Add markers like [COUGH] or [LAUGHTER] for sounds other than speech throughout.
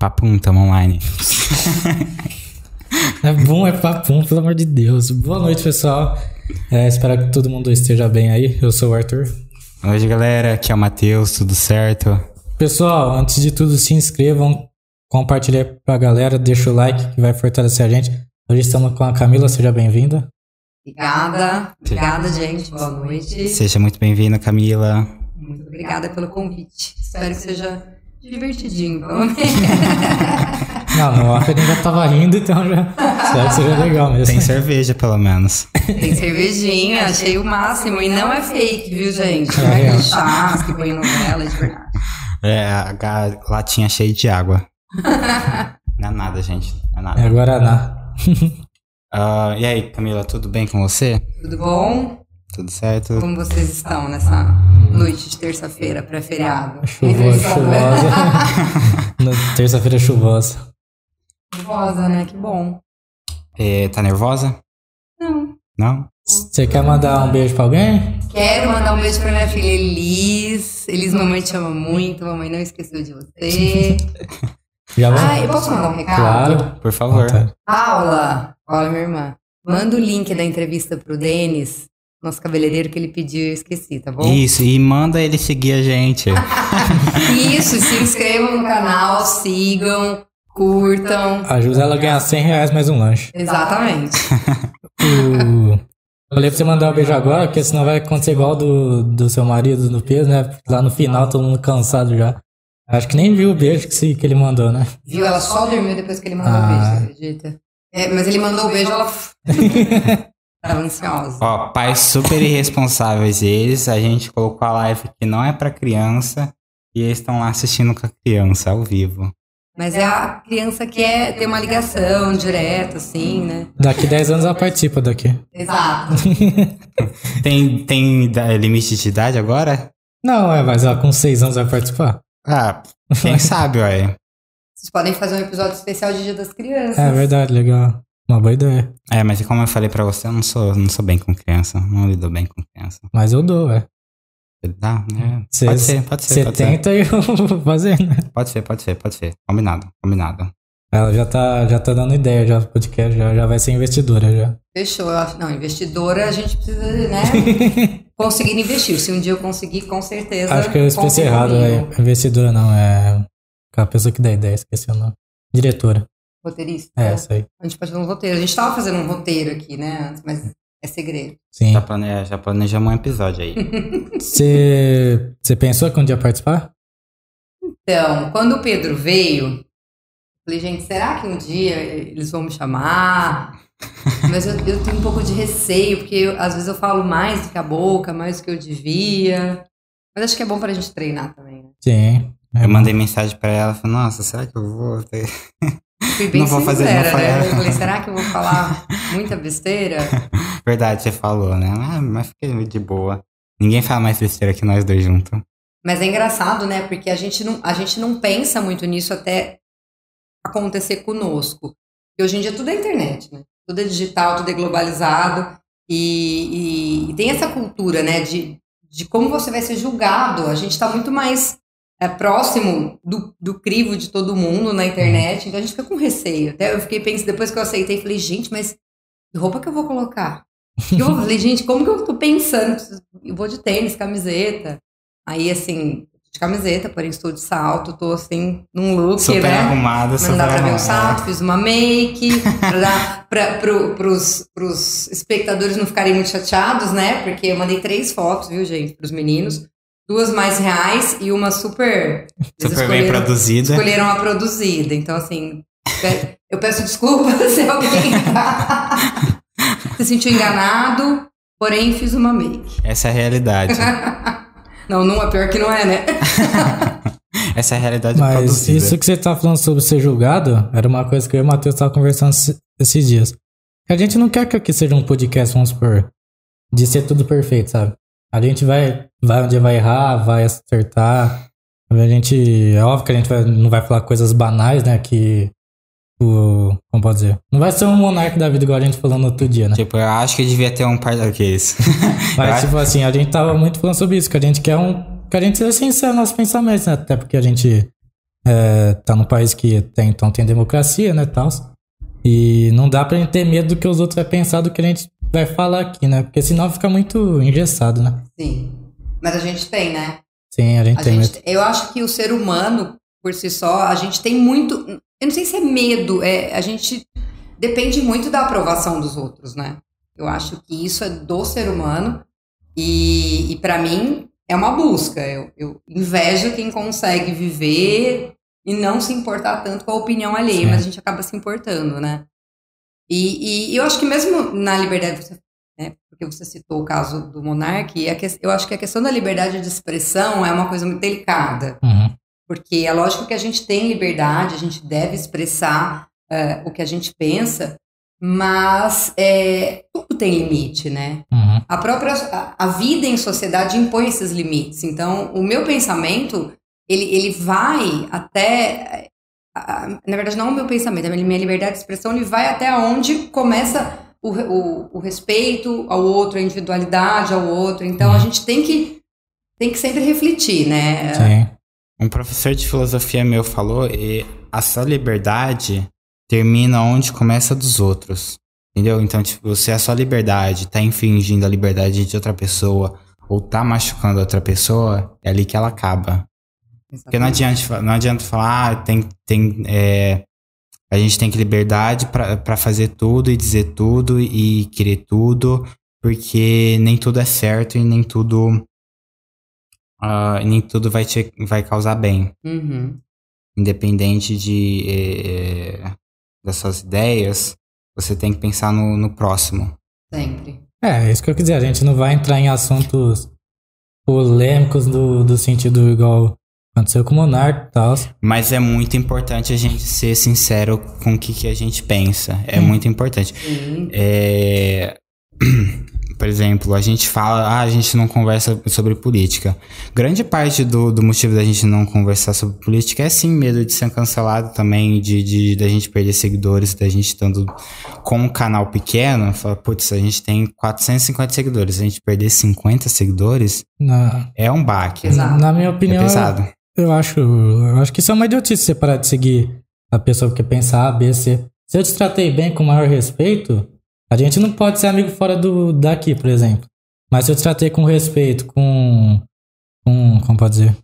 papum, tamo online. [LAUGHS] É bom, é papum, pelo amor de Deus. Boa noite, pessoal. É, espero que todo mundo esteja bem aí. Eu sou o Arthur. Hoje, galera, aqui é o Matheus, tudo certo? Pessoal, antes de tudo, se inscrevam, compartilhem pra galera, deixa o like que vai fortalecer a gente. Hoje estamos com a Camila, seja bem-vinda. Obrigada, obrigada, gente. Boa noite. Seja muito bem-vinda, Camila. Muito obrigada pelo convite. Espero que seja divertidinho, pelo menos. [LAUGHS] Não, no off ele ainda tava rindo, então já espero que seja legal mesmo. Tem cerveja, pelo menos. Tem cervejinha, achei o máximo. E não é fake, viu, gente? Não É é chás que põe novela, de verdade. É, a latinha cheia de água. Não é nada, gente. Não é nada. É Guaraná. Ah, e aí, Camila, tudo bem com você? Tudo bom? Tudo certo? Como vocês estão nessa noite de terça-feira, pré-feriado? Chuvosa, chuvosa. [LAUGHS] Na Terça-feira chuvosa. Chuvosa, né? Que bom. É, tá nervosa? Não. Não? Você quer mandar um beijo pra alguém? Quero mandar um beijo pra minha filha Elis. Elis, mamãe te ama muito. Mamãe não esqueceu de você. [LAUGHS] Já vai? Ah, eu posso mandar um recado? Claro. Por favor. Paula, olha minha irmã. Manda o link da entrevista pro Denis, nosso cabeleireiro, que ele pediu eu esqueci, tá bom? Isso, e manda ele seguir a gente. [LAUGHS] Isso, se inscrevam no canal, sigam, curtam. Ajuda ela a ganhar 100 reais mais um lanche. Exatamente. [LAUGHS] O... Eu falei pra você mandar um beijo agora, porque senão vai acontecer igual do, do seu marido no peso, né? Lá no final, todo mundo cansado já. Acho que nem viu o beijo que, se, que ele mandou, né? Viu? Ela só dormiu depois que ele mandou o Ah. beijo, você acredita? É, mas ele mandou o beijo, ela [LAUGHS] tava ansiosa. Ó, pais super irresponsáveis eles. A gente colocou a live que não é pra criança. E eles estão lá assistindo com a criança, ao vivo. Mas é a criança que quer ter uma ligação direta, assim, né? Daqui 10 anos ela participa daqui. Exato. [LAUGHS] Tem, tem da- limite de idade agora? Não, é, mas ela com 6 anos vai participar. Ah, quem [LAUGHS] sabe, ué. Vocês podem fazer um episódio especial de Dia das Crianças. É verdade, legal. Uma boa ideia. É, mas como eu falei pra você, eu não sou, não sou bem com criança. Não lido bem com criança. Mas eu dou, é. Dá, né? Cê- Pode ser, pode ser, Você tenta e [LAUGHS] eu vou fazer, né? Pode ser, pode ser, pode ser. Combinado, combinado. Ela já tá, já tá dando ideia já podcast, já, já vai ser investidora já. Fechou. Eu acho- Não, investidora a gente precisa, né? [LAUGHS] conseguir investir. Se um dia eu conseguir, com certeza. Acho que eu expressei contem errado, é investidora não, é aquela pessoa que dá ideia, esqueci o nome. Diretora, Roteirista. é essa aí. A gente pode fazer um roteiro. A gente tava fazendo um roteiro aqui, né? Antes, mas é segredo. Sim. Já, plane... já planejamos um episódio aí. [LAUGHS] Você pensou que um dia ia participar? Então, quando o Pedro veio, eu falei, gente, será que um dia eles vão me chamar? Mas eu, eu tenho um pouco de receio, porque eu- às vezes eu falo mais do que a boca, mais do que eu devia. Mas acho que é bom pra gente treinar também, né? Sim. É Eu mandei mensagem pra ela, falei, nossa, será que eu vou? ter-" Fui bem Não vou fazer- não sincera, né? Eu falei, será que eu vou falar muita besteira? [LAUGHS] Verdade, você falou, né? Ah, mas fiquei de boa. Ninguém fala mais besteira que nós dois juntos. Mas é engraçado, né? Porque a gente não, a gente não pensa muito nisso até acontecer conosco. E hoje em dia tudo é internet, né? Tudo é digital, tudo é globalizado. E, e- e tem essa cultura, né? De, de como você vai ser julgado. A gente está muito mais é, próximo do, do crivo de todo mundo na internet. Então a gente fica com receio. Até eu fiquei pensando, depois que eu aceitei, falei, gente, mas que roupa que eu vou colocar? Eu falei, gente, como que eu tô pensando? Eu vou de tênis, camiseta. Aí, assim, de camiseta, porém estou de salto, tô assim, num look, Super né? arrumada, super dá pra ver o salto, fiz uma make, pra dar, pra, pro, pros, pros espectadores não ficarem muito chateados, né? Porque eu mandei três fotos, viu, gente, pros meninos. Duas mais reais e uma super. Super bem produzida. Escolheram a produzida. Então, assim, eu peço desculpas [LAUGHS] se alguém [LAUGHS] se sentiu enganado, porém fiz uma make. Essa é a realidade. [LAUGHS] Não, não é pior que não é, né? Essa é a realidade Mas produzida. isso que você tá falando sobre ser julgado era uma coisa que eu e o Matheus tava conversando esse- esses dias. A gente não quer que aqui seja um podcast, vamos supor, de ser tudo perfeito, sabe? A gente vai, vai um dia vai errar, vai acertar. A gente, é óbvio que a gente vai- não vai falar coisas banais, né? Que o, como pode dizer? Não vai ser um monarca da vida igual a gente falou no outro dia, né? Tipo, eu acho que devia ter um par daqueles. [LAUGHS] Mas, tipo assim, a gente tava muito falando sobre isso, que a gente quer um. Que a gente seja sincero nos nossos pensamentos, né? Até porque a gente é, tá num país que até então tem democracia, né, tal. E não dá pra gente ter medo do que os outros vão pensar do que a gente vai falar aqui, né? Porque senão fica muito engessado, né? Sim. Mas a gente tem, né? Sim, a gente A tem gente, eu acho que o ser humano, por si só, a gente tem muito. Eu não sei se é medo, é, a gente depende muito da aprovação dos outros, né? Eu acho que isso é do ser humano e, e para mim é uma busca. Eu, eu invejo quem consegue viver e não se importar tanto com a opinião alheia, Sim. mas a gente acaba se importando, né? E, e eu acho que mesmo na liberdade, né, porque você citou o caso do Monark, e a que- eu acho que a questão da liberdade de expressão é uma coisa muito delicada. Uhum. Porque é lógico que a gente tem liberdade, a gente deve expressar eh, o que a gente pensa, mas eh, tudo tem limite, né? Uhum. A própria a, a vida em sociedade impõe esses limites. Então, o meu pensamento, ele, ele vai até... na verdade, não o meu pensamento, a minha liberdade de expressão, ele vai até onde começa o, o, o respeito ao outro, a individualidade ao outro. Então, a gente tem que, tem que sempre refletir, né? Sim. Um professor de filosofia meu falou e a sua liberdade termina onde começa dos outros. Entendeu? Então, tipo, se a sua liberdade tá infringindo a liberdade de outra pessoa ou tá machucando outra pessoa, é ali que ela acaba. Porque não adianta, não adianta falar, ah, tem, tem, é, a gente tem que liberdade pra fazer tudo e dizer tudo e querer tudo, porque nem tudo é certo e nem tudo, ah, nem tudo vai, te, vai causar bem. Uhum. Independente de, eh, das suas ideias, você tem que pensar no, no próximo. Sempre. É, é isso que eu quis dizer. A gente não vai entrar em assuntos polêmicos do, do sentido igual aconteceu com o Monark e tal. Mas é muito importante a gente ser sincero com o que, que a gente pensa. É Hum. muito importante. Sim. É, [CLEARS THROAT] Por exemplo, a gente fala, ah, a gente não conversa sobre política. Grande parte do, do motivo da gente não conversar sobre política é sim medo de ser cancelado também, de, de da gente perder seguidores, da gente estando com um canal pequeno. Fala, putz, a gente tem 450 seguidores, a gente perder 50 seguidores Na, é um baque. Na minha É opinião, pesado. Eu acho, eu acho que isso é uma idiotice você parar de seguir a pessoa que pensa A, B, C. Se eu te tratei bem com o maior respeito, a gente não pode ser amigo fora do daqui, por exemplo. Mas se eu te tratei com respeito, com. com como pode dizer?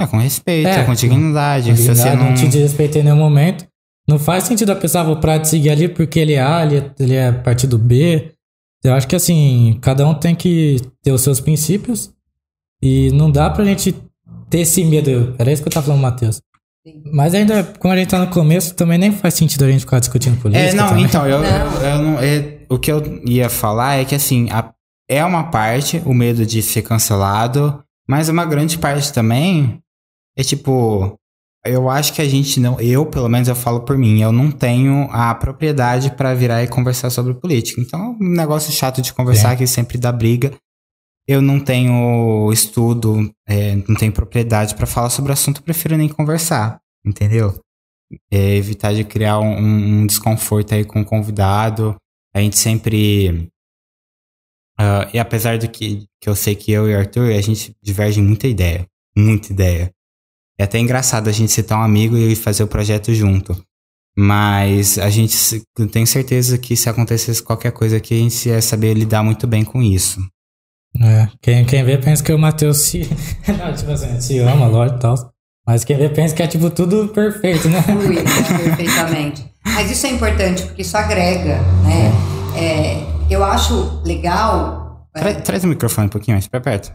É, com respeito, É, com dignidade. Com se você não... não te desrespeitei em nenhum momento. Não faz sentido a pessoa vou parar de seguir ali porque ele é A, ele é, ele é partido B. Eu acho que assim, cada um tem que ter os seus princípios e não dá pra gente ter esse medo. Era isso que eu tava falando, Matheus. Mas ainda, como a gente tá no começo, também nem faz sentido a gente ficar discutindo política. É, não, também. então, eu, Não. eu- eu não- é, o que eu ia falar é que, assim, a- é uma parte o medo de ser cancelado, mas uma grande parte também é tipo. Eu acho que a gente não. Eu, pelo menos, eu falo por mim, eu não tenho a propriedade pra virar e conversar sobre política. Então, é um negócio chato de conversar Sim. que sempre dá briga. Eu não tenho estudo, é, não tenho propriedade pra falar sobre o assunto, eu prefiro nem conversar, entendeu? É, evitar de criar um, um desconforto aí com o convidado. A gente sempre. ah, e apesar do que, que eu sei que eu e o Arthur, a gente diverge muita ideia. Muita ideia. É até engraçado a gente ser tão amigo e fazer o projeto junto. Mas a gente tenho certeza que se acontecesse qualquer coisa aqui, a gente ia saber lidar muito bem com isso. É, quem, quem vê pensa que o Matheus se. [LAUGHS] não, tipo assim, se ama, lógico e tal. Mas quem vê pensa que é tipo tudo perfeito, né? Flui, né, perfeitamente. Mas isso é importante, porque isso agrega, né? É, eu acho legal. é, Tra- traz o microfone um pouquinho mais pra perto.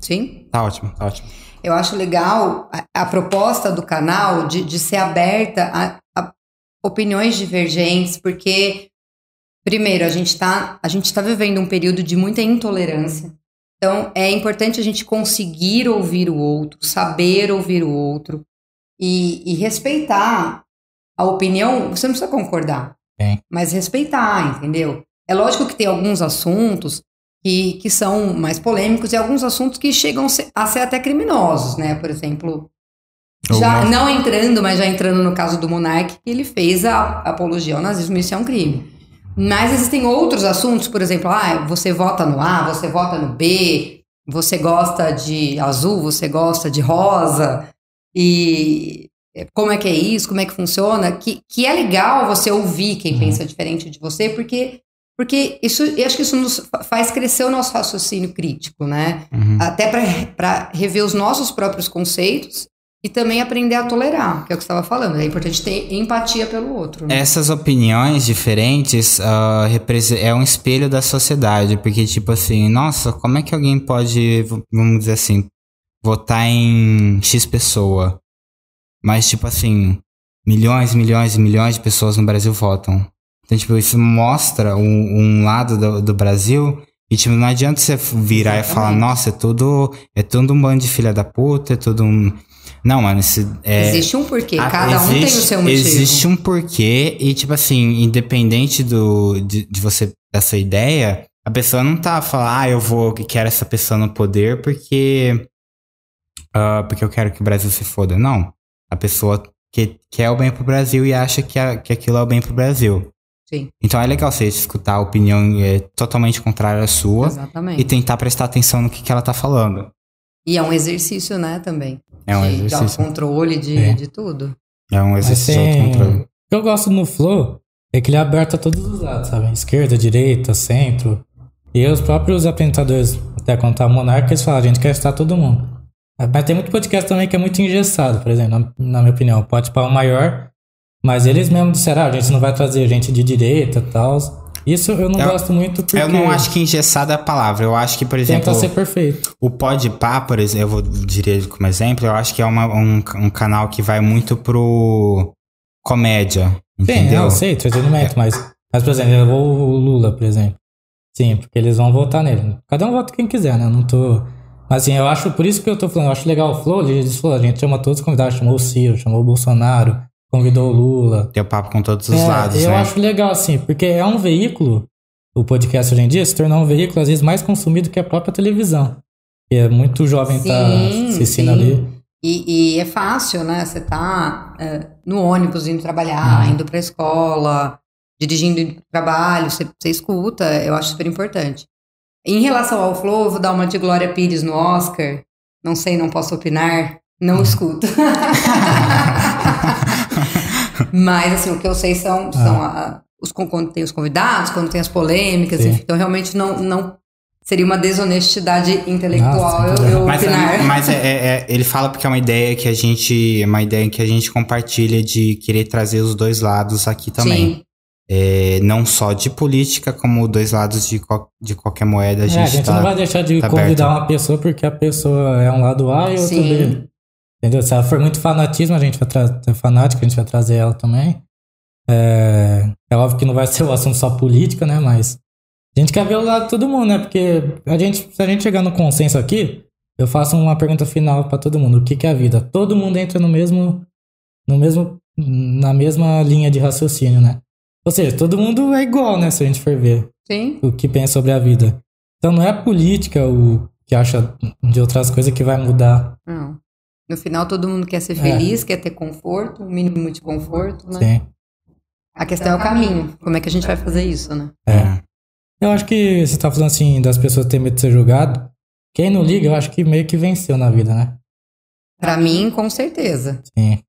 sim? Tá ótimo, tá ótimo. Eu acho legal a, a proposta do canal de, de ser aberta a, a opiniões divergentes, porque, primeiro, a gente está tá vivendo um período de muita intolerância. Então, é importante a gente conseguir ouvir o outro, saber ouvir o outro e, e respeitar a opinião. Você não precisa concordar, Sim. mas respeitar, entendeu? É lógico que tem alguns assuntos que, que são mais polêmicos e alguns assuntos que chegam a ser até criminosos, né? Por exemplo, já não entrando, mas já entrando no caso do Monark, que ele fez a apologia ao nazismo, isso é um crime. Mas existem outros assuntos, por exemplo, ah, você vota no A, você vota no B, você gosta de azul, você gosta de rosa, e como é que é isso, como é que funciona, que, que é legal você ouvir quem Uhum. pensa diferente de você, porque, porque isso, eu acho que isso nos fa- faz crescer o nosso raciocínio crítico, né? Uhum. Até para rever os nossos próprios conceitos e também aprender a tolerar, que é o que você estava falando. É importante ter empatia pelo outro. Né? Essas opiniões diferentes represe- é um espelho da sociedade, porque, tipo assim, nossa, como é que alguém pode, vamos dizer assim, votar em X pessoa? Mas, tipo assim, milhões, milhões e milhões de pessoas no Brasil votam. Então, tipo, isso mostra um, um lado do, do Brasil e, tipo, não adianta você virar e falar, Exatamente. nossa, é tudo, é tudo um bando de filha da puta, é tudo um... Não, mano, esse, é, Existe um porquê, ah, cada um tem o existe- seu motivo. Existe um porquê e, tipo assim, independente do, de, de você, dessa ideia, a pessoa não tá falando, ah, eu vou, que quero essa pessoa no poder porque, ah, porque eu quero que o Brasil se foda. Não. A pessoa que quer o bem pro Brasil e acha que, a- que aquilo é o bem pro Brasil. Sim. Então é legal você escutar a opinião é, totalmente contrária à sua Exatamente. e tentar prestar atenção no que, que ela tá falando. E é um exercício, né, também. É um de, de exercício. autocontrole, de, É. de tudo. É um exercício de tem- autocontrole. O que eu gosto no Flow é que ele é aberto a todos os lados, sabe? Esquerda, direita, centro. E os próprios apresentadores, até quando tá monarca, eles falam, a gente quer estar todo mundo. Mas tem muito podcast também que é muito engessado, por exemplo, na, na minha opinião. Pode para o maior, mas eles mesmos disseram, ah, a gente não vai trazer gente de direita e tal. Isso eu não Eu- gosto muito porque Eu não acho que engessada é a palavra. Eu acho que, por exemplo, tenta ser perfeito. o Podpah, por exemplo, eu vou diria ele como exemplo, eu acho que é uma- um, um canal que vai muito pro comédia, Sim, entendeu? eu sei, entretenimento, mas, mas, por exemplo, eu vou o Lula, por exemplo. Sim, porque eles vão votar nele. Cada um vota quem quiser, né? Eu não tô. Mas assim, eu acho, por isso que eu tô falando, eu acho legal o Flow, eles falaram, a gente chama todos os convidados, chamou o Ciro, chamou o Bolsonaro, convidou o Lula. Ter o papo com todos os É, lados, eu né? acho legal, assim, porque é um veículo, o podcast hoje em dia se tornou um veículo, às vezes, mais consumido que a própria televisão. E é muito jovem tá Sim, assistindo sim. ali. E, e é fácil, né? Você tá é, no ônibus indo trabalhar, Uhum. indo pra escola, dirigindo indo pro trabalho, você, você escuta, eu acho super importante. Em relação ao Flow, eu vou dar uma de Glória Pires no Oscar. Não sei, não posso opinar. Não Uhum. escuto. [LAUGHS] [LAUGHS] Mas, assim, o que eu sei são, são a- os, quando tem os convidados, quando tem as polêmicas, enfim. Então, realmente, não, não seria uma desonestidade intelectual Nossa, eu, eu Mas, opinar. mas [LAUGHS] é- é- é- ele fala porque é uma ideia que a gente. É uma ideia que a gente compartilha de querer trazer os dois lados aqui também. Sim. É, não só de política, como dois lados de, de qualquer moeda a É, gente, a gente tá. não vai deixar de tá convidar aberto. uma pessoa porque a pessoa é um lado A e outro Sim. B. Entendeu? Se ela for muito fanatismo, a gente vai trazer fanática, a gente vai trazer ela também. É, é óbvio que não vai ser o assunto só política, né? Mas a gente quer ver o lado de todo mundo, né? Porque a gente, se a gente chegar no consenso aqui, eu faço uma pergunta final pra todo mundo. O que, que é a vida? Todo mundo entra no mesmo, no mesmo, na mesma linha de raciocínio, né? Ou seja, todo mundo é igual, né? Se a gente for ver Sim. o que pensa sobre a vida. Então não é a política o que acha de outras coisas que vai mudar. Não. No final, todo mundo quer ser É. feliz, quer ter conforto, um mínimo de conforto, né? Sim. A questão é o caminho. Como é que a gente vai fazer isso, né? É. Eu acho que você tá falando assim das pessoas terem medo de ser julgado. Quem não liga, eu acho que meio que venceu na vida, né? Pra mim, com certeza. Sim.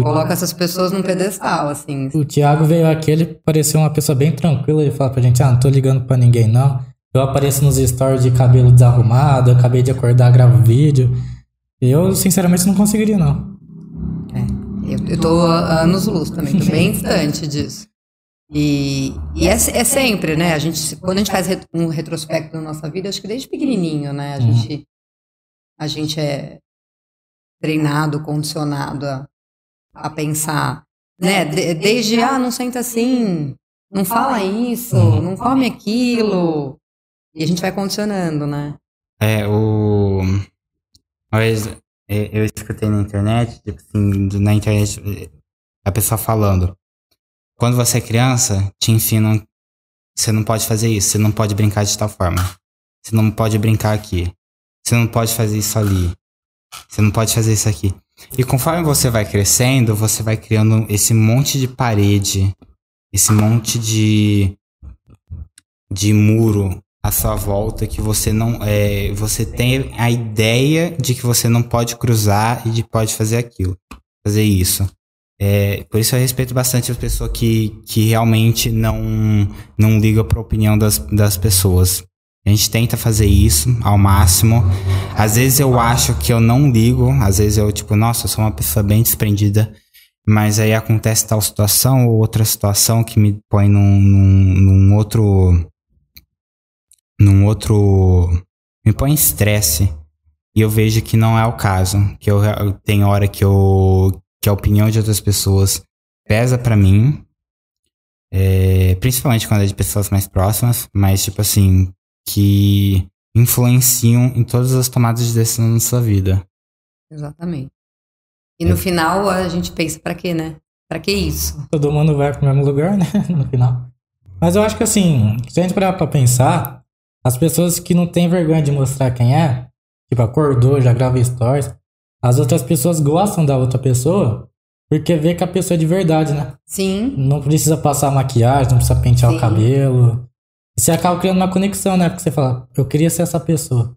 Coloca essas pessoas num pedestal, assim. O Thiago veio aqui, ele pareceu uma pessoa bem tranquila. Ele fala pra gente: Ah, não tô ligando pra ninguém, não. Eu apareço nos stories de cabelo desarrumado, acabei de acordar, gravo vídeo. Eu, sinceramente, não conseguiria, não. Eu, eu tô a anos luz também, tô bem [LAUGHS] distante disso. E, e é, é sempre, né? A gente, quando a gente faz um retrospecto da nossa vida, acho que desde pequenininho, né? A Uhum. gente, a gente é treinado, condicionado a, a pensar, né? De- desde, ah, não senta assim, não fala isso, Uhum. não come aquilo. E a gente vai condicionando, né? É, o. Vez é, eu escutei na internet, tipo assim, na internet, é, a pessoa falando. Quando você é criança, te ensinam. Você não pode fazer isso, você não pode brincar de tal forma. Você não pode brincar aqui. Você não pode fazer isso ali. Você não pode fazer isso aqui. E conforme você vai crescendo, você vai criando esse monte de parede, esse monte de de muro à sua volta que você não é, você tem a ideia de que você não pode cruzar e de pode fazer aquilo. fazer isso. É, por isso eu respeito bastante as pessoas que, que realmente não, não ligam para a opinião das, das pessoas. A gente tenta fazer isso ao máximo. Às vezes eu acho que eu não ligo, às vezes eu, tipo, nossa, eu sou uma pessoa bem desprendida, mas aí acontece tal situação ou outra situação que me põe num, num, num outro. Num outro. me põe em estresse. E eu vejo que não é o caso. Que eu, tem hora que eu. que a opinião de outras pessoas pesa para mim. É, principalmente quando é de pessoas mais próximas, mas tipo assim, que influenciam em todas as tomadas de decisão na sua vida. Exatamente. E no é. final a gente pensa, para quê, né? Para que isso? Todo mundo vai pro mesmo lugar, né? [LAUGHS] No final. Mas eu acho que assim, se a gente parar pra pensar, as pessoas que não têm vergonha de mostrar quem é, tipo, acordou, já grava stories, as outras pessoas gostam da outra pessoa porque vê que a pessoa é de verdade, né? Sim. Não precisa passar maquiagem, não precisa pentear Sim. o cabelo. E você acaba criando uma conexão, né? Porque você fala, eu queria ser essa pessoa.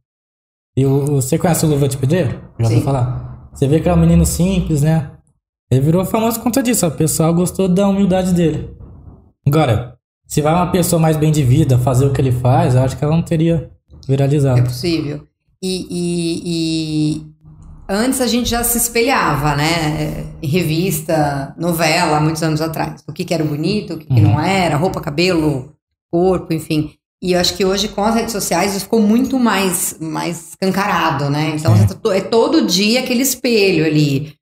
E o, você conhece o Luva de Pedreiro? Já vou falar. Você vê que é um menino simples, né? Ele virou famoso por conta disso. O pessoal gostou da humildade dele. Agora, se vai uma pessoa mais bem de vida fazer o que ele faz, eu acho que ela não teria viralizado. É possível. E, e, e antes a gente já se espelhava, né? Em revista, novela, muitos anos atrás. O que, que era bonito, o que, que uhum. não era, roupa, cabelo, corpo, enfim. E eu acho que hoje com as redes sociais isso ficou muito mais, mais escancarado, né? Então é. é todo dia aquele espelho ali.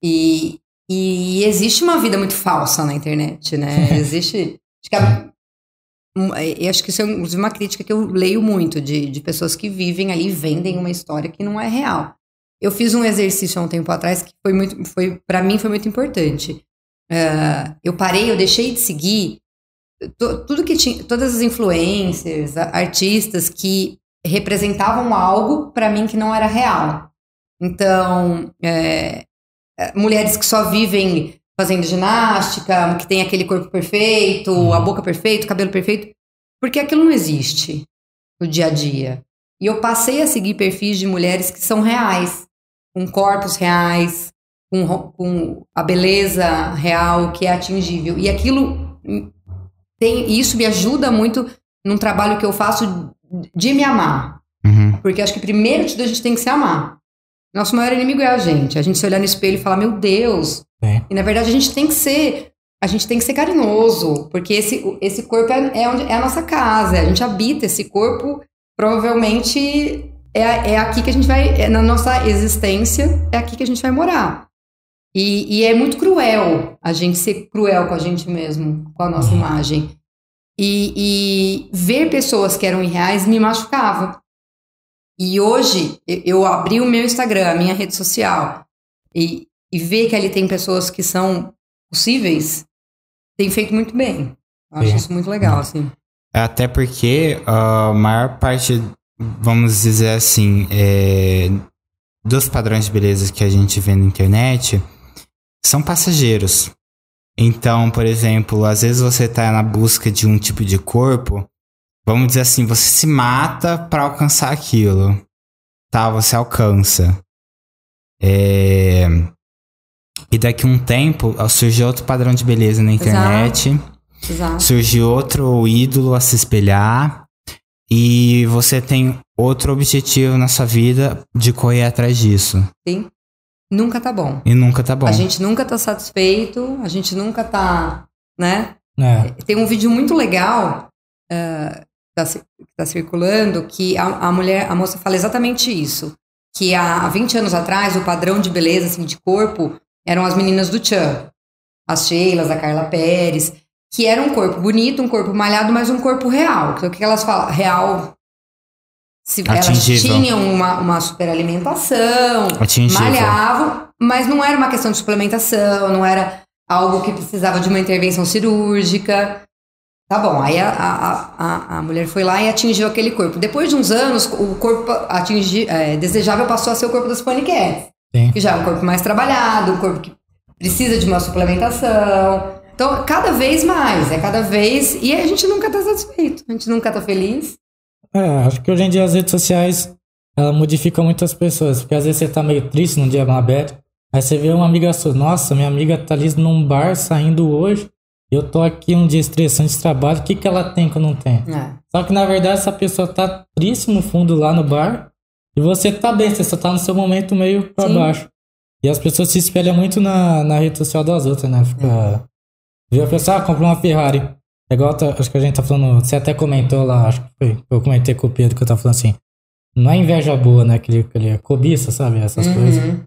E, e existe uma vida muito falsa na internet, né? Existe. Acho que, a, eu acho que isso é uma crítica que eu leio muito de, de pessoas que vivem ali e vendem uma história que não é real. Eu fiz um exercício há um tempo atrás que foi muito, foi para mim foi muito importante. Uh, eu parei, eu deixei de seguir tudo que tinha, todas as influencers, artistas que representavam algo para mim que não era real. Então, é, é, mulheres que só vivem fazendo ginástica, que tem aquele corpo perfeito, a uhum. boca perfeita, o cabelo perfeito, porque aquilo não existe no dia a dia. E eu passei a seguir perfis de mulheres que são reais, com corpos reais, com, com a beleza real que é atingível. E aquilo tem, isso me ajuda muito num trabalho que eu faço de me amar. Uhum. Porque acho que primeiro de tudo a gente tem que se amar. Nosso maior inimigo é a gente. A gente se olhar no espelho e falar, meu Deus. É. E na verdade a gente tem que ser. A gente tem que ser carinhoso, porque esse, esse corpo é, é, onde, é a nossa casa, a gente habita esse corpo, provavelmente é, é aqui que a gente vai, é, na nossa existência, é aqui que a gente vai morar. E, e, é muito cruel a gente ser cruel com a gente mesmo, com a nossa uhum. imagem. E, e, ver pessoas que eram irreais me machucava. E hoje eu abri o meu Instagram, a minha rede social, e, e ver que ali tem pessoas que são possíveis, tem feito muito bem. Eu acho isso muito legal, assim. Até porque a maior parte, vamos dizer assim, é, dos padrões de beleza que a gente vê na internet são passageiros. Então, por exemplo, às vezes você está na busca de um tipo de corpo, vamos dizer assim, você se mata para alcançar aquilo. Tá, você alcança. É... E daqui a um tempo surgiu outro padrão de beleza na internet. Exato. Exato. Surgiu outro ídolo a se espelhar. E você tem outro objetivo na sua vida de correr atrás disso. Sim. Nunca tá bom. E nunca tá bom. A gente nunca tá satisfeito, a gente nunca tá, né? É. Tem um vídeo muito legal uh, que, tá, tá circulando que a, a, mulher, a moça fala exatamente isso. Que há 20 anos atrás, o padrão de beleza, assim, de corpo, eram as meninas do Chan. As Sheilas, a Carla Pérez, que era um corpo bonito, um corpo malhado, mas um corpo real. Então, o que elas falam? Real se elas tinham uma, uma superalimentação, Atingível. malhavam, mas não era uma questão de suplementação, não era algo que precisava de uma intervenção cirúrgica. Tá bom, aí a, a, a, a mulher foi lá e atingiu aquele corpo. Depois de uns anos, o corpo atingi, é, desejável passou a ser o corpo das paniquetes. Que já é um corpo mais trabalhado, um corpo que precisa de uma suplementação. Então, cada vez mais, é cada vez. E a gente nunca tá satisfeito, a gente nunca tá feliz. É, acho que hoje em dia as redes sociais ela modifica muitas pessoas, porque às vezes você tá meio triste num dia bad, Aí você vê uma amiga sua, nossa, minha amiga tá ali num bar saindo hoje, eu tô aqui um dia estressante de trabalho, o que, que ela tem que eu não tenho? É. Só que na verdade essa pessoa tá triste no fundo lá no bar, e você tá bem, você só tá no seu momento meio pra Sim. baixo. E as pessoas se espelham muito na, na rede social das outras, né? Fica. Vê a pessoa, ah, comprou uma Ferrari. É igual, tá- acho que a gente tá falando, você até comentou lá, acho que foi, eu comentei com o Pedro que eu tava falando assim, não é inveja boa, né? Aquele, aquele cobiça, sabe? Essas Uhum. coisas.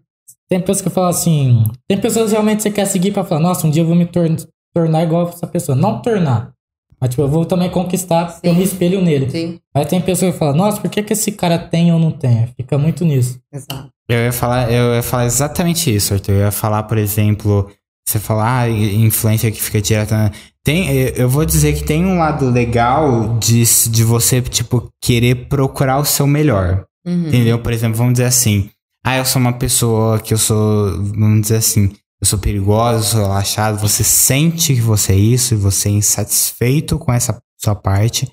Tem pessoas que falam assim, tem pessoas que realmente você quer seguir pra falar, nossa, um dia eu vou me tor- tornar igual essa pessoa. Não tornar. Mas tipo, eu vou também conquistar, porque eu Sim. me espelho nele. Sim, Aí tem pessoa que fala, nossa, por que, que esse cara tem ou não tem? Fica muito nisso. exato. Eu ia falar, eu ia falar exatamente isso, Arthur. Eu ia falar, por exemplo, você falar, ah, influência que fica direto. na- Tem, eu eu vou dizer que tem um lado legal de, de você, tipo, querer procurar o seu melhor. Uhum. Entendeu? Por exemplo, vamos dizer assim. Ah, eu sou uma pessoa que eu sou, vamos dizer assim, eu sou perigosa, eu sou relaxado. Você sente que você é isso e você é insatisfeito com essa sua parte.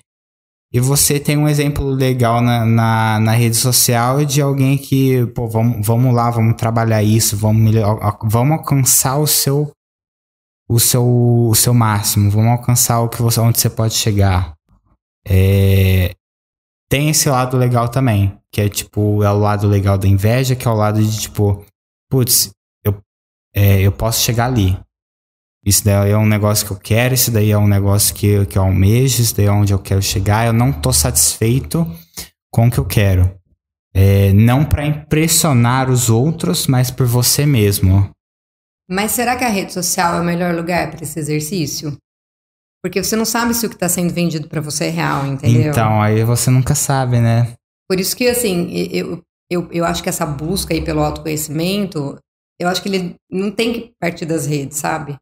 E você tem um exemplo legal na, na, na rede social de alguém que, pô, vamos, vamos lá, vamos trabalhar isso, vamos, vamos alcançar o seu, o seu, o seu máximo, vamos alcançar o que você, onde você pode chegar. É, tem esse lado legal também, que é tipo, é o lado legal da inveja, que é o lado de tipo, putz, é, eu posso chegar ali. Isso daí é um negócio que eu quero, isso daí é um negócio que, que eu almejo, isso daí é onde eu quero chegar. Eu não tô satisfeito com o que eu quero. É, não para impressionar os outros, mas por você mesmo. Mas será que a rede social é o melhor lugar para esse exercício? Porque você não sabe se o que está sendo vendido para você é real, entendeu? Então, aí você nunca sabe, né? Por isso que, assim, eu, eu, eu acho que essa busca aí pelo autoconhecimento, eu acho que ele não tem que partir das redes, sabe?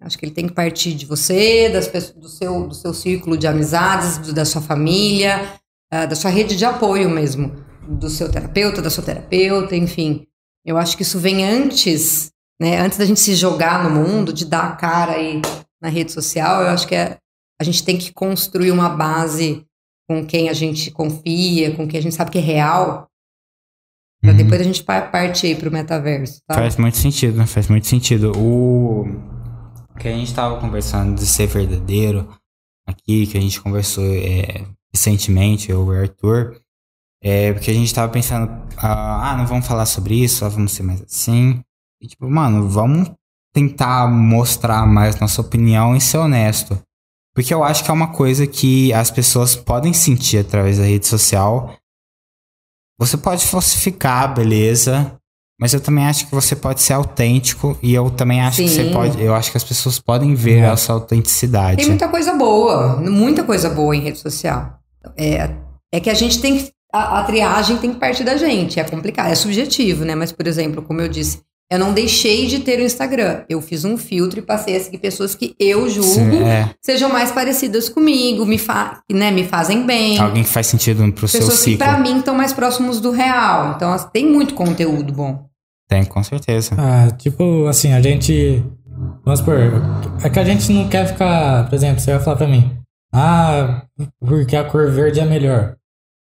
Acho que ele tem que partir de você, das pessoas, do, seu, do seu círculo de amizades, do- da sua família, ah, da sua rede de apoio mesmo, do seu terapeuta, da sua terapeuta, enfim. Eu acho que isso vem antes, né? Antes da gente se jogar no mundo, de dar a cara aí na rede social, eu acho que é, a gente tem que construir uma base com quem a gente confia, com quem a gente sabe que é real, pra Uhum. depois a gente pa- partir pro metaverso, tá? Faz muito sentido, né? Faz muito sentido. O que a gente tava conversando de ser verdadeiro aqui, que a gente conversou é, recentemente, eu e o Arthur, é porque a gente tava pensando, ah, ah, não vamos falar sobre isso, só vamos ser mais assim. E tipo, mano, vamos tentar mostrar mais nossa opinião e ser honesto. Porque eu acho que é uma coisa que as pessoas podem sentir através da rede social. Você pode falsificar, beleza. Mas eu também acho que você pode ser autêntico e eu também acho que você Sim. pode. Eu acho que as pessoas podem ver É. a sua autenticidade. Tem muita coisa boa, muita coisa boa em rede social. É, é que a gente tem que. A, a triagem tem que partir da gente. É complicado, é subjetivo, né? Mas, por exemplo, como eu disse, eu não deixei de ter o Instagram. Eu fiz um filtro e passei a seguir pessoas que eu julgo Sim, é. sejam mais parecidas comigo, me, fa né, me fazem bem. Alguém que faz sentido pro seu pessoas que, ciclo. pra mim, estão mais próximos do real. Então, assim, tem muito conteúdo bom. Tem, com certeza. Ah, tipo, assim, a gente. Vamos supor, é que a gente não quer ficar. Por exemplo, você vai falar pra mim, ah, porque a cor verde é melhor.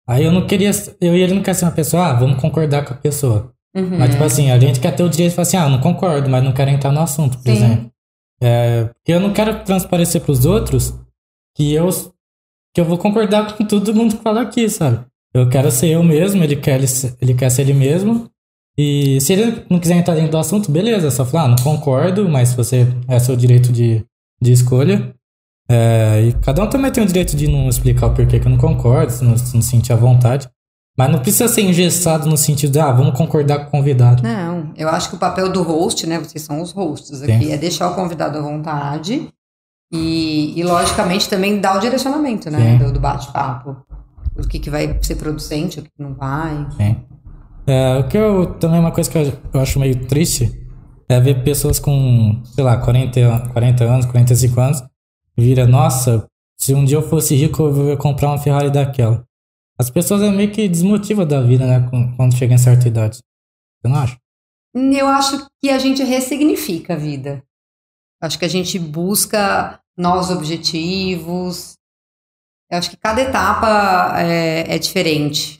Aí eu não queria. Eu e ele não quer ser uma pessoa, ah, vamos concordar com a pessoa. Uhum. Mas, tipo assim, a gente quer ter o direito de falar assim, ah, não concordo, mas não quero entrar no assunto, por Sim. exemplo. É, eu não quero transparecer pros outros que eu, que eu vou concordar com todo mundo que fala aqui, sabe? Eu quero ser eu mesmo, ele quer, ele, ele quer ser ele mesmo. E se ele não quiser entrar dentro do assunto, beleza, é só falar, ah, não concordo, mas você é seu direito de, de escolha. É, e cada um também tem o direito de não explicar o porquê que eu não concordo, se não, se não sentir à vontade. Mas não precisa ser engessado no sentido de, ah, vamos concordar com o convidado. Não, eu acho que o papel do host, né? Vocês são os hosts aqui, Sim. é deixar o convidado à vontade e, e logicamente, também dar o direcionamento, né? Sim. Do, do bate-papo. O que, que vai ser producente, o que não vai. Sim. É, o que eu também uma coisa que eu, eu acho meio triste é ver pessoas com, sei lá, 40, an- 40 anos, 45 anos, vira, nossa, se um dia eu fosse rico, eu ia comprar uma Ferrari daquela. As pessoas é meio que desmotiva da vida, né, quando chega em certa idade. Você não acha? Eu acho que a gente ressignifica a vida. Acho que a gente busca novos objetivos. Eu acho que cada etapa é, é diferente.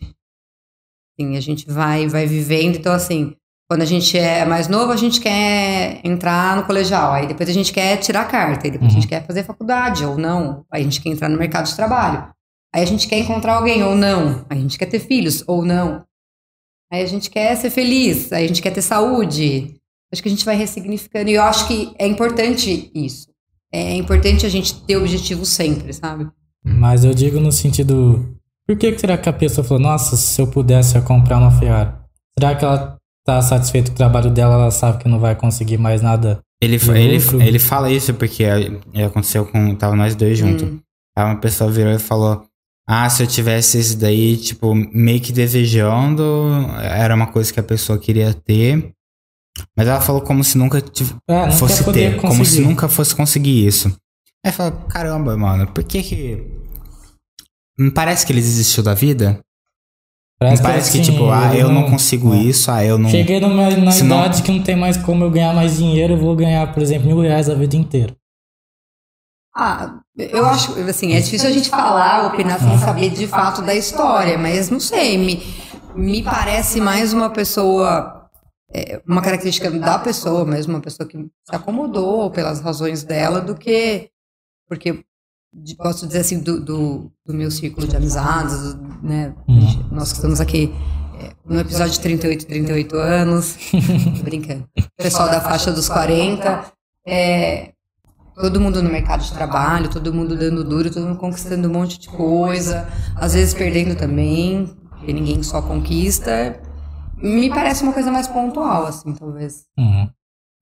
Assim, a gente vai, vai vivendo. Então, assim, quando a gente é mais novo, a gente quer entrar no colegial, aí depois a gente quer tirar a carta, aí depois Uhum. a gente quer fazer faculdade ou não, aí a gente quer entrar no mercado de trabalho, aí a gente quer encontrar alguém ou não, aí a gente quer ter filhos ou não, aí a gente quer ser feliz, aí a gente quer ter saúde. Acho que a gente vai ressignificando e eu acho que é importante isso. É importante a gente ter objetivo sempre, sabe? Mas eu digo no sentido. Por que, que será que a pessoa falou, nossa, se eu pudesse eu comprar uma Ferrari? Será que ela tá satisfeita com o trabalho dela, ela sabe que não vai conseguir mais nada? Ele, ele, ele fala isso porque aconteceu com. Tava nós dois juntos. Hum. Aí uma pessoa virou e falou: Ah, se eu tivesse esse daí, tipo, meio que desejando, era uma coisa que a pessoa queria ter. Mas ela falou como se nunca não fosse ter, como se conseguir. nunca fosse conseguir isso. Aí fala: Caramba, mano, por que que. Não parece que ele desistiu da vida? Parece, parece que, assim, tipo, ah, eu não consigo é. isso, ah, eu não. Cheguei numa, na Se não- idade que não tem mais como eu ganhar mais dinheiro, eu vou ganhar, por exemplo, mil reais a vida inteira. Ah, eu acho, assim, é difícil a gente falar, opinar sem saber de fato da história, mas não sei, me, me parece mais uma pessoa, é, uma característica da pessoa mesmo, uma pessoa que se acomodou pelas razões dela, do que, porque de- posso dizer assim, do, do, do meu círculo de amizades, do- né, Uhum. nós que estamos aqui é, no episódio 38, 38 anos, [LAUGHS] brincando, pessoal da faixa dos 40, é, todo mundo no mercado de trabalho, todo mundo dando duro, todo mundo conquistando um monte de coisa, às vezes perdendo também, porque ninguém só conquista. Me parece uma coisa mais pontual, assim, talvez. Uhum.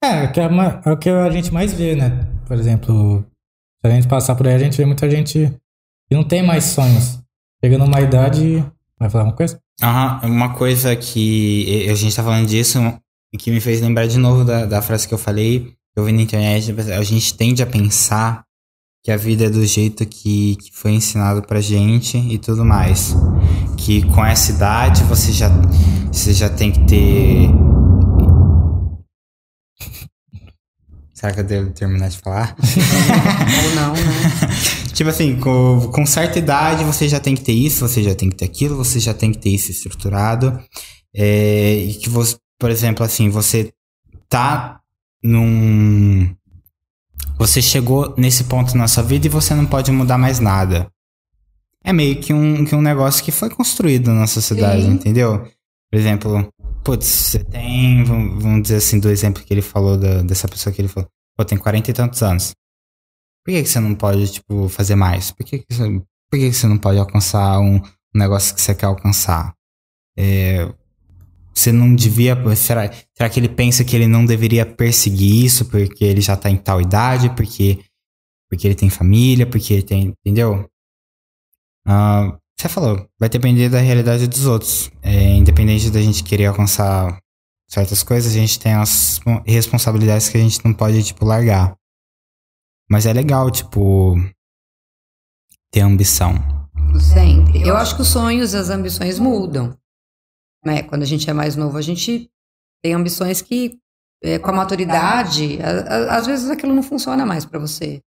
É, é, que é, uma- é o que a gente mais vê, né? Por exemplo, se a gente passar por aí, a gente vê muita gente que não tem mais sonhos. Chega numa idade. Vai falar uma coisa? Aham, uma coisa que a gente tá falando disso e que me fez lembrar de novo da, da frase que eu falei, eu vi na internet, a gente tende a pensar que a vida é do jeito que, que foi ensinado pra gente e tudo mais. Que com essa idade você já, você já tem que ter. Será que eu devo terminar de falar? [LAUGHS] Ou não, né? [LAUGHS] Tipo assim, com, com certa idade você já tem que ter isso, você já tem que ter aquilo, você já tem que ter isso estruturado. É, e que você, por exemplo, assim, você tá num. Você chegou nesse ponto na sua vida e você não pode mudar mais nada. É meio que um, que um negócio que foi construído na sociedade, Sim. entendeu? Por exemplo, putz, você tem, vamos dizer assim, do exemplo que ele falou, da, dessa pessoa que ele falou, pô, tem 40 e tantos anos. Por que, que você não pode, tipo, fazer mais? Por que, que, você, por que, que você não pode alcançar um, um negócio que você quer alcançar? É, você não devia. Será, será que ele pensa que ele não deveria perseguir isso porque ele já tá em tal idade? Porque, porque ele tem família? Porque ele tem. Entendeu? Ah, você falou, vai depender da realidade dos outros. É, independente da gente querer alcançar certas coisas, a gente tem as responsabilidades que a gente não pode, tipo, largar. Mas é legal, tipo, ter ambição. Sempre. Eu acho que os sonhos e as ambições mudam. Né? Quando a gente é mais novo, a gente tem ambições que, é, com a maturidade, a- a- às vezes aquilo não funciona mais para você.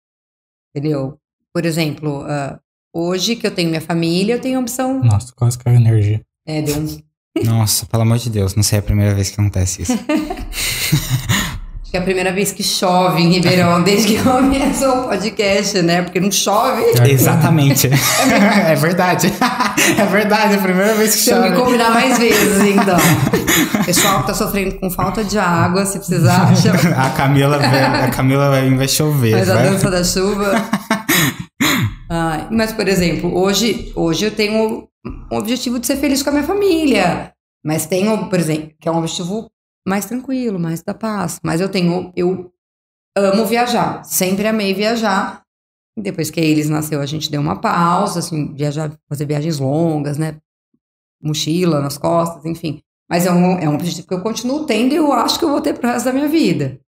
Entendeu? Por exemplo, ah, hoje que eu tenho minha família, eu tenho ambição. Nossa, quase caiu a energia. É, deu um Nossa, pelo amor de Deus, não sei é a primeira vez que acontece isso. [LAUGHS] Acho que é a primeira vez que chove em Ribeirão, [LAUGHS] desde que começou o podcast, né? Porque não chove. Exatamente. [LAUGHS] é verdade. É verdade, é a primeira vez que Temos que chove. combinar mais vezes, então. [LAUGHS] Pessoal que tá sofrendo com falta de água, se precisar, chama. A Camila, vai- a Camila vai, vai chover. Faz a vai- dança da chuva. Ai, mas, por exemplo, hoje, hoje eu tenho um objetivo de ser feliz com a minha família. Mas tenho, por exemplo, que é um objetivo mais tranquilo, mais da paz. Mas eu tenho, eu amo viajar. Sempre amei viajar. Depois que eles nasceu, a gente deu uma pausa, assim, viajar, fazer viagens longas, né? Mochila nas costas, enfim. Mas é um, é um objetivo que eu continuo tendo e eu acho que eu vou ter pro resto da minha vida.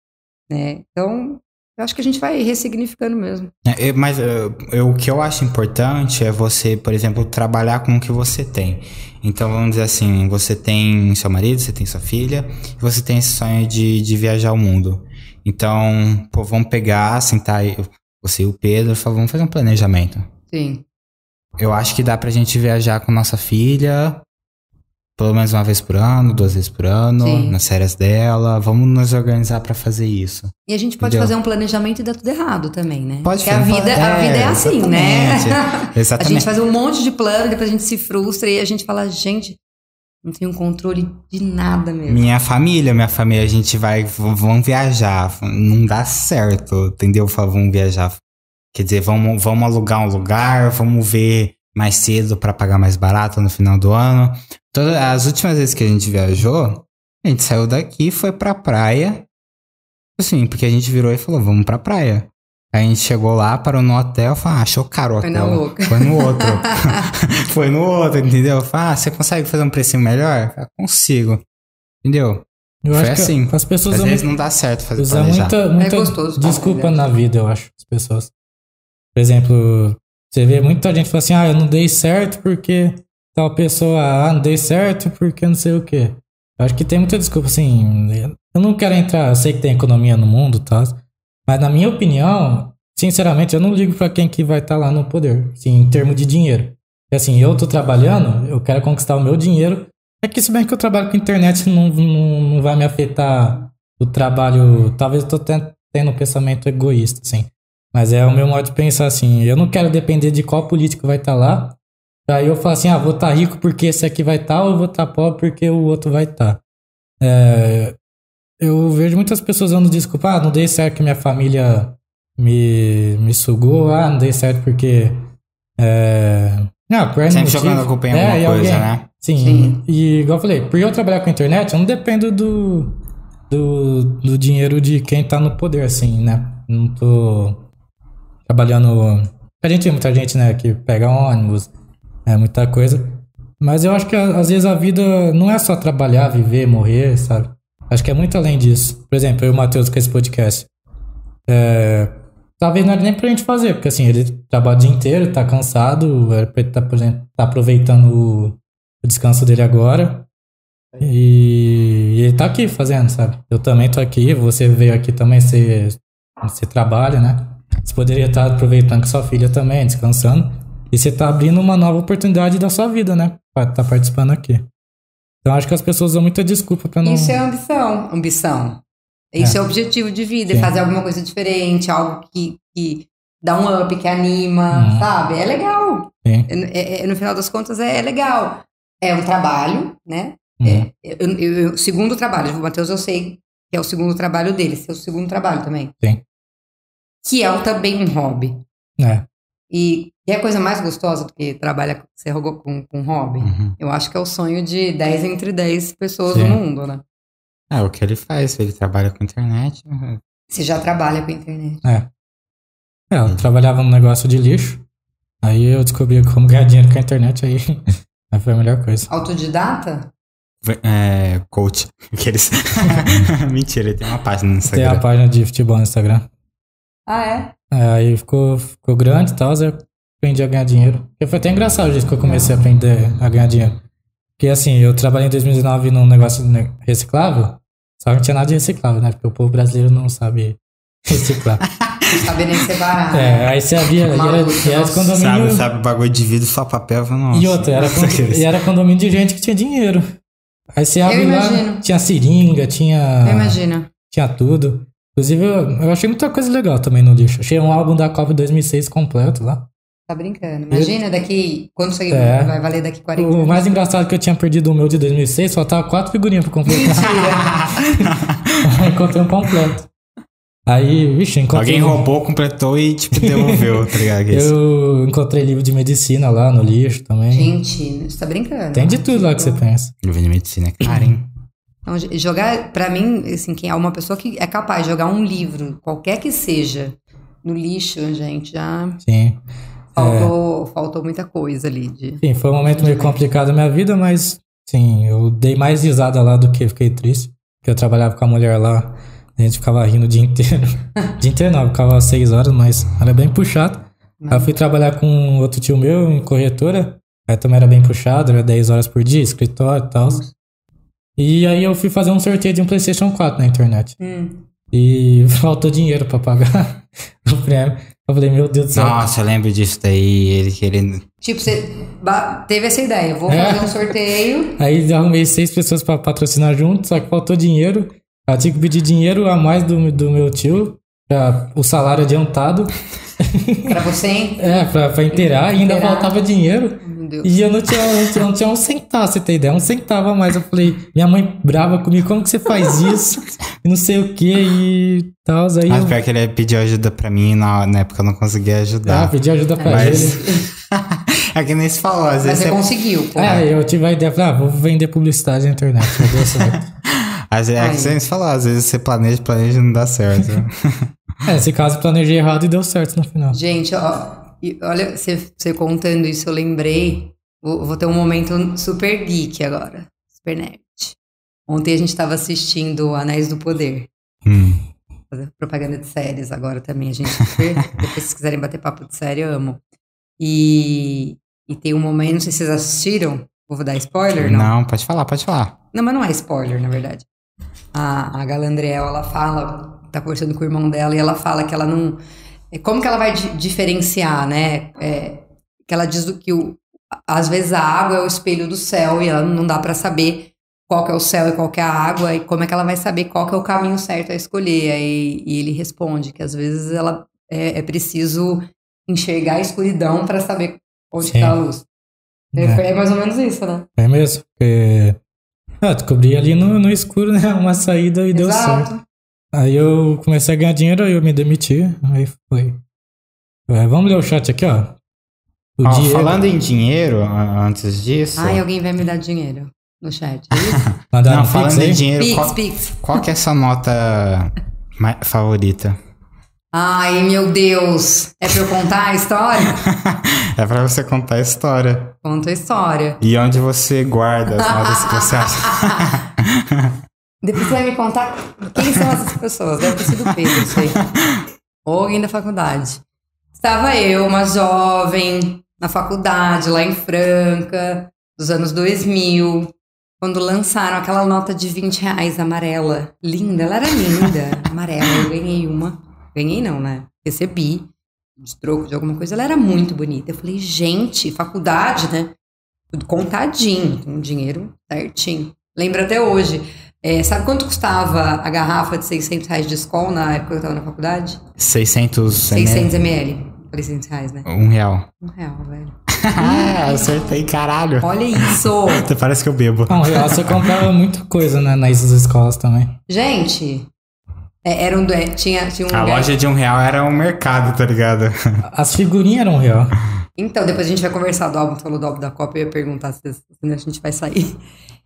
Né? Então, eu acho que a gente vai ressignificando mesmo. É, eu- Mas eu- eu- o que eu acho importante é você, por exemplo, trabalhar com o que você tem. Então, vamos dizer assim, você tem seu marido, você tem sua filha, você tem esse sonho de, de viajar o mundo. Então, pô, vamos pegar, sentar aí, você e o Pedro, falar, vamos fazer um planejamento. Sim. Eu acho que dá pra gente viajar com nossa filha pelo menos uma vez por ano, duas vezes por ano, Sim. nas férias dela. Vamos nos organizar pra fazer isso. E a gente pode Entendeu? fazer um planejamento e dar tudo errado também, né? Pode Porque a fazer vida, plan- a vida é assim, né? exatamente. [LAUGHS] A Exatamente. gente faz um monte de plano, depois a gente se frustra e a gente fala, gente, não tenho controle de nada mesmo. Minha família, minha família, a gente vai, v- vamos viajar. Não dá certo, entendeu? Vamos viajar. Quer dizer, vamos, vamos alugar um lugar, vamos ver mais cedo pra pagar mais barato no final do ano. Todas as últimas vezes que a gente viajou, a gente saiu daqui e foi pra praia. Assim, porque a gente virou e falou, vamos pra praia. Aí a gente chegou lá, parou no hotel, falou, ah, achou caro o Foi hotel. na louca. Foi no outro. [LAUGHS] [LAUGHS] Foi no outro, entendeu? Falei, ah, você consegue fazer um precinho melhor? Eu consigo. Entendeu? Eu Foi acho que assim. as pessoas Às vezes não dá certo fazer usam planejar. muita, muita É gostoso, tá? desculpa na vida, eu acho, as pessoas. Por exemplo, você vê muita gente fala assim, ah, eu não dei certo porque tal pessoa, ah, não dei certo porque não sei o quê. Acho que tem muita desculpa, assim, eu não quero entrar, eu sei que tem economia no mundo e tal, mas na minha opinião, sinceramente, eu não ligo pra quem que vai estar lá no poder, assim, em termos de dinheiro. Porque, assim, eu tô trabalhando, eu quero conquistar o meu dinheiro, é que se bem que eu trabalho com internet [LAUGHS] não, não, não vai me afetar o trabalho, talvez eu tô ten- tendo um pensamento egoísta, assim. Mas é o meu modo de pensar assim. Eu não quero depender de qual político vai estar lá. Aí eu falo assim, ah, vou estar rico porque esse aqui vai estar, ou vou estar pobre porque o outro vai estar. É, eu vejo muitas pessoas dando desculpa, ah, não dei certo que minha família me, me sugou, ah, não dei certo porque. É, não, por Sempre motivo. jogando a culpa em É, alguma e coisa, alguém- né? Sim, Sim. e igual eu falei, por eu trabalhar com internet, eu não dependo do, do, do dinheiro de quem tá no poder, assim, né? Não tô trabalhando. A gente vê muita gente, né, que pega ônibus, é muita coisa. Mas eu acho que às vezes a vida não é só trabalhar, viver, morrer, sabe? Acho que é muito além disso. Por exemplo, eu e o Matheus com esse podcast. É, talvez não era nem pra gente fazer, porque assim, ele trabalha o dia inteiro, tá cansado, era pra ele tá, por exemplo, tá aproveitando o, descanso dele agora. E, e ele tá aqui fazendo, sabe? Eu também tô aqui, você veio aqui também, você, você trabalha, né? Você poderia estar aproveitando com sua filha também, descansando. E você tá abrindo uma nova oportunidade da sua vida, né? Pra estar participando aqui. Então acho que as pessoas usam muita desculpa pra não. Isso é ambição. Ambição. Isso é, objetivo de vida, é Sim. fazer alguma coisa diferente, algo que, que dá um up, que anima, Uhum. sabe? É legal. Sim. É- é- no final das contas, é, é legal. É um trabalho, né? É, eu, eu- eu- segundo trabalho. O Matheus, eu sei que é o segundo trabalho dele, seu segundo trabalho também. Sim. Que é também um hobby. É. E, e é a coisa mais gostosa do que trabalha você com, com, com hobby. Uhum. Eu acho que é o sonho de 10 entre 10 pessoas Sim. no mundo, né? É o que ele faz, ele trabalha com internet. uhum. Você já trabalha com a internet. É. É, eu trabalhava num negócio de lixo. Aí eu descobri como ganhar dinheiro com a internet, aí, [LAUGHS] aí foi a melhor coisa. Autodidata? É, coach. [LAUGHS] Aqueles... [LAUGHS] Mentira, ele tem uma página no Tem Instagram. a página de futebol no Instagram. Ah, é? É, aí ficou, ficou grande e tal, eu aprendi a ganhar dinheiro. E foi até engraçado o jeito que eu comecei a aprender a ganhar dinheiro. Porque assim, eu trabalhei em 2019 num negócio reciclável, só que não tinha nada de reciclável, né? Porque o povo brasileiro não sabe [LAUGHS] reciclar. Não sabe nem separar. é, aí você havia, e era, e era condomínio... Sabe, sabe, bagulho de vidro, só papel. Nossa. E outra, era, e era condomínio de gente que tinha dinheiro. Aí você abre lá, imagino. tinha seringa, tinha, Eu imagino. tinha tudo. Inclusive, eu, eu achei muita coisa legal também no lixo. Achei um álbum da Copa 2006 completo lá. Tá brincando. Imagina daqui. Quando você É. vai valer daqui 40 O mais engraçado é que eu tinha perdido o meu de 2006, faltava quatro figurinhas pra completar. [LAUGHS] Encontrei um completo. Aí, vixe, encontrei... Alguém roubou, completou e, tipo, devolveu, tá ligado? [LAUGHS] Eu encontrei livro de medicina lá no lixo também. Gente, você tá brincando. Tem de tudo lá que você pensa. Livro de medicina é caro, hein? Então, jogar, pra mim, assim, quem é uma pessoa que é capaz de jogar um livro, qualquer que seja, no lixo, gente, já Sim. faltou, faltou muita coisa ali. De... Sim, foi um momento meio complicado da minha vida, mas sim, eu dei mais risada lá do que fiquei triste. Porque eu trabalhava com a mulher lá, a gente ficava rindo o dia inteiro. [LAUGHS] dia inteiro não, ficava seis horas, mas era bem puxado. Aí eu fui trabalhar com outro tio meu em corretora, aí também era bem puxado, era 10 horas por dia, escritório e tal. E aí eu fui fazer um sorteio de um PlayStation 4 na internet. Hum. E [LAUGHS] faltou dinheiro pra pagar [LAUGHS] o prêmio. Eu falei, meu Deus do céu. Nossa, eu lembro disso daí. Ele querendo. Tipo, você teve essa ideia, vou É. fazer um sorteio. [LAUGHS] Aí eu arrumei seis pessoas pra patrocinar junto, só que faltou dinheiro. Eu tinha que pedir dinheiro a mais do, do meu tio, pra o salário adiantado. Pra você, hein? É, pra, pra inteirar, e ainda faltava dinheiro. Deus. E eu não tinha, não tinha, não tinha um centavo, você tem ideia? Um centavo a mais. Eu falei, minha mãe brava comigo, como que você faz isso? E não sei o que e tal. Aí Mas eu pior que ele pediu ajuda pra mim na, na época eu não conseguia ah, ajudar. pedi ajuda pra Mas. ele. [LAUGHS] é que nem se falou, às Mas vezes você você. conseguiu, pô. É, eu tive a ideia, falei, ah, vou vender publicidade na internet, vai dar certo. Às vezes, é que você falou, às vezes você planeja, planeja e não dá certo. [LAUGHS] É, esse caso eu planejei errado e deu certo no final. Gente, ó, e olha, você, contando isso, eu lembrei. Vou, vou ter um momento super geek agora. Super nerd. Ontem a gente tava assistindo Anéis do Poder. hum. Propaganda de séries agora também. A gente super. [LAUGHS] depois, se vocês quiserem bater papo de série, eu amo. E, e tem um momento, não sei se vocês assistiram. Vou dar spoiler, não? Não, pode falar, pode falar. Não, mas não é spoiler, na verdade. A, a Galandriel, ela fala, tá conversando com o irmão dela, e ela fala que ela não. É, Como que ela vai di- diferenciar, né? É, que ela diz do que o, às vezes a água é o espelho do céu e ela não dá pra saber qual é o céu e qual é a água e como é que ela vai saber qual é o caminho certo a escolher. Aí, e ele responde que às vezes ela é, é preciso enxergar a escuridão pra saber onde está a luz. É, É. é mais ou menos isso, né? É mesmo? Porque. Ah, descobri ali no, no escuro, né? Uma saída e deu certo. Aí eu comecei a ganhar dinheiro, aí eu me demiti. Aí foi. É, vamos ler o chat aqui, ó. O Ó, Diego. falando em dinheiro, antes disso. Ai, alguém vai me dar dinheiro no chat. É [LAUGHS] não, um falando em dinheiro, Pix, qual, Pix. qual que é a sua nota favorita? Ai, meu Deus. É pra eu contar a história? [LAUGHS] é pra você contar a história. Conta a história. E onde você guarda as notas que você acha. [LAUGHS] Depois você vai me contar quem são essas pessoas. Deve ter sido o Pedro, aí. Ou alguém da faculdade. Estava eu, uma jovem, na faculdade, lá em Franca, dos anos 2000, quando lançaram aquela nota de 20 reais amarela. Linda, ela era linda, amarela. Eu ganhei uma. Ganhei não, né? Recebi de troco de alguma coisa. Ela era muito bonita. Eu falei, gente, faculdade, né? Tudo contadinho, com dinheiro certinho. Lembro até hoje. É, sabe quanto custava a garrafa de 600 reais de Skol na época que eu tava na faculdade? 600 600 ml. Falei 600 reais, né? Um real. Um real, velho. [LAUGHS] ah, acertei, caralho. Olha isso! [LAUGHS] Parece que eu bebo. Não, real, você comprava muita coisa né, nas escolas também. Gente, é, era um, é, tinha, tinha um A lugar- loja de um real era um mercado, tá ligado? [LAUGHS] As figurinhas eram real. Então, depois a gente vai conversar do álbum, falou do álbum da Copa, eu ia perguntar se, se a gente vai sair.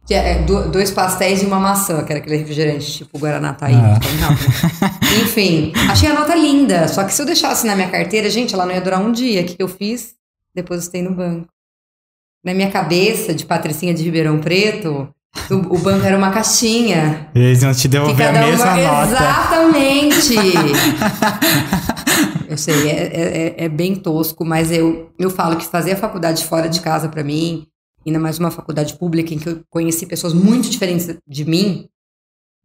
Que é, do- dois pastéis e uma maçã, que era aquele refrigerante, tipo Guaraná Taí. Ah. tão rápido. [LAUGHS] Enfim, achei a nota linda. Só que se eu deixasse na minha carteira, gente, ela não ia durar um dia. O que eu fiz? Depositei no banco. Na minha cabeça, de patricinha de Ribeirão Preto, o, banco era uma caixinha. E eles vão te devolver a mesma uma... nota. Exatamente! [LAUGHS] eu sei, é, é- é- é bem tosco, mas eu, eu falo que fazer a faculdade fora de casa pra mim, ainda mais uma faculdade pública em que eu conheci pessoas muito diferentes de mim,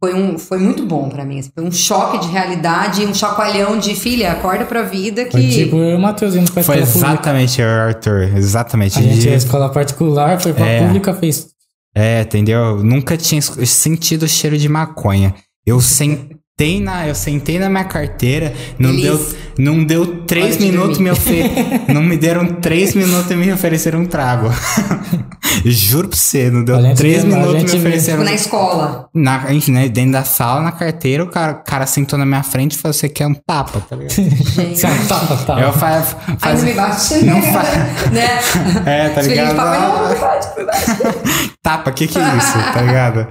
foi, um, foi muito bom pra mim. assim, Foi um choque de realidade, um chacoalhão de filha, acorda pra vida que. Foi tipo eu e o Matheus indo pra Foi escola pública. exatamente, Arthur. Exatamente. A gente ia escola particular, foi pra É. pública, fez. É, entendeu? Nunca tinha sentido o cheiro de maconha. Eu [LAUGHS] sentei na, eu sentei na minha carteira, não Feliz. deu, não deu três Hora de minutos me ofe... [LAUGHS] não me deram três minutos e me ofereceram um trago. [LAUGHS] Juro pra você, não deu A gente três minutos e me vê. ofereceram. Tipo, na escola. Na, né, dentro da sala, na carteira, o cara, o cara sentou na minha frente e falou: Você quer um tapa, tá ligado? [LAUGHS] Gente. Tá, tá, tá. Eu fa faz... não me bate. Não fa- né? É, tá ligado? papai, não, não. Tapa, que que é isso, tá ligado?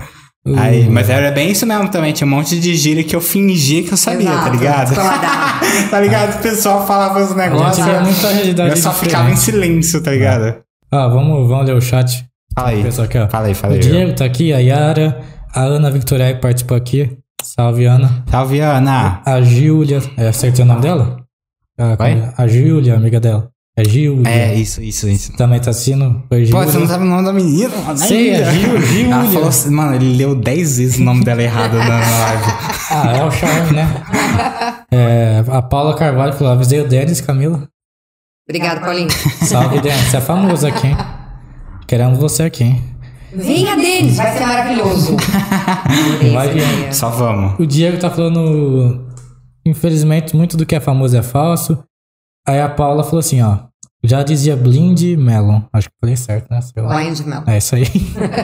Aí, mas era bem isso mesmo também. Tinha um monte de gíria que eu fingia que eu sabia, tá Exato, ligado? descoladar. [LAUGHS] tá ligado? O pessoal falava os negócios. realidade Eu só diferente. ficava em silêncio, tá ligado? Ah, vamos, vamos ler o chat. Fala aí. Pessoal aqui, ó. Fala aí, fala O aí. Diego tá aqui, a Yara, a Ana Victoria que participou aqui. Salve, Ana. Salve, Ana. A Júlia. É, acertei o nome dela? A, Vai? a Júlia, amiga dela. É Gil. É, isso, isso, isso. Também tá assistindo? Foi Gil. Pô, você não sabe o nome da menina? mano, Sei, é Gil, [LAUGHS] Gil. Ela falou assim, mano, ele leu 10 vezes o nome dela errado na, na live. [LAUGHS] Ah, é o charme, né? É, a Paula Carvalho falou, avisei o Denis, Camila. Obrigada, Paulinho. Salve, Denis. Você é famoso aqui, hein? Queremos você aqui, hein? Venha, Denis, vai ser maravilhoso. [LAUGHS] Vai vir. Só vamos. O Diego tá falando. Infelizmente, muito do que é famoso é falso. Aí a Paula falou assim, ó. Já dizia Blind Melon. Acho que falei certo, né? Sei lá. Blind Mel. É isso aí.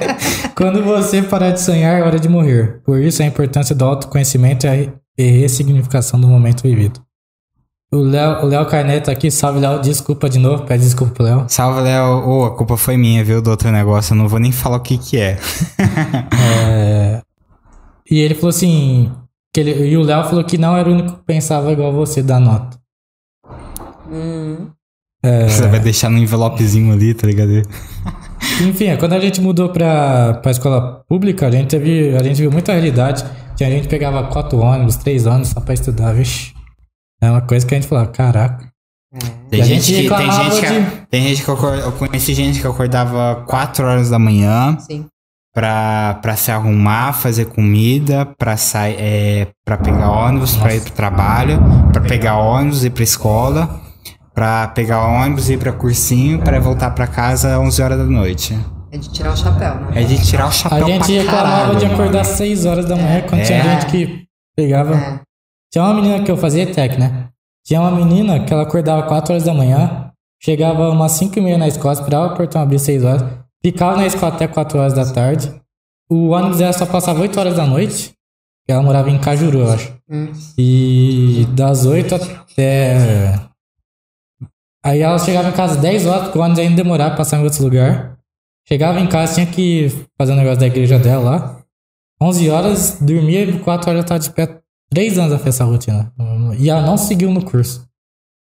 [LAUGHS] Quando você parar de sonhar, é hora de morrer. Por isso, a importância do autoconhecimento e a re- ressignificação do momento vivido. O Léo, o Léo Carneiro tá aqui. Salve, Léo. Desculpa de novo. Pede desculpa pro Léo. Salve, Léo. Ô, a culpa foi minha, viu, do outro negócio. Eu não vou nem falar o que que é. [LAUGHS] É, E ele falou assim. Que ele... E o Léo falou que não era o único que pensava igual você da nota. Hum. Você vai deixar no envelopezinho ali, tá ligado? Enfim, é, quando a gente mudou pra, pra escola pública, a gente, teve, a gente viu muita realidade. Tinha gente que pegava quatro ônibus, três ônibus só pra estudar, vixe. É uma coisa que a gente falava, caraca. Tem E a gente, gente que, tem gente que, de- tem gente que eu conheci gente que acordava 4 horas da manhã Sim. pra, pra se arrumar, fazer comida, pra sair, é, pra pegar ônibus, pra ir pro trabalho, pra pegar ônibus e ir pra escola, pra pegar ônibus e ir pra cursinho, pra voltar pra casa às 11 horas da noite. É de tirar o chapéu, né? É de tirar o chapéu A gente pra reclamava caralho, de acordar às seis horas da manhã, quando tinha É. gente que pegava. É. Tinha uma menina que eu fazia tech, né? Tinha uma menina que ela acordava 4 horas da manhã, chegava umas 5 e meia na escola, esperava o portão abrir 6 horas, ficava na escola até 4 horas da tarde. O ônibus dela só passava 8 horas da noite, que ela morava em Cajuru, eu acho. Hum. E das 8 até. Aí ela chegava em casa 10 horas, porque o ônibus ainda demorava pra passar em outro lugar. Chegava em casa, tinha que fazer um negócio da igreja dela lá. 11 horas, dormia e 4 horas já tava de pé. 3 anos ela fez essa rotina. E ela não seguiu no curso.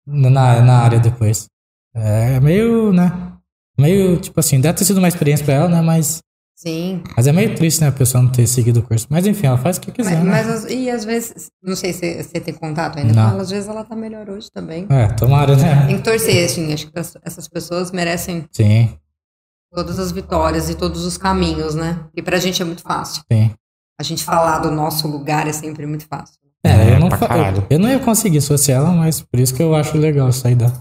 Na, na área depois. É meio, né? Meio, tipo assim, deve ter sido uma experiência pra ela, né? Mas, Sim. mas é meio triste, né? A pessoa não ter seguido o curso. Mas enfim, ela faz o que quiser, Mas, né? mas as- e às vezes, não sei se você tem contato ainda Não. com ela, às vezes ela tá melhor hoje também. É, tomara, né? Tem que torcer, assim, acho que as- essas pessoas merecem Sim, todas as vitórias e todos os caminhos, né? E pra gente é muito fácil. sim. A gente falar do nosso lugar é sempre muito fácil. É, É, eu não, fa- caralho. eu, eu não ia conseguir associar ela, mas por isso que eu acho legal isso aí da.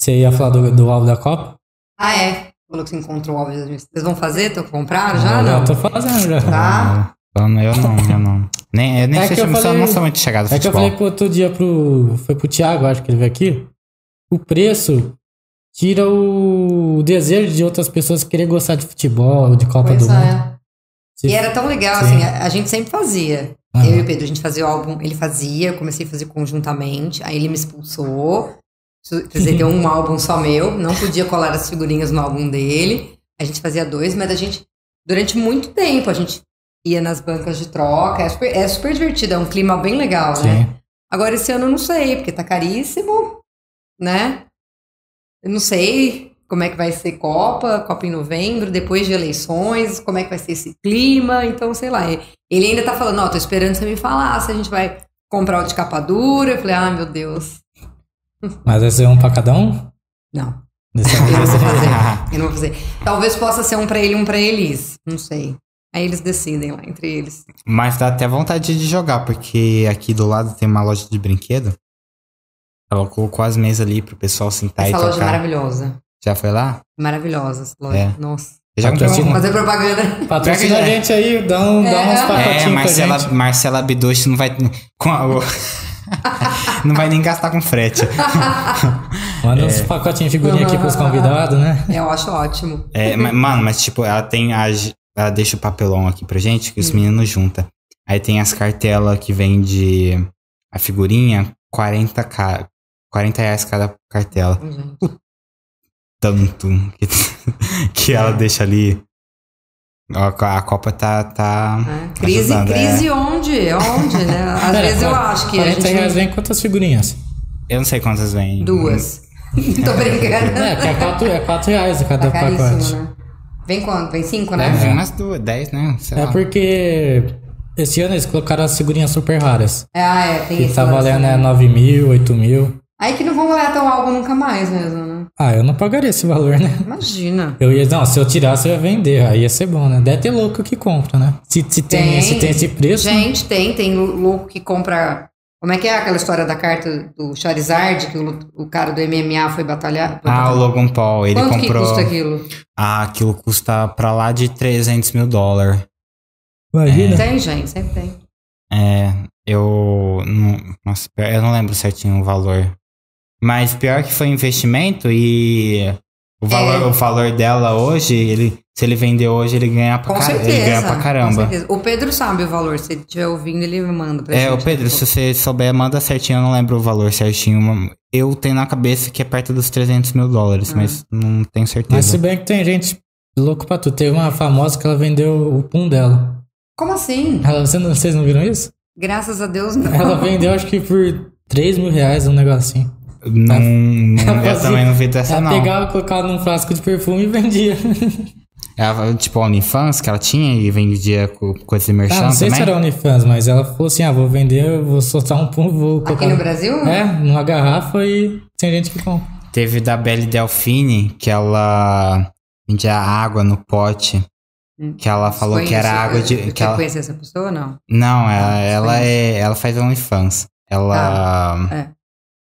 Você ia falar do, do álbum da Copa? Ah, é? Falou que você encontrou o álbum de 2006. Vocês vão fazer? Estão compraram já? não? já tô fazendo já. Tá. Eu não, eu não, eu não. Nem, eu nem É sei eu se eu falei- não sou muito chegado É que eu falei pro outro dia pro. Foi pro Thiago, acho que ele veio aqui. O preço tira o desejo de outras pessoas querer gostar de futebol, de Copa Pois do Mundo. é. Se- E era tão legal, Sim. assim, a, a gente sempre fazia. Eu e o Pedro, a gente fazia o álbum, ele fazia, eu comecei a fazer conjuntamente, aí ele me expulsou. Precisei ter um álbum só meu, não podia colar as figurinhas no álbum dele. A gente fazia dois, mas a gente, durante muito tempo, a gente ia nas bancas de troca. É super, é super divertido, é um clima bem legal, né? Sim. Agora esse ano eu não sei, porque tá caríssimo, né? Eu não sei como é que vai ser Copa, Copa em novembro, depois de eleições, como é que vai ser esse clima, então sei lá. Ele ainda tá falando, ó, tô esperando você me falar se a gente vai comprar o de capa dura. Eu falei, ah, meu Deus. Mas vai ser um pra cada um? Não, Dessa [LAUGHS] eu não vou fazer. Eu não vou fazer. Talvez possa ser um pra ele e um pra Elis. Não sei. Aí eles decidem lá entre eles. Mas dá até vontade de jogar, porque aqui do lado tem uma loja de brinquedo. Ela colocou as mesas ali pro pessoal sentar Essa e loja é tocar. maravilhosa. Já foi lá? Maravilhosa essa loja. É. Nossa. Eu já comprei Patrocina. uma. Fazer propaganda. Patrocina a É. gente aí, dá, um, dá É. uns É, pacotinhos pra Marcela. Marcela Bidoche não vai. [LAUGHS] Com a- não vai nem gastar com frete. Manda É. uns pacotinhos de figurinha aqui pros convidados, né? Eu acho ótimo. É, ma- mano, mas tipo, ela tem a. Ela deixa o papelão aqui pra gente, que os Hum. meninos juntam. Aí tem as cartelas que vende a figurinha, 40, ca... 40 reais cada cartela. Gente. Tanto que, [LAUGHS] que ela deixa ali. Ó, A Copa tá. tá É. Crise, ajudando, crise onde? Onde, né? Às Pera, vezes eu acho que a 40 gente... reais vem quantas figurinhas? Eu não sei quantas vem. Duas. [LAUGHS] Tô brincando. É, que é 4 é quatro reais cada Tá pacote. né? Vem quanto? Vem cinco, né? É, vem umas duas, 10, né? Sei É lá. porque esse ano eles colocaram as figurinhas super raras. É, ah, é, tem Que esse tá valendo né? é 9 mil, 8 mil. Aí que não vão valer até o álbum nunca mais mesmo, né? Ah, eu não pagaria esse valor, né? Imagina. Eu ia, não, se eu tirasse, eu ia vender. Aí ia ser bom, né? Deve ter louco que compra, né? Se, se, tem, Tem. se tem esse preço. Gente, tem, tem louco que compra. Como é que é aquela história da carta do Charizard, que o, o cara do MMA foi batalhar? foi Ah, o batalhar? Logan Paul, ele Quanto comprou. que custa aquilo? Ah, aquilo custa pra lá de 300 mil dólares. Imagina. Tem, gente, sempre tem. É, eu. Não, nossa, eu não lembro certinho o valor. Mas pior que foi investimento e. O valor, É. o valor dela hoje, ele, se ele vender hoje, ele ganha pra, Com car- certeza. ele ganha pra com caramba. certeza. O Pedro sabe o valor. Se ele estiver ouvindo, ele manda pra É, gente. o Pedro, se você souber, manda certinho, eu não lembro o valor certinho. Eu tenho na cabeça que é perto dos 300 mil dólares, Ah. mas não tenho Mas se certeza. bem que tem gente louco pra tudo. Teve uma famosa que ela vendeu o pum dela. Como assim? Ela, você não- vocês não viram isso? Graças a Deus, não. Ela vendeu acho que por 3 mil reais um negocinho. Não, não- Ela [LAUGHS] eu fazia- também não vi dessa, Ela não. pegava, colocava num frasco de perfume e vendia. Ela, tipo, a OnlyFans que ela tinha e vendia com coisa de merchan Ah, não sei também. se era OnlyFans, mas ela falou assim: ah, vou vender, vou soltar um pum, vou Aqui colocar. no Brasil? É, numa garrafa e tem gente que compra. Teve da Belle Delfine, que ela vendia água no pote. Hum. Que ela falou que era água de. Você Que ela, conhece essa pessoa ou não? não, ela, ela, conheço. é, ela faz OnlyFans. Ela. É.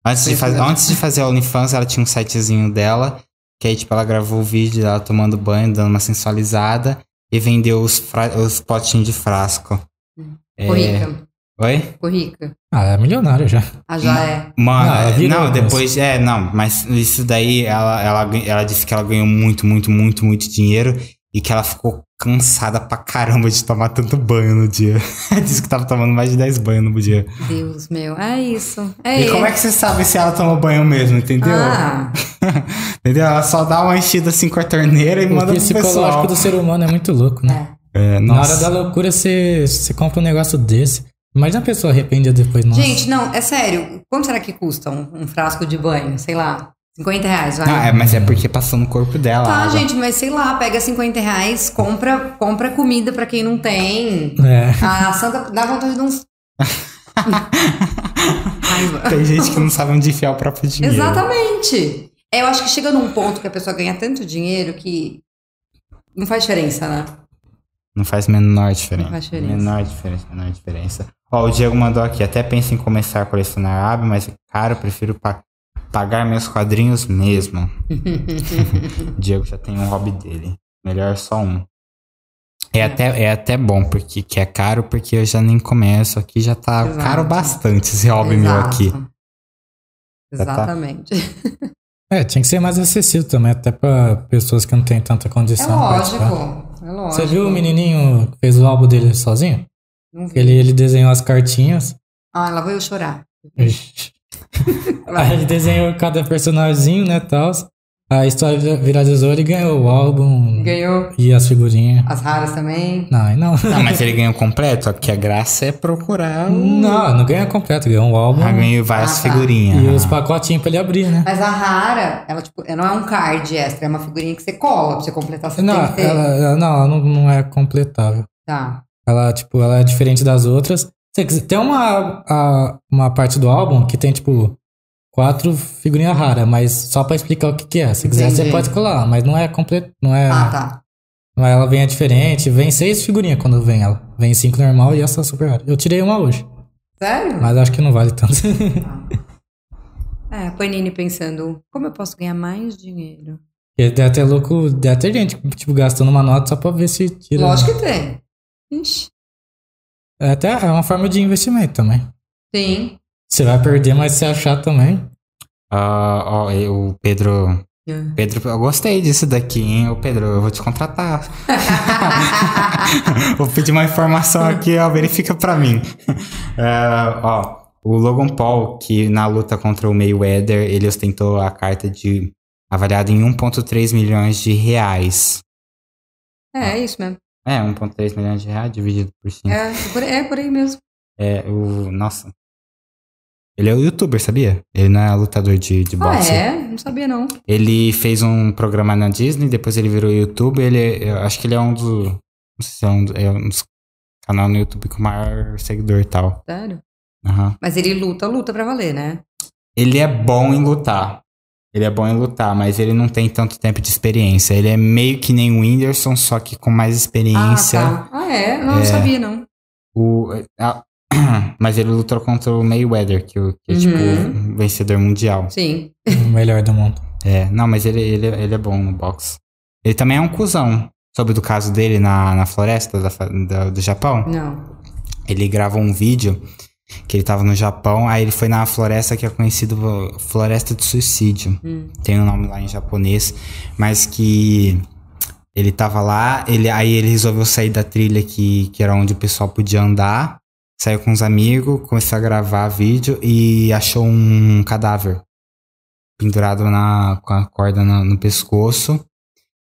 Antes, de fazer, mesmo. antes de fazer a OnlyFans, ela tinha um sitezinho dela. Que aí, tipo, ela gravou o vídeo dela tomando banho, dando uma sensualizada. E vendeu os, fra- os potinhos de frasco. Hum. É, Ficou rica. Oi? Ficou rica. Ah, ela é milionária já. Ah, já é. Mano, Não, ela é, não, depois. é, não, mas isso daí, ela, ela, ela disse que ela ganhou muito, muito, muito, muito dinheiro e que ela ficou cansada pra caramba de tomar tanto banho no dia. [LAUGHS] disse que tava tomando mais de 10 banhos no dia. Deus meu. É isso. É E como é que você sabe se ela tomou banho mesmo, entendeu? Ah, [LAUGHS] entendeu? Ela só dá uma enchida assim com a torneira e O manda pro psicológico pessoal. do ser humano é muito louco, né? É, Na hora da loucura, você, você compra um negócio desse. Imagina a pessoa arrependida depois, nossa. gente, não, é sério. Quanto será que custa um, um frasco de banho? Sei lá. 50 reais, vai. Não, é, mas é porque passou no corpo dela. Tá, gente, mas sei lá, pega 50 reais, compra, compra comida pra quem não tem. É. A Santa dá vontade de uns. [LAUGHS] Tem gente que não sabe onde enfiar o próprio dinheiro. Exatamente. É, eu acho que chega num ponto que a pessoa ganha tanto dinheiro que não faz diferença, né? Não faz menor diferença. Não faz diferença. Menor diferença, menor diferença. Ó, o Diego mandou aqui, até pensa em começar a colecionar ave, mas, cara, eu prefiro pa- pagar meus quadrinhos mesmo. [LAUGHS] Diego já tem um hobby dele. Melhor só um. É até, é até bom, porque que é caro, porque eu já nem começo. Aqui já tá Exato. caro bastante esse hobby meu Exato. aqui. Já tá. Exatamente. [LAUGHS] É, tinha que ser mais acessível também, até pra pessoas que não têm tanta É condição. de lógico. É lógico. Você viu o menininho que fez o álbum dele sozinho? Não vi. Ele, ele desenhou as cartinhas. Ah, lá vou eu chorar. [LAUGHS] Aí ele desenhou cada personagemzinho, né, tal. A história vira- viralizou, ele ganhou o álbum Ganhou e as figurinhas. as raras também. Não, não. Não, mas ele ganhou completo, que a graça é procurar o... Não, não ganha completo, ganhou um álbum Ah, ganhou várias Ah, tá. figurinhas. e os pacotinhos pra ele abrir, né? Mas a rara, ela tipo, não é um card extra, é uma figurinha que você cola pra você completar. Você Não, tem que ter. ela, ela- não, ela não, não é completável. Tá. Ela, tipo, ela é diferente das outras. Você Tem uma, a- uma parte do álbum que tem, tipo, quatro figurinhas raras, mas só pra explicar o que, que é. Se quiser, você Entendi. pode colar, mas não é completo. Não é, Ah, tá. não é- Ela vem é diferente. Vem seis figurinhas quando vem ela. Vem cinco normal e essa super rara. Eu tirei uma hoje, Sério? mas acho que não vale tanto. É, Panini pensando, como eu posso ganhar mais dinheiro? Porque deve ter louco, deve ter gente, tipo, gastando uma nota só pra ver se tira. Lógico que tem. Ixi. É até é uma forma de investimento também. Sim. Você vai perder, mas se achar também. Ah, ó, o Pedro. Pedro, eu gostei disso daqui, hein? Ô, Pedro, eu vou te contratar. [LAUGHS] vou pedir uma informação aqui, ó, verifica pra mim. É, ó, o Logan Paul, que na luta contra o Mayweather, ele ostentou a carta de avaliada em 1,3 milhões de reais. É, é isso mesmo. É, 1,3 milhões de reais dividido por 5. É, por, é por aí mesmo. É, o. Nossa. Ele é o youtuber, sabia? Ele não é lutador de, de Ah, boxe. é? Não sabia, não. Ele fez um programa na Disney, depois ele virou YouTube. Ele, eu acho que ele é um dos. Não sei se é um, é um dos canais no YouTube com maior seguidor e tal. Sério. Aham. Mas ele luta, luta pra valer, né? Ele é bom em lutar. Ele é bom em lutar, mas ele não tem tanto tempo de experiência. Ele é meio que nem o Whindersson, só que com mais experiência. Ah, tá. Ah, é? Não, não sabia, não. O, a- [CLEARS THROAT] mas ele lutou contra o Mayweather, que, o- que é tipo Uhum. o vencedor mundial. Sim. O melhor do mundo. É, não, mas ele, ele, ele é bom no boxe. Ele também é um cuzão. Soube do caso dele na, na floresta da da- do Japão? Não. Ele gravou um vídeo que ele tava no Japão, aí ele foi na floresta que é conhecido como Floresta de Suicídio. Hum. Tem um nome lá em japonês, mas que ele tava lá, ele, aí ele resolveu sair da trilha que, que era onde o pessoal podia andar, saiu com os amigos, começou a gravar vídeo e achou um cadáver pendurado na, com a corda na- no pescoço.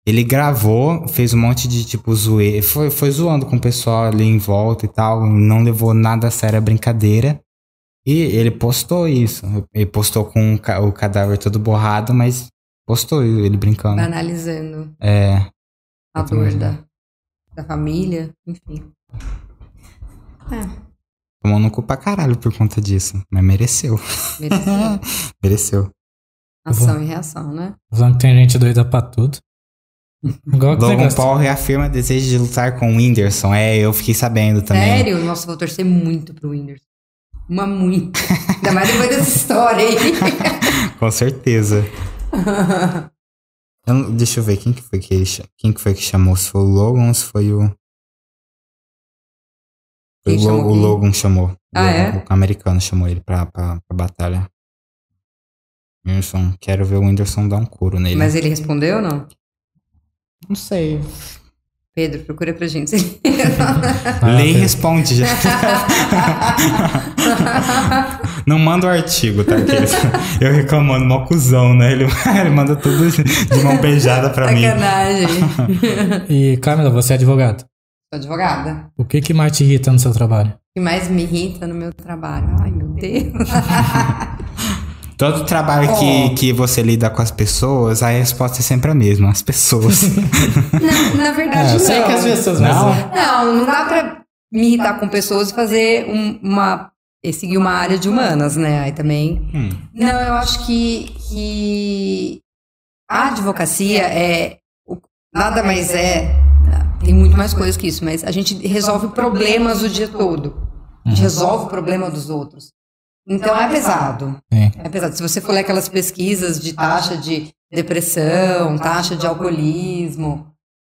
Ele gravou, fez um monte de tipo zoe, foi, foi zoando com o pessoal ali em volta e tal, não levou nada a sério a brincadeira. E ele postou isso. Ele postou com o ca- o cadáver todo borrado, mas postou ele brincando. Analisando É. a dor da, da família, enfim. É, Tomou no cu pra caralho por conta disso. Mas mereceu. mereceu. [LAUGHS] Mereceu. Ação e reação, né? Falando que tem gente doida pra tudo. Igual Logan Paul reafirma desejo de lutar com o Whindersson. É, eu fiquei sabendo também. Sério? Nossa, vou torcer muito pro Whindersson. Uma muito. [LAUGHS] Ainda mais depois dessa história aí. [LAUGHS] Com certeza. Eu deixa eu ver quem que foi que ele, quem que foi que chamou. Se foi o Logan ou se foi o. Quem o, chamou o? Logan chamou. Ah, o, é? o americano chamou ele pra, pra, pra batalha. Whindersson, quero ver o Whindersson dar um couro nele. Mas ele respondeu ou não? Não sei. Pedro, procura pra gente. Ah, [LAUGHS] Lê e Pedro. responde. já. [LAUGHS] Não manda o artigo, tá? aqueles- Eu reclamando, mó cuzão, né? Ele, [LAUGHS] ele manda tudo de mão beijada pra mim. Sacanagem. E Camila, você é advogado. Sou advogada. O que, que mais te irrita no seu trabalho? O que mais me irrita no meu trabalho? Ai, meu Deus. Todo trabalho que, Oh. que você lida com as pessoas, a resposta é sempre a mesma, as pessoas. [LAUGHS] Na, na verdade, É, eu não. sei que às vezes não. Não, não dá pra me irritar com pessoas e fazer um- uma. e seguir uma área de humanas, né? Aí também. Hum. Não, eu acho que, que a advocacia é. Nada mais é. Tem muito mais coisas que isso, mas a gente resolve problemas o dia todo. A gente resolve o problema dos outros. Então é pesado. Sim. É pesado. Se você for ler aquelas pesquisas de taxa de depressão, taxa de alcoolismo,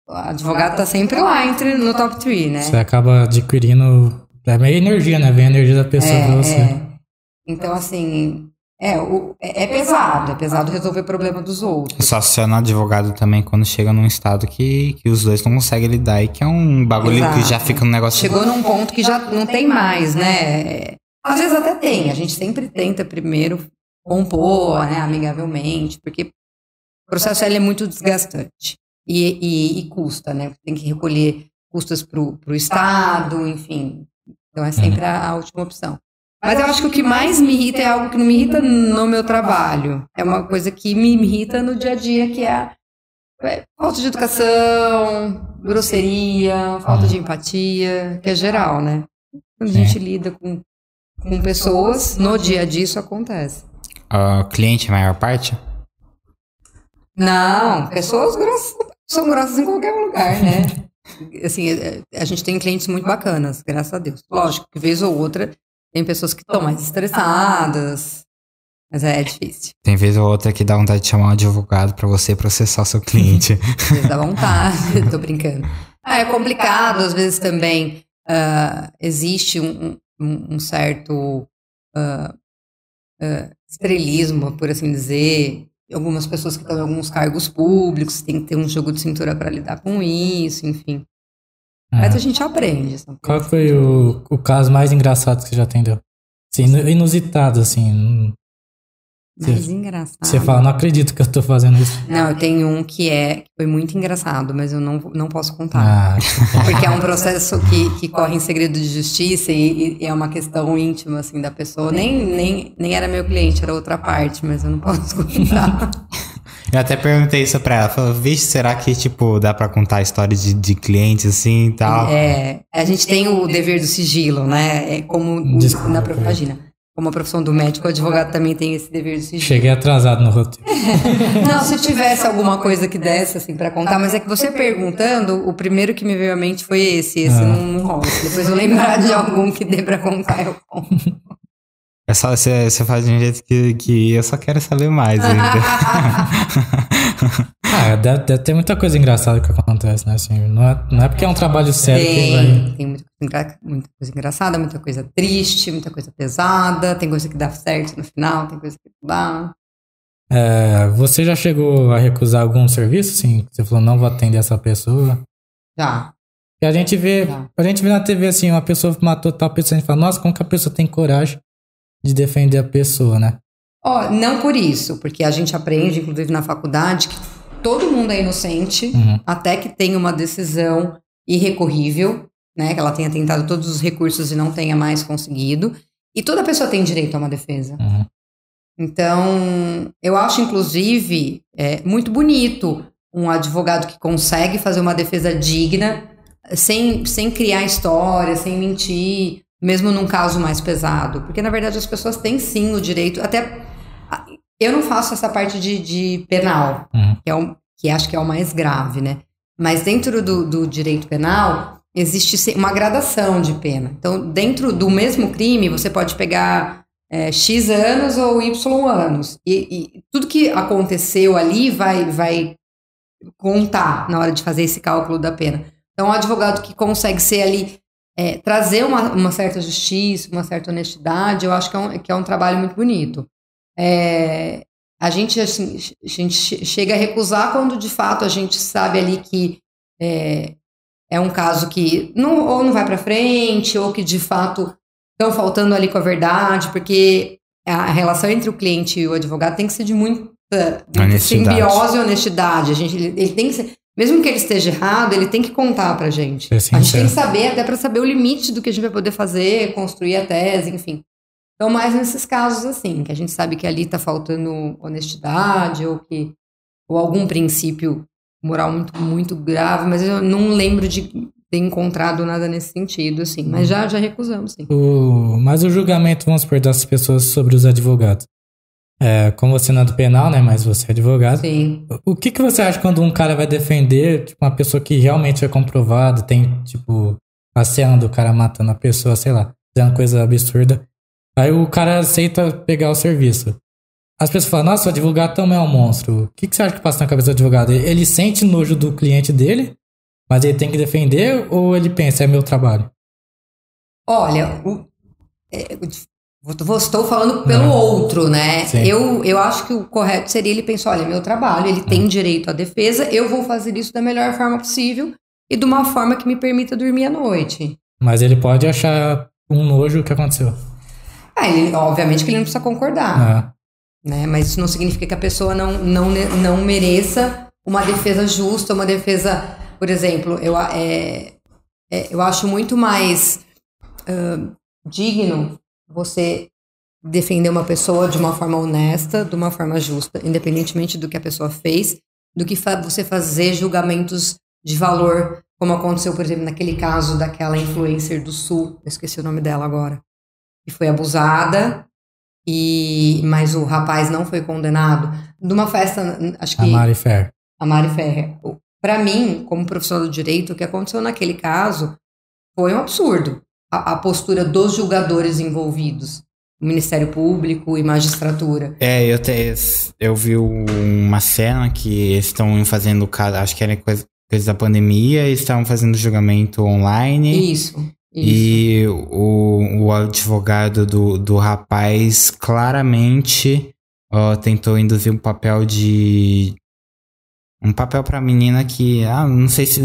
o advogado tá sempre lá entre no top 3, né? Você acaba adquirindo. É meio energia, né? Vem a energia da pessoa pra você. é. Então, assim, é, o- é, é pesado. É pesado resolver o problema dos outros. Só aciona advogado também quando chega num estado que, que os dois não conseguem lidar e que é um bagulho que Exato. já fica um negócio. Chegou num ponto que já não tem mais, né? Às vezes até tem. A gente sempre tenta primeiro compor, né, amigavelmente, porque o processo ele é muito desgastante e, e, e custa, né? Tem que recolher custas para o Estado, enfim. Então é sempre a, a última opção. Mas eu acho que o que mais me irrita é algo que não me irrita no meu trabalho. É uma coisa que me irrita no dia a dia, que é a é, falta de educação, grosseria, falta de empatia, que é geral, né? Quando a gente lida com, com pessoas, no dia a dia isso acontece. Ah, cliente, a maior parte? Não, pessoas grossas são grossas em qualquer lugar, né? [LAUGHS] Assim, é- é- a gente tem clientes muito bacanas, graças a Deus. Lógico que vez ou outra tem pessoas que estão mais estressadas, mas é difícil. Tem vez ou outra que dá vontade de chamar um advogado pra você processar o seu cliente. Às vezes dá [LAUGHS] vontade, [LAUGHS] tô brincando. Ah, é complicado, às vezes também ah, existe um, um- um certo ah, ah, estrelismo, por assim dizer. Algumas pessoas que estão em alguns cargos públicos tem que ter um jogo de cintura para lidar com isso, enfim. É. Mas a gente aprende. são Qual foi o, o caso mais engraçado que você já atendeu? Sim, inu- inusitado, assim. Engraçado. Você fala, não acredito que eu tô fazendo isso. Não, eu tenho um que é que foi muito engraçado, mas eu não, não posso contar. Ah, [LAUGHS] Porque é um processo que, que corre em segredo de justiça e, e é uma questão íntima, assim, da pessoa. Nem, nem, nem era meu cliente, era outra parte, mas eu não posso [LAUGHS] contar. Eu até perguntei isso pra ela. Falei, vixe, será que, tipo, dá pra contar a história de, de clientes assim e tal? É, a gente tem o dever do sigilo, né? É como o- na propagina. Como a profissão do médico, o advogado também tem esse dever de sigilo. Cheguei atrasado no roteiro. [LAUGHS] Não, se tivesse alguma coisa que desse, assim, pra contar, mas é que você perguntando, o primeiro que me veio à mente foi esse, esse Ah. não, rola. Depois eu lembrar de algum que dê pra contar, eu conto. [LAUGHS] É só você, você faz de um jeito que, que eu só quero saber mais [LAUGHS] ainda. Ah, deve, deve ter muita coisa engraçada que acontece, né? Assim, não, é, não é porque é um trabalho sério que vai. Tem, tem muita, coisa engra- muita coisa engraçada, muita coisa triste, muita coisa pesada, tem coisa que dá certo no final, tem coisa que não dá. É, você já chegou a recusar algum serviço, assim? Você falou, não vou atender essa pessoa. Já. E a gente vê, Já. a gente vê na TV assim, uma pessoa matou tal pessoa, a gente fala, nossa, como que a pessoa tem coragem de defender a pessoa, né? Ó, não por isso, porque a gente aprende, inclusive na faculdade, que todo mundo é inocente, Uhum. até que tenha uma decisão irrecorrível, né? Que ela tenha tentado todos os recursos e não tenha mais conseguido. E toda pessoa tem direito a uma defesa. Uhum. Então, eu acho, inclusive, é, muito bonito um advogado que consegue fazer uma defesa digna, sem, sem criar história, sem mentir, mesmo num caso mais pesado. Porque, na verdade, as pessoas têm sim o direito. Até. Eu não faço essa parte de, de penal, Uhum. que, é o, que acho que é o mais grave, né? Mas dentro do, do direito penal, existe uma gradação de pena. Então, dentro do mesmo crime, você pode pegar é, X anos ou Y anos. E, e tudo que aconteceu ali vai, vai contar na hora de fazer esse cálculo da pena. Então, o advogado que consegue ser ali, é, trazer uma, uma certa justiça, uma certa honestidade, eu acho que é um, que é um trabalho muito bonito. É, a gente, assim, a gente che- chega a recusar quando de fato a gente sabe ali que é, é um caso que não, ou não vai para frente, ou que de fato estão faltando ali com a verdade, porque a relação entre o cliente e o advogado tem que ser de muita, simbiose e honestidade. A gente, ele, ele tem que ser, mesmo que ele esteja errado, ele tem que contar pra gente. Ser A gente tem sincero. que saber, até para saber o limite do que a gente vai poder fazer, construir a tese, enfim. Então, mais nesses casos assim, que a gente sabe que ali está faltando honestidade ou que ou algum princípio moral muito, muito grave, mas eu não lembro de ter encontrado nada nesse sentido, assim. Mas já, já recusamos, sim. O, mas o julgamento, vamos supor, das pessoas sobre os advogados. É, como você não é do penal, né? Mas você é advogado. Sim. O que, que você acha quando um cara vai defender tipo, uma pessoa que realmente foi comprovada, tem, tipo, a cena do cara matando a pessoa, sei lá, fazendo coisa absurda. Aí o cara aceita pegar o serviço. As pessoas falam, nossa, o advogado também é um monstro. O que, que você acha que passa na cabeça do advogado? Ele- sente nojo do cliente dele, mas ele tem que defender, ou ele pensa, é meu trabalho? Olha, o- é, vou- estou falando pelo Não. outro, né? Sim. Eu, eu acho que o correto seria ele pensar, olha, é meu trabalho, ele tem direito à defesa, eu vou fazer isso da melhor forma possível e de uma forma que me permita dormir à noite. Mas ele pode achar um nojo o que aconteceu. Ah, ele, obviamente que ele não precisa concordar, né? Mas isso não significa que a pessoa não, não, não mereça uma defesa justa, uma defesa, por exemplo, eu, é, é, eu acho muito mais ah, digno você defender uma pessoa de uma forma honesta, de uma forma justa, independentemente do que a pessoa fez, do que fa- você fazer julgamentos de valor, como aconteceu, por exemplo, naquele caso daquela influencer do Sul, eu esqueci o nome dela agora, que foi abusada, e mas o rapaz não foi condenado. Numa festa, acho que a Mari Fer. a Mari Ferrer. Para mim, como profissional do direito, o que aconteceu naquele caso foi um absurdo. A, a postura dos julgadores envolvidos, o Ministério Público e magistratura. É, eu, te, eu vi uma cena que eles estão fazendo acho que era coisa, coisa da pandemia, eles estavam fazendo julgamento online. Isso. isso. E o, o advogado do, do rapaz claramente ó, tentou induzir um papel de. Um papel pra menina que. Ah, não sei se.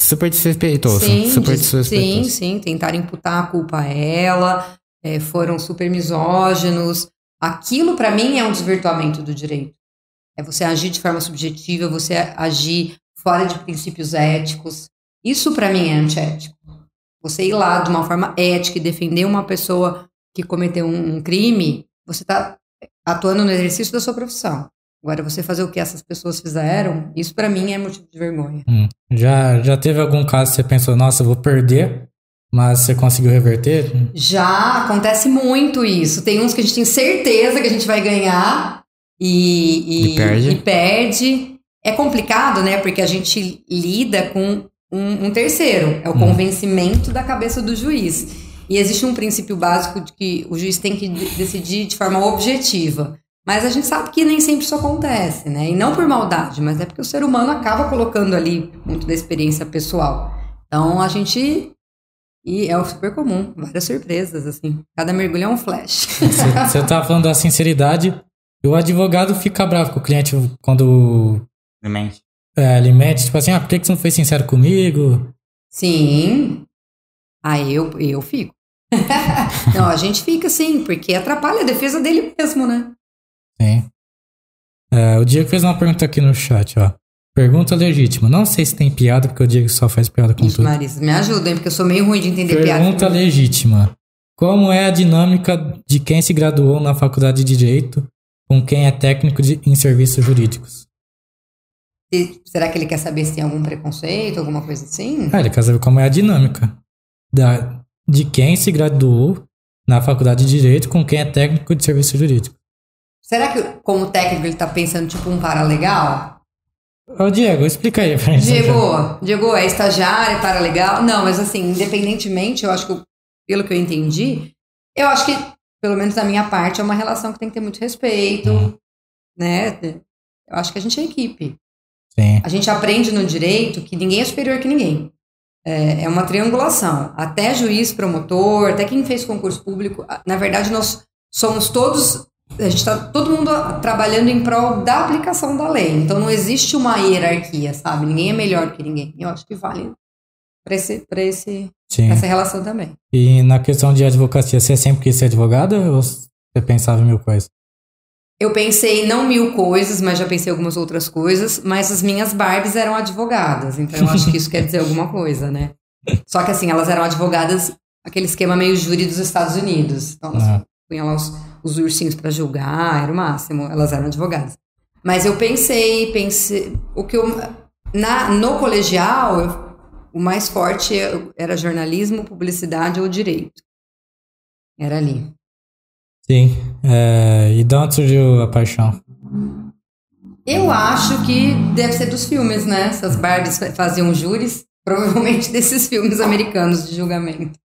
Super desrespeitoso. Sim, super de- sim, desrespeitoso. sim, tentaram imputar a culpa a ela, é, foram super misóginos. Aquilo, para mim, é um desvirtuamento do direito. É você agir de forma subjetiva, você agir fora de princípios éticos. Isso, para mim, é antiético. Você ir lá de uma forma ética e defender uma pessoa que cometeu um, um crime, você está atuando no exercício da sua profissão. Agora, você fazer o que essas pessoas fizeram, isso para mim é motivo de vergonha. Hum. Já, já teve algum caso que você pensou, nossa, eu vou perder mas você conseguiu reverter? Já acontece muito isso. Tem uns que a gente tem certeza que a gente vai ganhar e, E perde. e perde. É complicado, né? Porque a gente lida com um, um terceiro. É o Hum. convencimento da cabeça do juiz. E existe um princípio básico de que o juiz tem que de- decidir de forma objetiva. Mas a gente sabe que nem sempre isso acontece, né? E não por maldade, mas é porque o ser humano acaba colocando ali muito da experiência pessoal. Então a gente. E é super comum, várias surpresas, assim. Cada mergulho é um flash. Você, [LAUGHS] tá falando da sinceridade. E o advogado fica bravo com o cliente quando Realmente. é, ele mente, tipo assim, ah, por que que você não foi sincero comigo? Sim. Aí eu, eu fico. [LAUGHS] não, a gente fica sim, porque atrapalha a defesa dele mesmo, né? Sim. É, o Diego fez uma pergunta aqui no chat, ó. Pergunta legítima. Não sei se tem piada, porque o Diego só faz piada com Ixi, tudo. Marisa, me ajuda, hein? Porque eu sou meio ruim de entender piada. Pergunta legítima. Como é a dinâmica de quem se graduou na faculdade de Direito com quem é técnico de- em serviços jurídicos? Se- Será que ele quer saber se tem algum preconceito, alguma coisa assim? Ah, ele quer saber como é a dinâmica da, de quem se graduou na faculdade de Direito com quem é técnico de serviço jurídico. Será que, como técnico, ele tá pensando tipo um paralegal? Ô, Diego, explica aí pra gente. Diego, Diego, é estagiário, é paralegal? Não, mas assim, independentemente, eu acho que, pelo que eu entendi, eu acho que, pelo menos da minha parte, é uma relação que tem que ter muito respeito, né? Eu acho que a gente é equipe. Sim. A gente aprende no direito que ninguém é superior que ninguém. É, é uma triangulação. Até juiz, promotor, até quem fez concurso público. Na verdade, nós somos todos. A gente está todo mundo trabalhando em prol da aplicação da lei. Então não existe uma hierarquia, sabe? Ninguém é melhor que ninguém. Eu acho que vale para esse, pra esse, Sim. essa relação também. E na questão de advocacia, você sempre quis ser advogada ou você pensava em mil coisas? Eu pensei não mil coisas, mas já pensei algumas outras coisas, mas as minhas Barbies eram advogadas, então eu acho que isso quer dizer alguma coisa, né? Só que assim, elas eram advogadas, aquele esquema meio júri dos Estados Unidos. Então elas Ah. punham lá os, os ursinhos pra julgar, era o máximo, elas eram advogadas. Mas eu pensei, pensei, o que eu na no colegial, eu- o mais forte era jornalismo, publicidade ou direito. Era ali. Sim. É, e de onde surgiu a paixão? Eu acho que deve ser dos filmes, né? Essas Barbies fa- faziam júris, provavelmente [LAUGHS] desses filmes americanos de julgamento.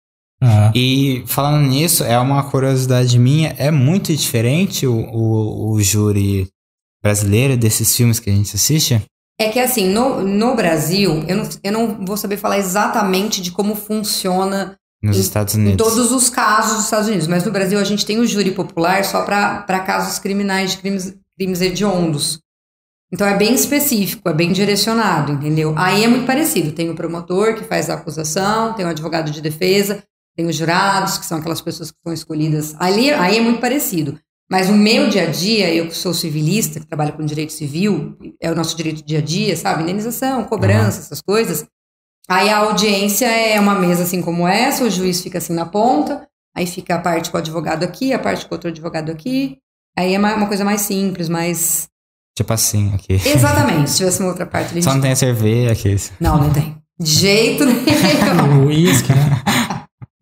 Ah, E falando nisso, é uma curiosidade minha, é muito diferente o, o, o júri brasileiro desses filmes que a gente assiste? É que assim, no, no Brasil, eu não, eu não vou saber falar exatamente de como funciona Nos Em- Estados em Unidos. todos os casos dos Estados Unidos, mas no Brasil a gente tem o júri popular só para casos criminais de crimes, crimes hediondos. Então é bem específico, é bem direcionado, entendeu? Aí é muito parecido. Tem o promotor que faz a acusação, tem o advogado de defesa, tem os jurados, que são aquelas pessoas que são escolhidas. Ali, aí é muito parecido. Mas o meu dia a dia, eu que sou civilista, que trabalho com direito civil, é o nosso direito dia a dia, sabe? Indenização, cobrança, essas coisas. Aí a audiência é uma mesa assim como essa, o juiz fica assim na ponta, aí fica a parte com o advogado aqui, a parte com outro advogado aqui. Aí é uma, coisa mais simples, mais. Tipo assim, aqui. Exatamente, se tivesse uma outra [LAUGHS] parte ali. Só não tem a cerveja aqui. Não, não tem. De jeito [LAUGHS] nenhum. uísque, né?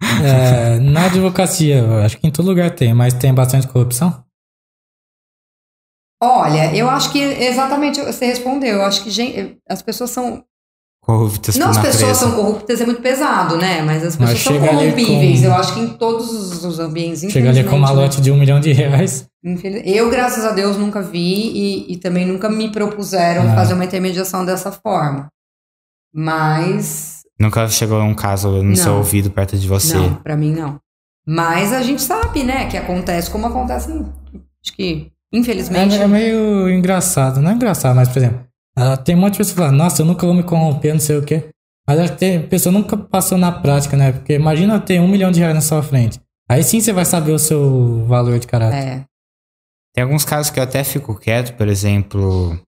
É, na advocacia, acho que em todo lugar tem, mas tem bastante corrupção? Olha, eu acho que exatamente você respondeu. Eu acho que gente, as pessoas são. Corruptas Não as natureza. pessoas são corruptas, é muito pesado, né? Mas as Mas pessoas são chega ali corrompíveis. com- Eu acho que em todos os, ambientes. Chega ali com uma né? lote de um milhão de reais. Eu, graças a Deus, nunca vi e, e também nunca me propuseram Ah. fazer uma intermediação dessa forma. Mas. Nunca chegou um caso no seu Não. ouvido perto de você. Não, pra mim não. Mas a gente sabe, né, que acontece como acontece. Acho que, infelizmente. É, é meio engraçado, não é engraçado, mas por exemplo, ah, tem um monte de pessoas que falam, nossa, eu nunca vou me corromper, não sei o quê. Mas a pessoa nunca passou na prática, né? Porque imagina ter um milhão de reais na sua frente. Aí sim você vai saber o seu valor de caráter. É. Tem alguns casos que eu até fico quieto, por exemplo,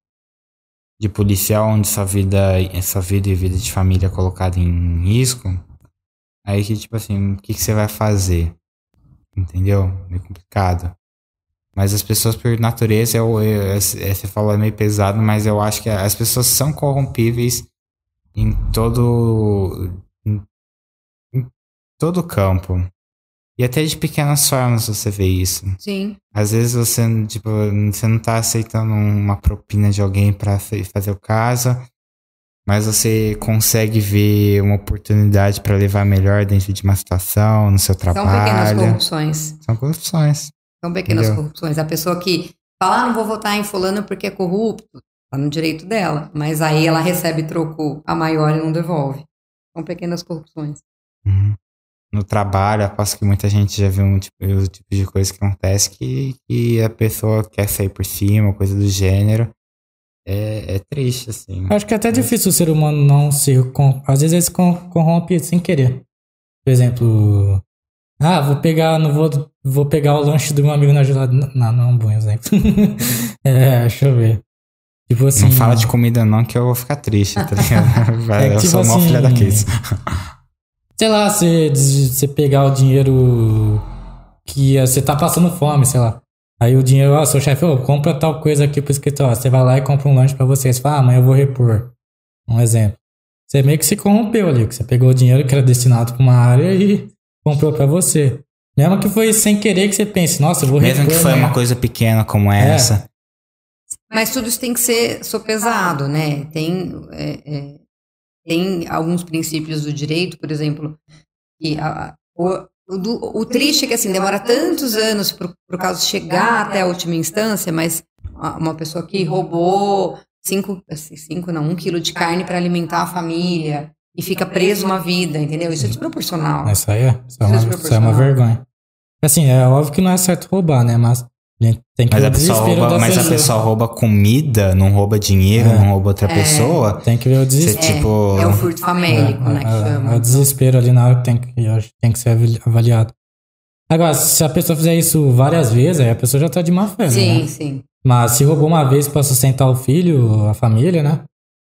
de policial onde sua vida, sua vida e vida de família é colocada em risco. Aí que, tipo assim, o que, que você vai fazer? Entendeu? Meio complicado. Mas as pessoas, por natureza, eu, eu, é- você falou é meio pesado, mas eu acho que as pessoas são corrompíveis em todo. em- em todo campo. E até de pequenas formas você vê isso. Sim. Às vezes você, tipo, você não tá aceitando uma propina de alguém para fazer o caso, mas você consegue ver uma oportunidade para levar melhor dentro de uma situação, no seu trabalho. São pequenas corrupções. São corrupções. São pequenas Entendeu? corrupções. A pessoa que fala, ah, não vou votar em fulano porque é corrupto, tá no direito dela. Mas aí ela recebe troco a maior e não devolve. São pequenas corrupções. Uhum. No trabalho, aposto que muita gente já viu um tipo, o tipo de coisa que acontece que, que a pessoa quer sair por cima, coisa do gênero. É, é triste, assim. Acho que é até difícil o ser humano não se. Às vezes ele se corrompe sem querer. Por exemplo. Ah, vou pegar. Não vou, vou pegar o lanche do meu amigo na geladeira. Não, não é um bom exemplo. [LAUGHS] é, deixa eu ver. Tipo assim. Não fala de comida não que eu vou ficar triste, tá [LAUGHS] ligado? Vai, É que, eu tipo sou mó assim, filha da Case. Sei lá, você, você pegar o dinheiro que você tá passando fome, sei lá. Aí o dinheiro, ó, seu chefe, ô, compra tal coisa aqui pro escritório. Você vai lá e compra um lanche pra você. Você fala, ah, amanhã eu vou repor. Um exemplo. Você meio que se corrompeu ali, que você pegou o dinheiro que era destinado pra uma área e comprou pra você. Mesmo que foi sem querer que você pense, nossa, eu vou Mesmo repor. que foi amanhã. uma coisa pequena como É. essa. Mas tudo isso tem que ser sopesado, né? Tem, é, é, tem alguns princípios do direito, por exemplo, que a- o, o, do- o triste é que assim demora tantos anos para o caso chegar até a última instância, mas uma pessoa que roubou cinco, assim, cinco não, um quilo de carne para alimentar a família e fica preso uma vida, entendeu? Isso é desproporcional. Isso aí é, isso é, é uma, isso é uma vergonha. Assim, é óbvio que não é certo roubar, né? Mas gente tem que Mas ver a o pessoa rouba, da mas a pessoa. rouba comida, não rouba dinheiro, É. não rouba outra É. pessoa. Tem que ver o Você, desespero. É, tipo. é o furto famélico, né, que é, chama. é o desespero ali na hora que tem que, eu acho que tem que ser avali- avaliado. Agora, se a pessoa fizer isso várias vezes, aí a pessoa já tá de má fé, Sim, né? sim. Mas se roubou uma vez pra sustentar o filho, a família, né?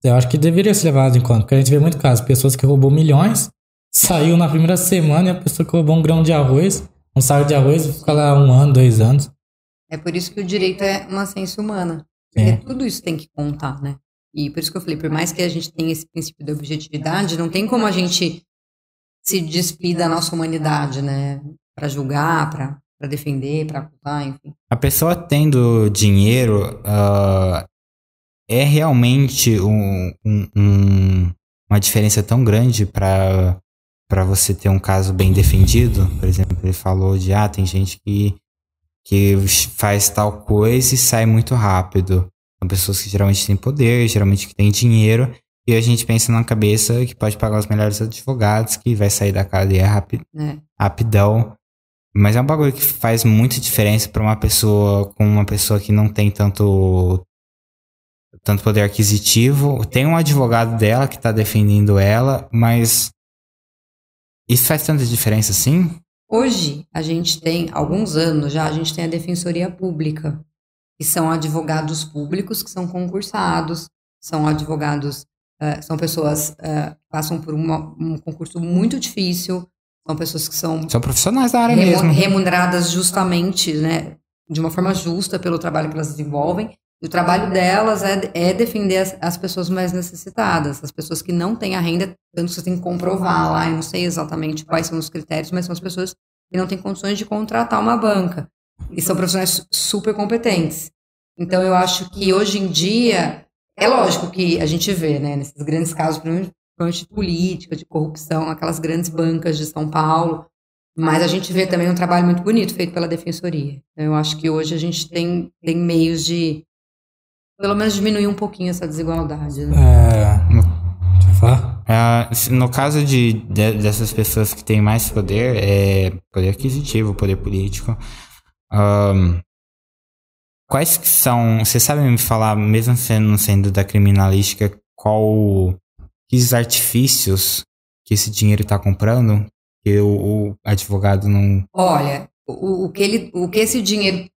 Eu acho que deveria ser levado em conta. Porque a gente vê muito caso, pessoas que roubou milhões, [LAUGHS] saiu na primeira semana e a pessoa que roubou um grão de arroz, um saco de arroz, fica lá um ano, dois anos. É por isso que o direito é uma ciência humana. Porque tudo isso tem que contar, né? E por isso que eu falei, por mais que a gente tenha esse princípio da objetividade, não tem como a gente se despir da nossa humanidade, né? Para julgar, para defender, para acusar, enfim. A pessoa tendo dinheiro ah, é realmente um- um- um- uma diferença tão grande para para você ter um caso bem defendido. Por exemplo, ele falou de ah, tem gente que, que faz tal coisa e sai muito rápido. São pessoas que geralmente têm poder, geralmente que têm dinheiro, e a gente pensa na cabeça que pode pagar os melhores advogados, que vai sair da cadeia rápido Né? rapidão. Mas é um bagulho que faz muita diferença pra uma pessoa com uma pessoa que não tem tanto tanto poder aquisitivo. Tem um advogado dela que tá defendendo ela, mas isso faz tanta diferença assim? Hoje, a gente tem, alguns anos já, a gente tem a Defensoria Pública, que são advogados públicos que são concursados, são advogados, eh, são pessoas eh, que passam por uma- um concurso muito difícil, são pessoas que são São profissionais da área mesmo. remuneradas justamente, né, de uma forma justa pelo trabalho que elas desenvolvem. O trabalho delas é, é defender as, as pessoas mais necessitadas, as pessoas que não têm a renda, tanto que você tem que comprovar lá, eu não sei exatamente quais são os critérios, mas são as pessoas que não têm condições de contratar uma banca. E são profissionais super competentes. Então eu acho que hoje em dia, é lógico que a gente vê, né, nesses grandes casos, principalmente de política, de corrupção, aquelas grandes bancas de São Paulo, mas a gente vê também um trabalho muito bonito feito pela defensoria. Então, eu acho que hoje a gente tem, tem meios de, pelo menos, diminuir um pouquinho essa desigualdade. Né? É. Deixa eu falar? Se- no caso de, de- dessas pessoas que têm mais poder, é poder aquisitivo, poder político, ahn, quais que são, você sabe me falar, mesmo sendo, sendo da criminalística, qual, que os artifícios que esse dinheiro está comprando, que o, o advogado não... Olha, o, o, que ele, o que esse dinheiro,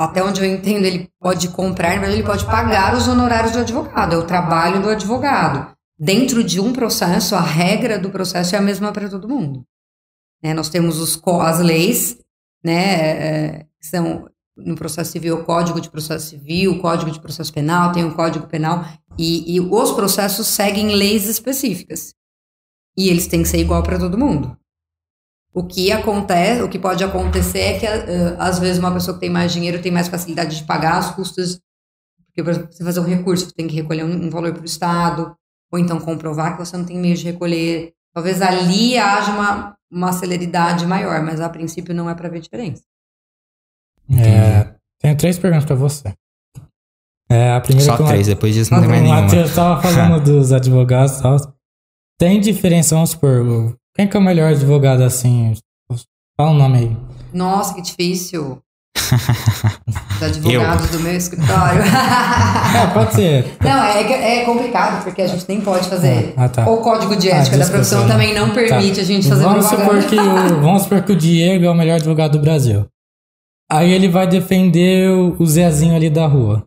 até onde eu entendo, ele pode comprar, mas ele pode pagar os honorários do advogado, é o trabalho do advogado. Dentro de um processo, a regra do processo é a mesma para todo mundo. Né, nós temos os, as leis, né, é, que são no processo civil o Código de Processo Civil, o Código de Processo Penal, tem o Código Penal, e, e os processos seguem leis específicas. E eles têm que ser igual para todo mundo. O que acontece, o que pode acontecer é que uh, às vezes uma pessoa que tem mais dinheiro tem mais facilidade de pagar os custos, porque por exemplo, você fazer um recurso, você tem que recolher um, um valor para o Estado, ou então comprovar que você não tem meio de recolher. Talvez ali haja uma, uma celeridade maior, mas a princípio não é para ver diferença. É, tenho três perguntas para você. É, a primeira Só três, depois disso não tem mais nenhuma. Eu tava falando [LAUGHS] dos advogados e tal. Tem diferença, vamos supor, quem que é o melhor advogado assim? Fala o um nome aí. Nossa, que difícil. [LAUGHS] Os advogados eu. do meu escritório. [LAUGHS] é, pode ser. Não, é, é complicado, porque a gente nem pode fazer. Ah, tá. O código de ética ah, da profissão também não permite tá. a gente fazer vamos supor que o, [LAUGHS] Vamos supor que o Diego é o melhor advogado do Brasil. Aí ele vai defender o Zezinho ali da rua.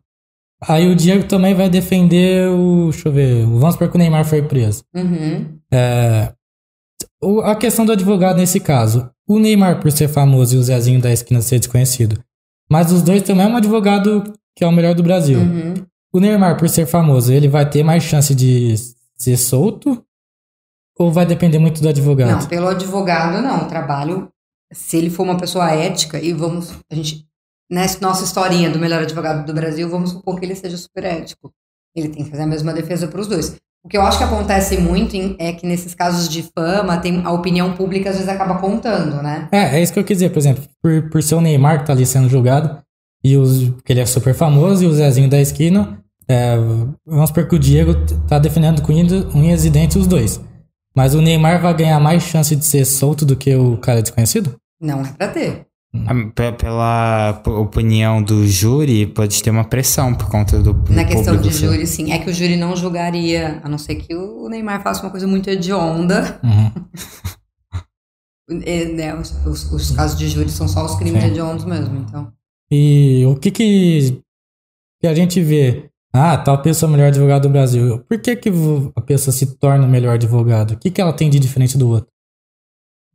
Aí o Diego também vai defender o. Deixa eu ver. Vamos supor que o Neymar foi preso. Uhum. É, a questão do advogado nesse caso. O Neymar, por ser famoso, e o Zezinho da esquina ser desconhecido. Mas os dois também é um advogado que é o melhor do Brasil. Uhum. O Neymar, por ser famoso, ele vai ter mais chance de ser solto? Ou vai depender muito do advogado? Não, pelo advogado não. O trabalho, se ele for uma pessoa ética, e vamos. A gente nessa nossa historinha do melhor advogado do Brasil, vamos supor que ele seja super ético. Ele tem que fazer a mesma defesa para os dois. O que eu acho que acontece muito é que nesses casos de fama, tem a opinião pública às vezes acaba contando, né? É, é isso que eu quis dizer, por exemplo, por, por ser o Neymar que tá ali sendo julgado, e os, que ele é super famoso, e o Zezinho da esquina, é, vamos supor que o Diego tá defendendo com unhas e dentes os dois. Mas o Neymar vai ganhar mais chance de ser solto do que o cara desconhecido? Não é pra ter. Pela opinião do júri, pode ter uma pressão por conta do. Na questão de júri, sim. É que o júri não julgaria, a não ser que o Neymar faça uma coisa muito hedionda. Uhum. é, [LAUGHS] né, os, os, os, casos de júri são só os crimes sim. hediondos mesmo, então. E o que que, que a gente vê? Ah, tal pessoa é o melhor advogado do Brasil. Por que, que a pessoa se torna o melhor advogado? O que, que ela tem de diferente do outro?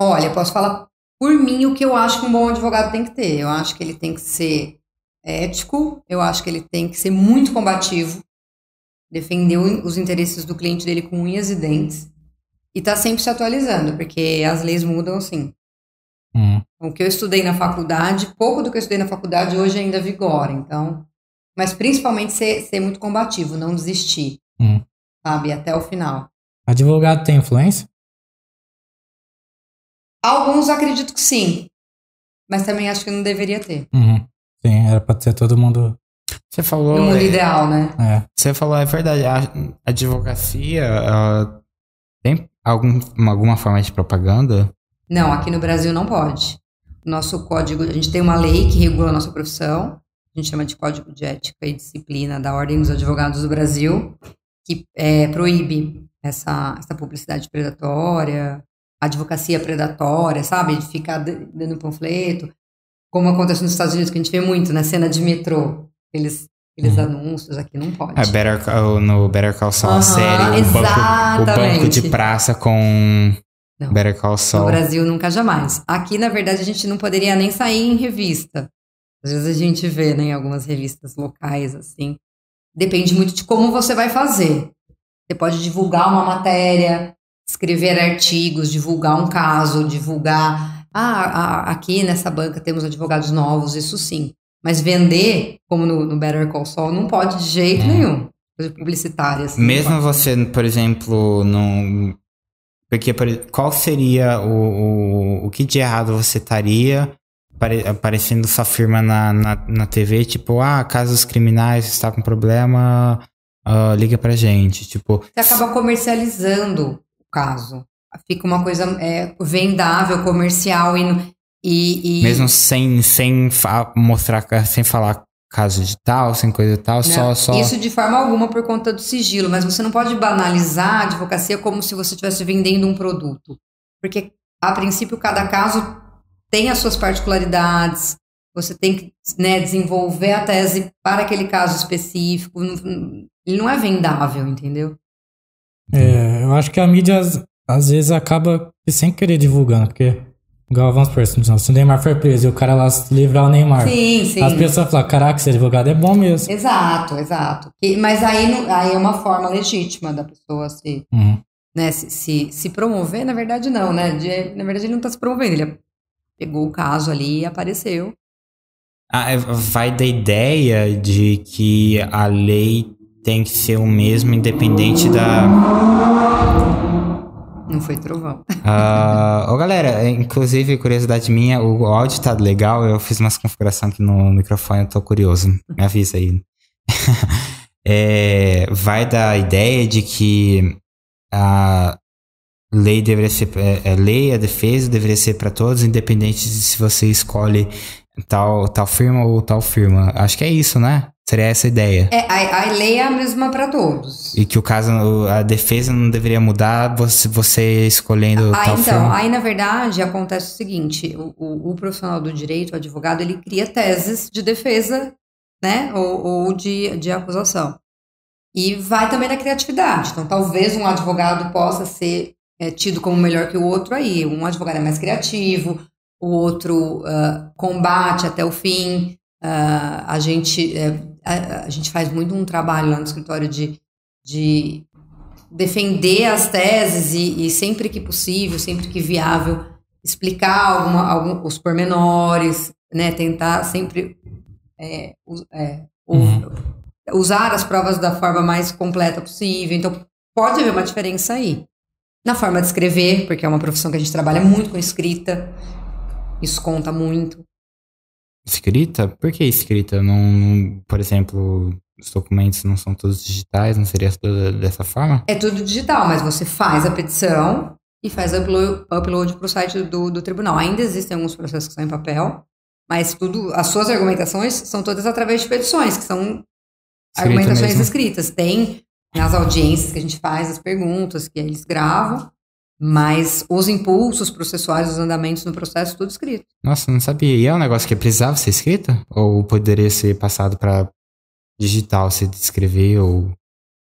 Olha, posso falar por mim, o que eu acho que um bom advogado tem que ter. Eu acho que ele tem que ser ético, eu acho que ele tem que ser muito combativo, defender os interesses do cliente dele com unhas e dentes, e tá sempre se atualizando, porque as leis mudam assim. Hum. O que eu estudei na faculdade, pouco do que eu estudei na faculdade hoje ainda vigora, então. Mas principalmente ser, ser muito combativo, não desistir, hum. sabe, até o final. Advogado tem influência? Alguns acredito que sim. Mas também acho que não deveria ter. Uhum. Sim, era pra ser todo mundo. Você falou. No mundo é, ideal, né? É. Você falou, é verdade. A, a advocacia tem algum, alguma forma de propaganda? Não, aqui no Brasil não pode. Nosso código, a gente tem uma lei que regula a nossa profissão, a gente chama de Código de Ética e Disciplina da Ordem dos Advogados do Brasil, que é, proíbe essa, essa publicidade predatória, advocacia predatória, sabe? De ficar dando panfleto, como acontece nos Estados Unidos, que a gente vê muito na cena de metrô. Eles, aqueles uhum. anúncios aqui não pode. É, Better, no Better Call Saul, uhum, a série, o banco, o banco, de praça com não, Better Call Saul. No Brasil, nunca jamais. Aqui, na verdade, a gente não poderia nem sair em revista. Às vezes a gente vê, né, em algumas revistas locais, assim. Depende muito de como você vai fazer. Você pode divulgar uma matéria, escrever artigos, divulgar um caso, divulgar. Ah, aqui nessa banca temos advogados novos, isso sim. Mas vender, como no, no Better Call Saul, não pode de jeito é. nenhum. Coisa publicitária. Assim, Mesmo você, por exemplo, não. Porque qual seria o, o, o que de errado você estaria aparecendo sua firma na, na, na TV, tipo, ah, casos criminais, está com problema, uh, liga pra gente. Tipo. Você acaba comercializando caso. Fica uma coisa é, vendável, comercial e, e, e... Mesmo sem, sem mostrar, sem falar caso de tal, sem coisa de tal, não, só, só... Isso de forma alguma por conta do sigilo, mas você não pode banalizar a advocacia como se você estivesse vendendo um produto. Porque, a princípio, cada caso tem as suas particularidades, você tem que né, desenvolver a tese para aquele caso específico, ele não é vendável, entendeu? É, eu acho que a mídia às, às vezes acaba sem querer divulgando, porque Igual vamos por se o Neymar foi preso e o cara lá livrar o Neymar. Sim, sim. As pessoas falam, caraca, ser advogado é bom mesmo. Exato, exato. E, mas aí, aí é uma forma legítima da pessoa se. Uhum. né, se, se, se promover, na verdade não, né? De- na verdade ele não está se promovendo, ele pegou o caso ali e apareceu. Ah, é, vai da ideia de que a lei tem que ser o mesmo independente da. Não foi trovão. [LAUGHS] Ah, ô galera, é, inclusive, curiosidade minha, o áudio tá legal, eu fiz umas configurações aqui no microfone, eu tô curioso. Me avisa aí. [LAUGHS] É, vai da ideia de que a lei deveria ser. É, é, lei, a defesa deveria ser para todos, independente de se você escolhe tal, tal firma ou tal firma. Acho que é isso, né? Seria essa a ideia. É, a, a lei é a mesma para todos. E que o caso, a defesa não deveria mudar você, você escolhendo Ah, tal então, aí na verdade acontece o seguinte: o, o- o profissional do direito, o advogado, ele cria teses de defesa, né? Ou, ou de, de acusação. E vai também na criatividade. Então, talvez um advogado possa ser é, tido como melhor que o outro aí. Um advogado é mais criativo, o outro ah, combate até o fim. Ah, a, gente, é, a, a gente faz muito um trabalho lá no escritório de, de defender as teses e, e sempre que possível, sempre que viável, explicar alguma, algum, os pormenores, né? Tentar sempre é, é, Uhum. usar as provas da forma mais completa possível. Então, pode haver uma diferença aí. Na forma de escrever, porque é uma profissão que a gente trabalha muito com escrita, isso conta muito. Escrita? Por que escrita? Não, por exemplo, os documentos não são todos digitais, não seria tudo dessa forma? É tudo digital, mas você faz a petição e faz upload, upload para o site do, do tribunal. Ainda existem alguns processos que são em papel, mas tudo, as suas argumentações são todas através de petições, que são argumentações mesmo. escritas. Tem nas audiências que a gente faz as perguntas que eles gravam, mas os impulsos processuais, os andamentos no processo, tudo escrito. Nossa, não sabia. E é um negócio que precisava ser escrito? Ou poderia ser passado para digital, se descrever ou...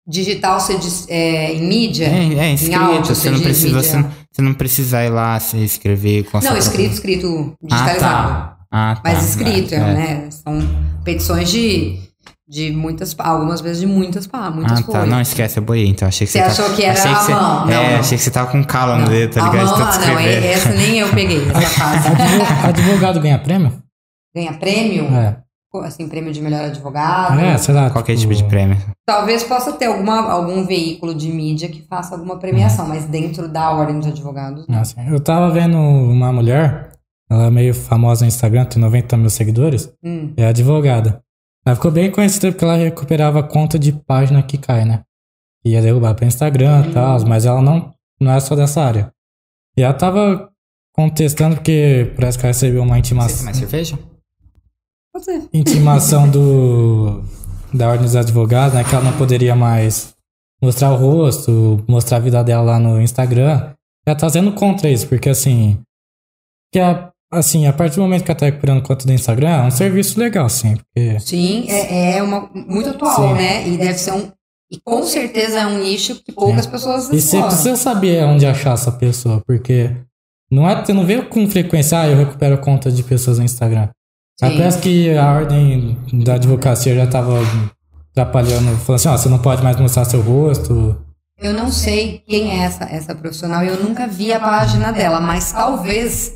Digital você diz, é, em mídia? É, é escrito, áudio, você, não precisa, mídia. você, não, você não precisa ir lá se escrever com Não, escrito, escrito Ah, digitalizado. tá. Ah, tá. Mas escrito, é. né? São petições de, de muitas, algumas vezes de muitas, pá, muitas Ah, tá. Não, esquece, eu boiei, então. Achei que Você você, achou tá... que era achei a você... mão? Não, É, não. achei que você tava com cala no dedo, tá a ligado? mão, De ah, não, é- essa nem eu peguei, essa [LAUGHS] fase. Advo- Advogado ganha prêmio? Ganha prêmio? É. Assim, prêmio de melhor advogado. É, sei lá. Qualquer tipo de prêmio. Talvez possa ter alguma, algum veículo de mídia que faça alguma premiação, mas dentro da ordem de advogados, não. Assim, eu tava vendo uma mulher, ela é meio famosa no Instagram, tem 90 mil seguidores, Hum. é advogada. Ela ficou bem conhecida porque ela recuperava conta de página que cai, né? Ia derrubar pra Instagram e tal, mas ela não, não é só dessa área. E ela tava contestando porque parece que ela recebeu uma Você intimação, tem mais cerveja? Pode ser. intimação do da ordem dos advogados, né? Que ela não poderia mais mostrar o rosto, mostrar a vida dela lá no Instagram. Ela tá sendo contra isso, porque assim. Que a, assim, a partir do momento que ela tá recuperando conta do Instagram, é um serviço legal, sim. Porque. Sim, é, é uma, muito atual, Sim. né? E deve ser um. E com certeza é um nicho que poucas pessoas E você precisa saber onde achar essa pessoa, porque não é, você não vê com frequência, ah, eu recupero conta de pessoas no Instagram. Sim. Parece que a ordem da advocacia já tava atrapalhando, falando assim, ó, você não pode mais mostrar seu rosto. Eu não sei quem é essa, essa profissional, eu nunca vi a página dela, mas talvez.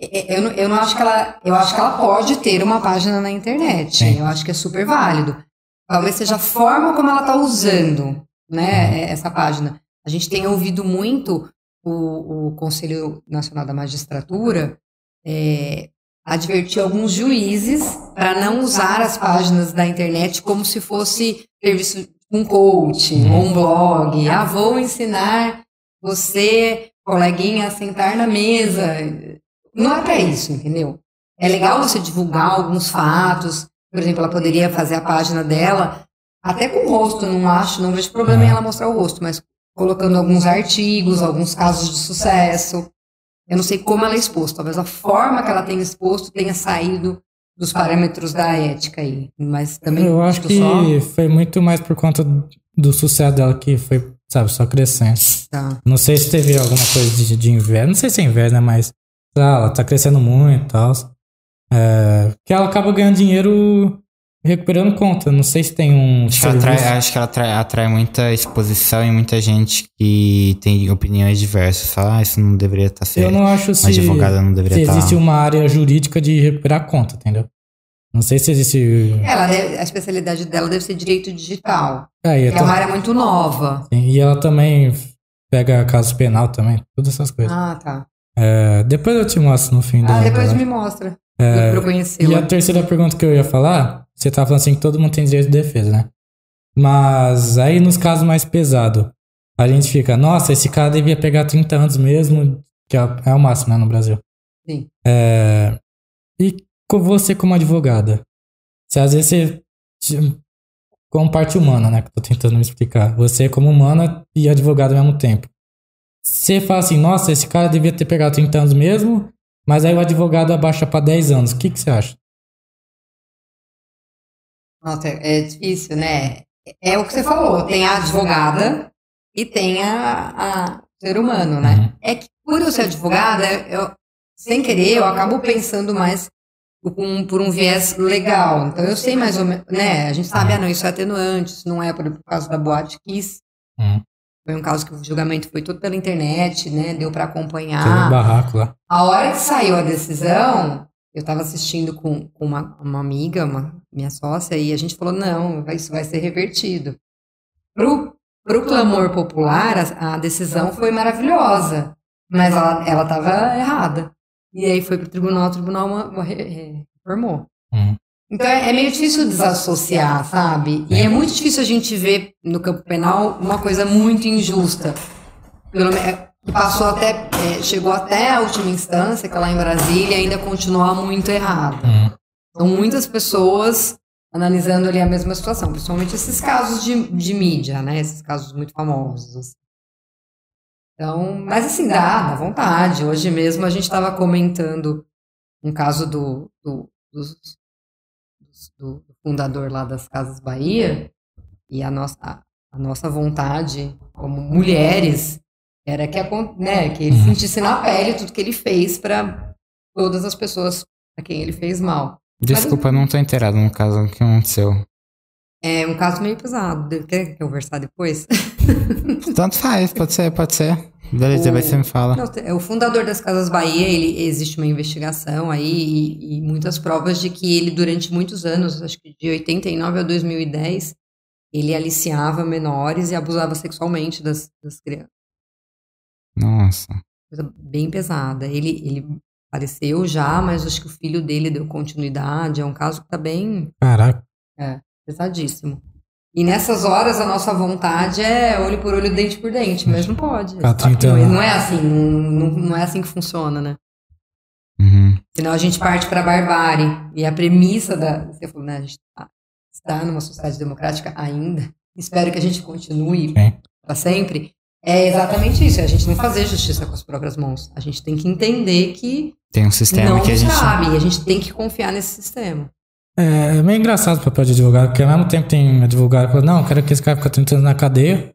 É, Eu, não- eu não acho que ela. Eu acho que ela pode ter uma página na internet. Sim. Eu acho que é super válido. Talvez seja a forma como ela está usando né, essa página. A gente tem ouvido muito o, o Conselho Nacional da Magistratura é, advertir alguns juízes para não usar as páginas da internet como se fosse serviço um coach ou um blog. Ah, vou ensinar você, coleguinha, a sentar na mesa. Não é para isso, entendeu? É legal você divulgar alguns fatos. Por exemplo, ela poderia fazer a página dela até com o rosto, não acho, não vejo problema em ela mostrar o rosto, mas colocando alguns artigos, alguns casos de sucesso. Eu não sei como ela é exposta, talvez a forma que ela tenha exposto tenha saído dos parâmetros da ética aí. Mas também eu acho que só. foi muito mais por conta do sucesso dela que foi, sabe, só crescendo. Tá. Não sei se teve alguma coisa de, de inveja, não sei se é inveja, né, mas lá, ela tá crescendo muito e tal. É, que ela acaba ganhando dinheiro recuperando conta. Não sei se tem um Acho que ela atrai, acho que ela atrai, atrai muita exposição e muita gente que tem opiniões diversas. Fala, ah, isso não deveria estar Eu sendo. não acho se, advogada não deveria se tá- existe uma área jurídica de recuperar conta, entendeu? Não sei se existe. Ela deve- a especialidade dela deve ser direito digital. Eu É tô- uma área muito nova. Sim, E ela também pega caso penal também, todas essas coisas. Ah, tá. É, depois eu te mostro no fim Ah, da. depois da- me mostra. É, pra eu E conhecê-la. a terceira pergunta que eu ia falar, você tá falando assim que todo mundo tem direito de defesa, né? Mas aí nos casos mais pesados, a gente fica, nossa, esse cara devia pegar 30 anos mesmo, que é, é o máximo, né, no Brasil. Sim. É, e com você como advogada, se às vezes você, como parte humana, né, que eu tô tentando me explicar, você como humana e advogada ao mesmo tempo. Você fala assim, nossa, esse cara devia ter pegado 30 anos mesmo, mas aí o advogado abaixa pra 10 anos. O que, que você acha? Nossa, é é difícil, né? É o que você falou, tem a advogada e tem a, a ser humano, né? Uhum. É que por eu ser advogada, eu, sem querer, eu acabo pensando mais por um, por um viés legal. Então eu sei mais ou menos, né? A gente sabe, ah, não, isso é atenuante, isso não é por, por causa da Boate Kiss. Uhum. Foi um caso que o julgamento foi todo pela internet, né? Deu para Teve um acompanhar. barraco lá. A hora que saiu a decisão, eu estava assistindo com, com uma, uma amiga, uma minha sócia, e a gente falou: não, isso vai ser revertido. Pro, pro clamor popular, a, a decisão foi maravilhosa, mas ela estava errada. E aí foi pro tribunal, o tribunal re- re- reformou. Uhum. Então é, é meio difícil desassociar, sabe? E é muito difícil a gente ver no campo penal uma coisa muito injusta. Pelo me- é, que passou até, é, chegou até a última instância, que é lá em Brasília, e ainda continua muito errado. Uhum. São muitas pessoas analisando ali a mesma situação, principalmente esses casos de, de mídia, né? Esses casos muito famosos. assim. Então, mas assim, dá, dá vontade. Hoje mesmo a gente estava comentando um caso do, do, dos- do fundador lá das Casas Bahia, e a nossa, a, a nossa vontade como mulheres era que, acon- né, que ele Uhum. sentisse na pele tudo que ele fez para todas as pessoas a quem ele fez mal. Desculpa, eu não tô inteirado no caso que aconteceu. É um caso meio pesado. Quer conversar depois? [LAUGHS] Tanto faz, pode ser, pode ser. Beleza, O- depois você me fala. Não, é o fundador das Casas Bahia, ele existe uma investigação aí e, e muitas provas de que ele durante muitos anos, acho que de 89 a 2010, ele aliciava menores e abusava sexualmente das, das crianças. Nossa. Coisa bem pesada. Ele, ele faleceu já, mas acho que o filho dele deu continuidade. É um caso que tá bem Caraca. Pesadíssimo. E nessas horas a nossa vontade é olho por olho, dente por dente, mas não pode. Que 30 não, é assim, não, não, é assim que funciona, né? Uhum. Senão a gente parte para a barbárie. E a premissa da. Você falou, né? A gente tá- está numa sociedade democrática ainda. Espero que a gente continue Sim. para sempre. É exatamente isso. É a gente não fazer justiça com as próprias mãos. A gente tem que entender que Tem um sistema não que a gente. sabe. E a gente tem que confiar nesse sistema. É, é meio engraçado o papel de advogado, porque ao mesmo tempo tem advogado que fala, não, eu quero que esse cara fique 30 anos na cadeia.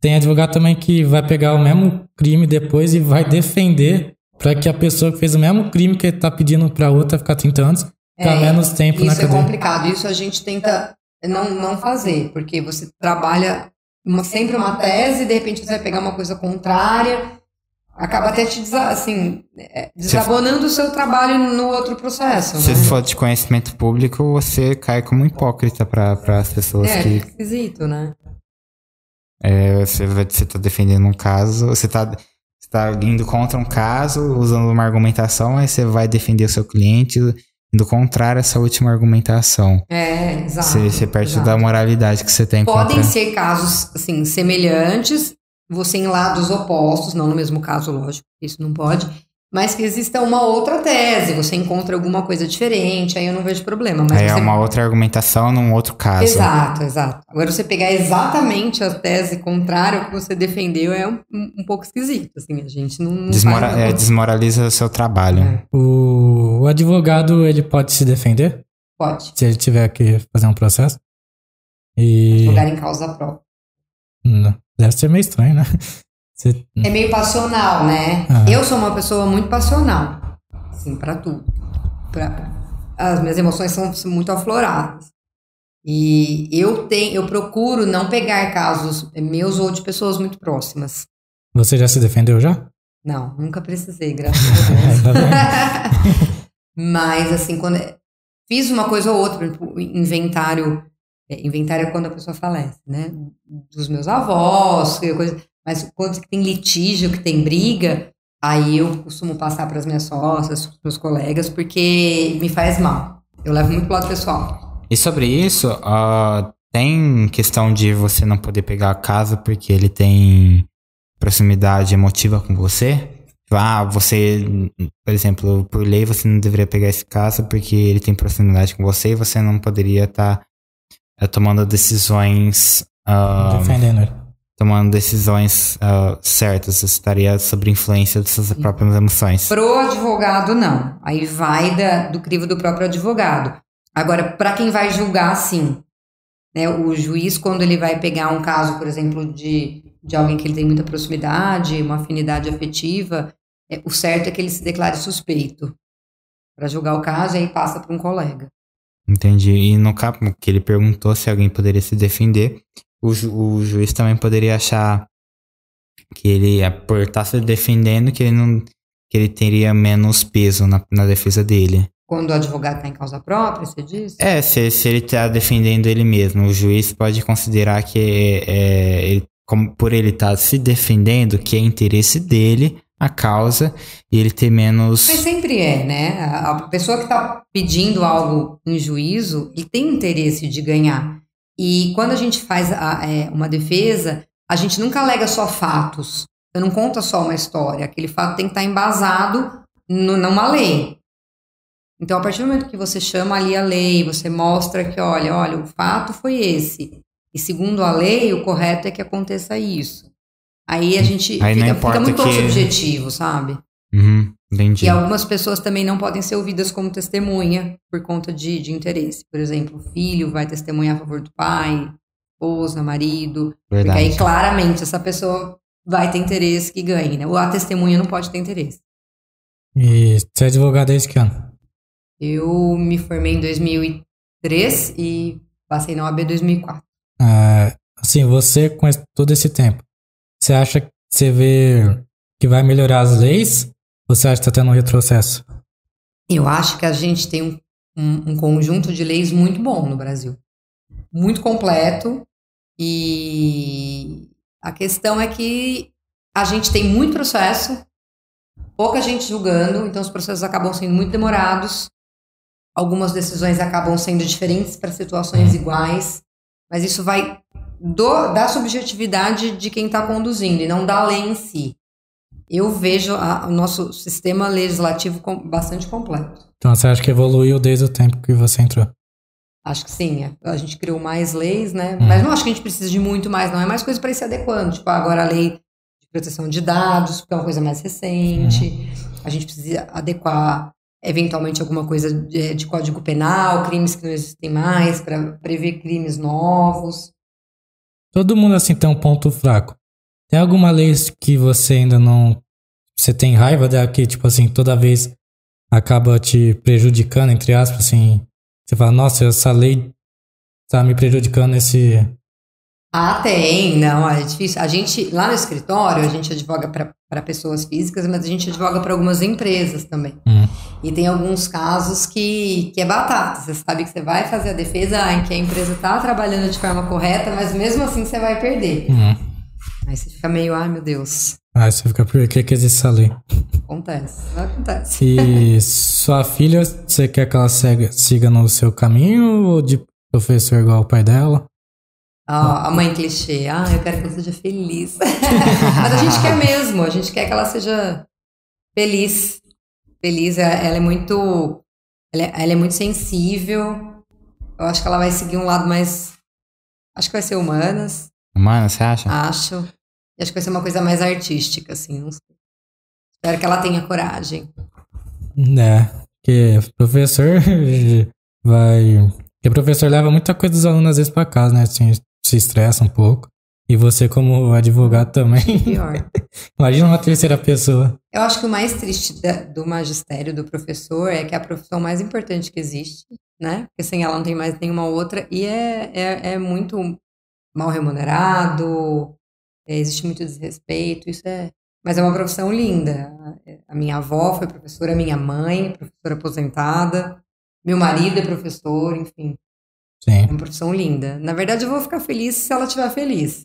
Tem advogado também que vai pegar o mesmo crime depois e vai defender pra que a pessoa que fez o mesmo crime que ele tá pedindo pra outra ficar 30 anos, ficar É, menos tempo na Isso é cadeia. complicado. Isso a gente tenta não, não fazer, porque você trabalha uma- sempre uma tese e de repente você vai pegar uma coisa contrária, acaba até te desa- assim, é, desabonando o seu trabalho no outro processo. Se né? for de conhecimento público, você cai como hipócrita para as pessoas É, que fica esquisito, né? é, você, vai, você tá defendendo um caso, você tá, você tá indo contra um caso, usando uma argumentação, aí você vai defender o seu cliente indo contrário essa última argumentação. É, exato. Você, você perde exato. da moralidade que você tem Podem contra... ser casos assim semelhantes, você em lados opostos, não no mesmo caso, lógico, isso não pode, mas que exista uma outra tese, você encontra alguma coisa diferente, aí eu não vejo problema. Mas Aí é você- uma outra argumentação num outro caso. Exato, exato. Agora você pegar exatamente a tese contrária ao que você defendeu é um, um- pouco esquisito, assim, a gente não, não Desmora- é, desmoraliza o seu trabalho. É, O, o advogado, ele pode se defender Pode. se ele tiver que fazer um processo. E. Jogar em causa própria. Não, Deve ser meio estranho, né? Você- É meio passional, né? Ah. Eu sou uma pessoa muito passional, assim, pra tudo. Pra... As minhas emoções são muito afloradas. E eu tenho, eu procuro não pegar casos meus ou de pessoas muito próximas. Você já se defendeu já? Não, nunca precisei, graças a Deus. [LAUGHS] [LAUGHS] Mas assim, quando fiz uma coisa ou outra, por exemplo, inventário, é, inventário é quando a pessoa falece, né? Dos meus avós, coisa, mas quando tem litígio, que tem briga, aí eu costumo passar para as minhas sócias, para os meus colegas, porque me faz mal. Eu levo muito pro lado pessoal. E sobre isso, uh, tem questão de você não poder pegar a casa porque ele tem proximidade emotiva com você? Ah, você, por exemplo, por lei você não deveria pegar esse caso porque ele tem proximidade com você e você não poderia estar tá, uh, tomando decisões. Uh, Defendendo ele. Tomando decisões uh, certas, você estaria sob influência das suas próprias emoções. Pro advogado, não. Aí vai da, do crivo do próprio advogado. Agora, para quem vai julgar, sim. Né, o juiz, quando ele vai pegar um caso, por exemplo, de, de alguém que ele tem muita proximidade, uma afinidade afetiva, é, o certo é que ele se declare suspeito para julgar o caso e aí passa para um colega. Entendi. E no caso que ele perguntou se alguém poderia se defender, o, ju, o juiz também poderia achar que ele, é, por estar tá se defendendo, que ele não que ele teria menos peso na, na defesa dele. Quando o advogado está em causa própria, você diz? É, se, se ele está defendendo ele mesmo, o juiz pode considerar que, é, ele, como, por ele estar tá se defendendo, que é interesse dele a causa e ele ter menos. Mas sempre é, né? A pessoa que está pedindo algo em juízo, ele tem interesse de ganhar. E quando a gente faz a, é, uma defesa, a gente nunca alega só fatos. Você não conta só uma história. Aquele fato tem que estar tá embasado no, numa lei. Então, a partir do momento que você chama ali a lei, você mostra que, olha, olha, o fato foi esse. E segundo a lei, o correto é que aconteça isso. Aí a gente Aí fica, fica, muito que... subjetivo, sabe? Uhum, entendi. E algumas pessoas também não podem ser ouvidas como testemunha por conta de, de interesse. Por exemplo, o filho vai testemunhar a favor do pai, esposa, marido. Verdade. Porque aí claramente essa pessoa vai ter interesse que ganhe, né? Ou a testemunha não pode ter interesse. E você é advogado desde que ano? Eu me formei em 2003 e passei na OAB em 2004. Ah, assim, você com todo esse tempo, você acha que você vê que vai melhorar as leis? Ou você acha que está tendo um retrocesso? Eu acho que a gente tem um, um, um conjunto de leis muito bom no Brasil. Muito completo. E a questão é que a gente tem muito processo, pouca gente julgando, então os processos acabam sendo muito demorados. Algumas decisões acabam sendo diferentes para situações uhum. iguais, mas isso vai do, da subjetividade de quem está conduzindo e não da lei em si. Eu vejo a, o nosso sistema legislativo com, bastante completo. Então você acha que evoluiu desde o tempo que você entrou? Acho que sim. É. A gente criou mais leis, né? Uhum. Mas não acho que a gente precisa de muito mais, não. É mais coisa para ir se adequando. Tipo, agora a lei de proteção de dados, que é uma coisa mais recente. Uhum. A gente precisa adequar eventualmente alguma coisa de, de código penal, crimes que não existem mais, para prever crimes novos. Todo mundo assim tem um ponto fraco. Tem alguma lei que você ainda não. Você tem raiva dela que, tipo assim, toda vez acaba te prejudicando, entre aspas, assim. Você fala, nossa, essa lei tá me prejudicando nesse, ah, tem, não, é difícil. A gente, lá no escritório, a gente advoga para pessoas físicas, mas a gente advoga para algumas empresas também. Hum. E tem alguns casos que, que é batata. Você sabe que você vai fazer a defesa em que a empresa está trabalhando de forma correta, mas mesmo assim você vai perder. Hum. Aí você fica meio, ai meu Deus. Aí você fica, por que, que existe essa lei? Acontece, acontece. E sua filha, você quer que ela siga, siga no seu caminho ou de professor igual o pai dela? A mãe clichê. Ah, eu quero que ela seja feliz. [LAUGHS] Mas a gente quer mesmo, a gente quer que ela seja feliz. Feliz, ela é muito. Ela é, ela é muito sensível. Eu acho que ela vai seguir um lado mais. Acho que vai ser humanas. Humanas, você acha? Acho. E acho que vai ser uma coisa mais artística, assim. Não sei. Espero que ela tenha coragem. É, porque professor [LAUGHS] vai. Porque professor leva muita coisa dos alunos às vezes pra casa, né? Assim, se estressa um pouco. E você, como advogado, também. Pior. [LAUGHS] Imagina uma terceira pessoa. Eu acho que o mais triste da, do magistério, do professor, é que é a profissão mais importante que existe. né? Porque sem ela não tem mais nenhuma outra. E é, é, é muito mal remunerado, é, existe muito desrespeito, isso é. Mas é uma profissão linda. A minha avó foi professora, minha mãe, professora aposentada, meu marido é professor, enfim. Sim. É uma profissão linda. Na verdade, eu vou ficar feliz se ela estiver feliz. Se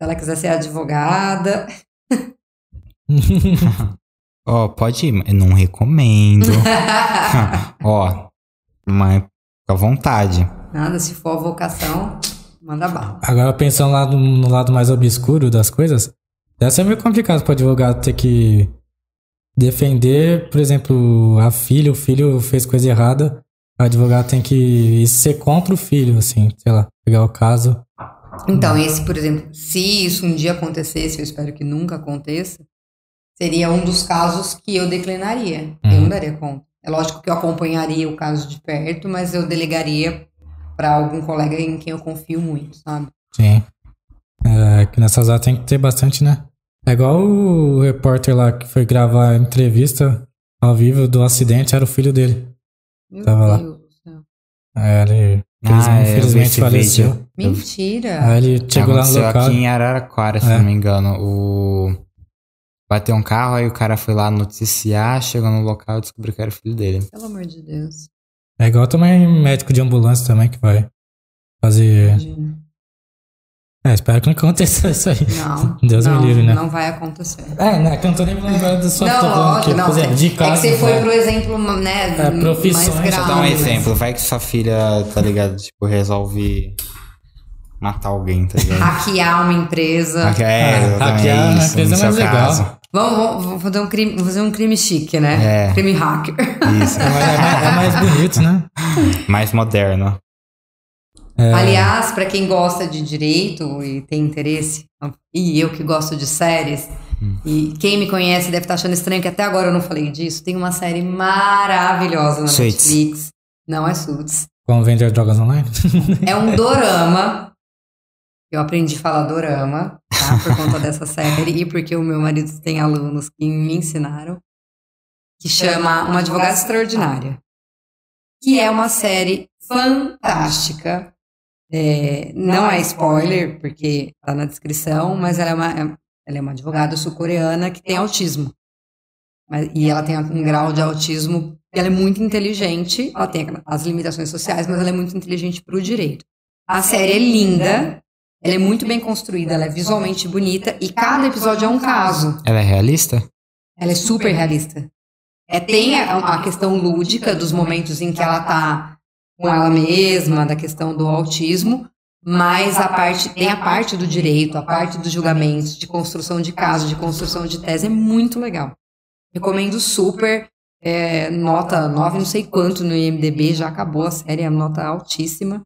ela quiser ser advogada. [LAUGHS] Ó, pode ir, eu não recomendo. [LAUGHS] Ó, mas fica à vontade. Nada, se for a vocação, manda bala. Agora, pensando lá no, no lado mais obscuro das coisas, deve ser meio complicado para advogado ter que defender, por exemplo, a filha, o filho fez coisa errada, o advogado tem que ser contra o filho, assim, sei lá, pegar o caso. Então, esse, por exemplo, se isso um dia acontecesse, eu espero que nunca aconteça, seria um dos casos que eu declinaria. Eu não daria conta. É lógico que eu acompanharia o caso de perto, mas eu delegaria para algum colega em quem eu confio muito, sabe? Sim. É, que nessas horas tem que ter bastante, né? É igual o repórter lá que foi gravar a entrevista ao vivo do acidente, era o filho dele. Meu Tava lá. Deus do céu. É, ele Ah, é, infelizmente esse faleceu. vídeo. Mentira. Aí ele chegou lá no Aconteceu local. aqui em Araraquara, se É. não me engano. O... Bateu um carro, aí o cara foi lá noticiar, chegou no local e descobriu que era o filho dele. Pelo amor de Deus. É igual também médico de ambulância também que vai fazer. Imagina. É, espero que não aconteça [LAUGHS] isso aí. Não. Deus me não, livre, né? Não vai acontecer. É, né? Que eu não tô nem falando agora do só que não, tô falando lógico, aqui, não. por exemplo, de é que você foi né? pro exemplo, né? É, profissões, mais grave. Dar um exemplo. Vai que sua filha, tá ligado? Tipo, resolve matar alguém, tá ligado? Hackear uma empresa. Hacke- É, Ah, hackear uma empresa é mais legal. caso. Vamos, vamos, vamos fazer um crime, fazer um crime chique, né? É. Crime hacker. Isso. É mais, é mais bonito, né? Mais moderno. É, Aliás, pra quem gosta de direito e tem interesse, e eu que gosto de séries, e quem me conhece deve estar achando estranho que até agora eu não falei disso, tem uma série maravilhosa na Suits. Netflix. Não é Suits. como vender drogas online? É um [LAUGHS] dorama. Eu aprendi a falar dorama, tá? Por conta dessa [LAUGHS] série e porque o meu marido tem alunos que me ensinaram. Que chama Uma Advogada Extraordinária. Que é uma série fantástica. É, não é spoiler, porque tá na descrição, mas ela é uma, ela é uma advogada sul-coreana que tem autismo. Mas- E ela tem um grau de autismo. Ela é muito inteligente. Ela tem as limitações sociais, mas ela é muito inteligente para o direito. A série é linda. Ela é muito bem construída. Ela é visualmente bonita. E cada episódio é um caso. Ela é realista? Ela é super realista. É, tem a, a questão lúdica dos momentos em que ela tá com ela mesma, da questão do autismo, mas a parte tem a parte do direito, a parte dos julgamentos, de construção de caso, de construção de tese, é muito legal. Recomendo super. é, nota 9, não sei quanto no IMDB, já acabou a série, é nota altíssima.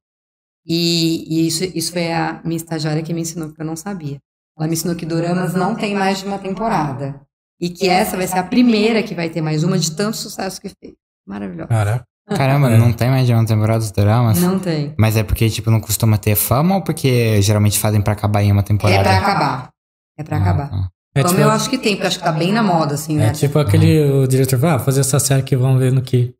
E, e isso, isso foi a minha estagiária que me ensinou, porque eu não sabia. Ela me ensinou que Doramas não tem mais de uma temporada. E que essa vai ser a primeira que vai ter mais uma de tanto sucesso que fez. Maravilhosa. Caraca. Caramba, É. não tem mais de uma temporada dos dramas? Não tem. Mas é porque, tipo, não costuma ter fama ou porque geralmente fazem pra acabar em uma temporada? É pra acabar. É pra Ah, acabar. tá. É Como tipo, eu acho que tem, porque eu acho que tá bem na moda, assim, né? é tipo aquele o diretor fala, ah, fazer essa série que vamos ver no que.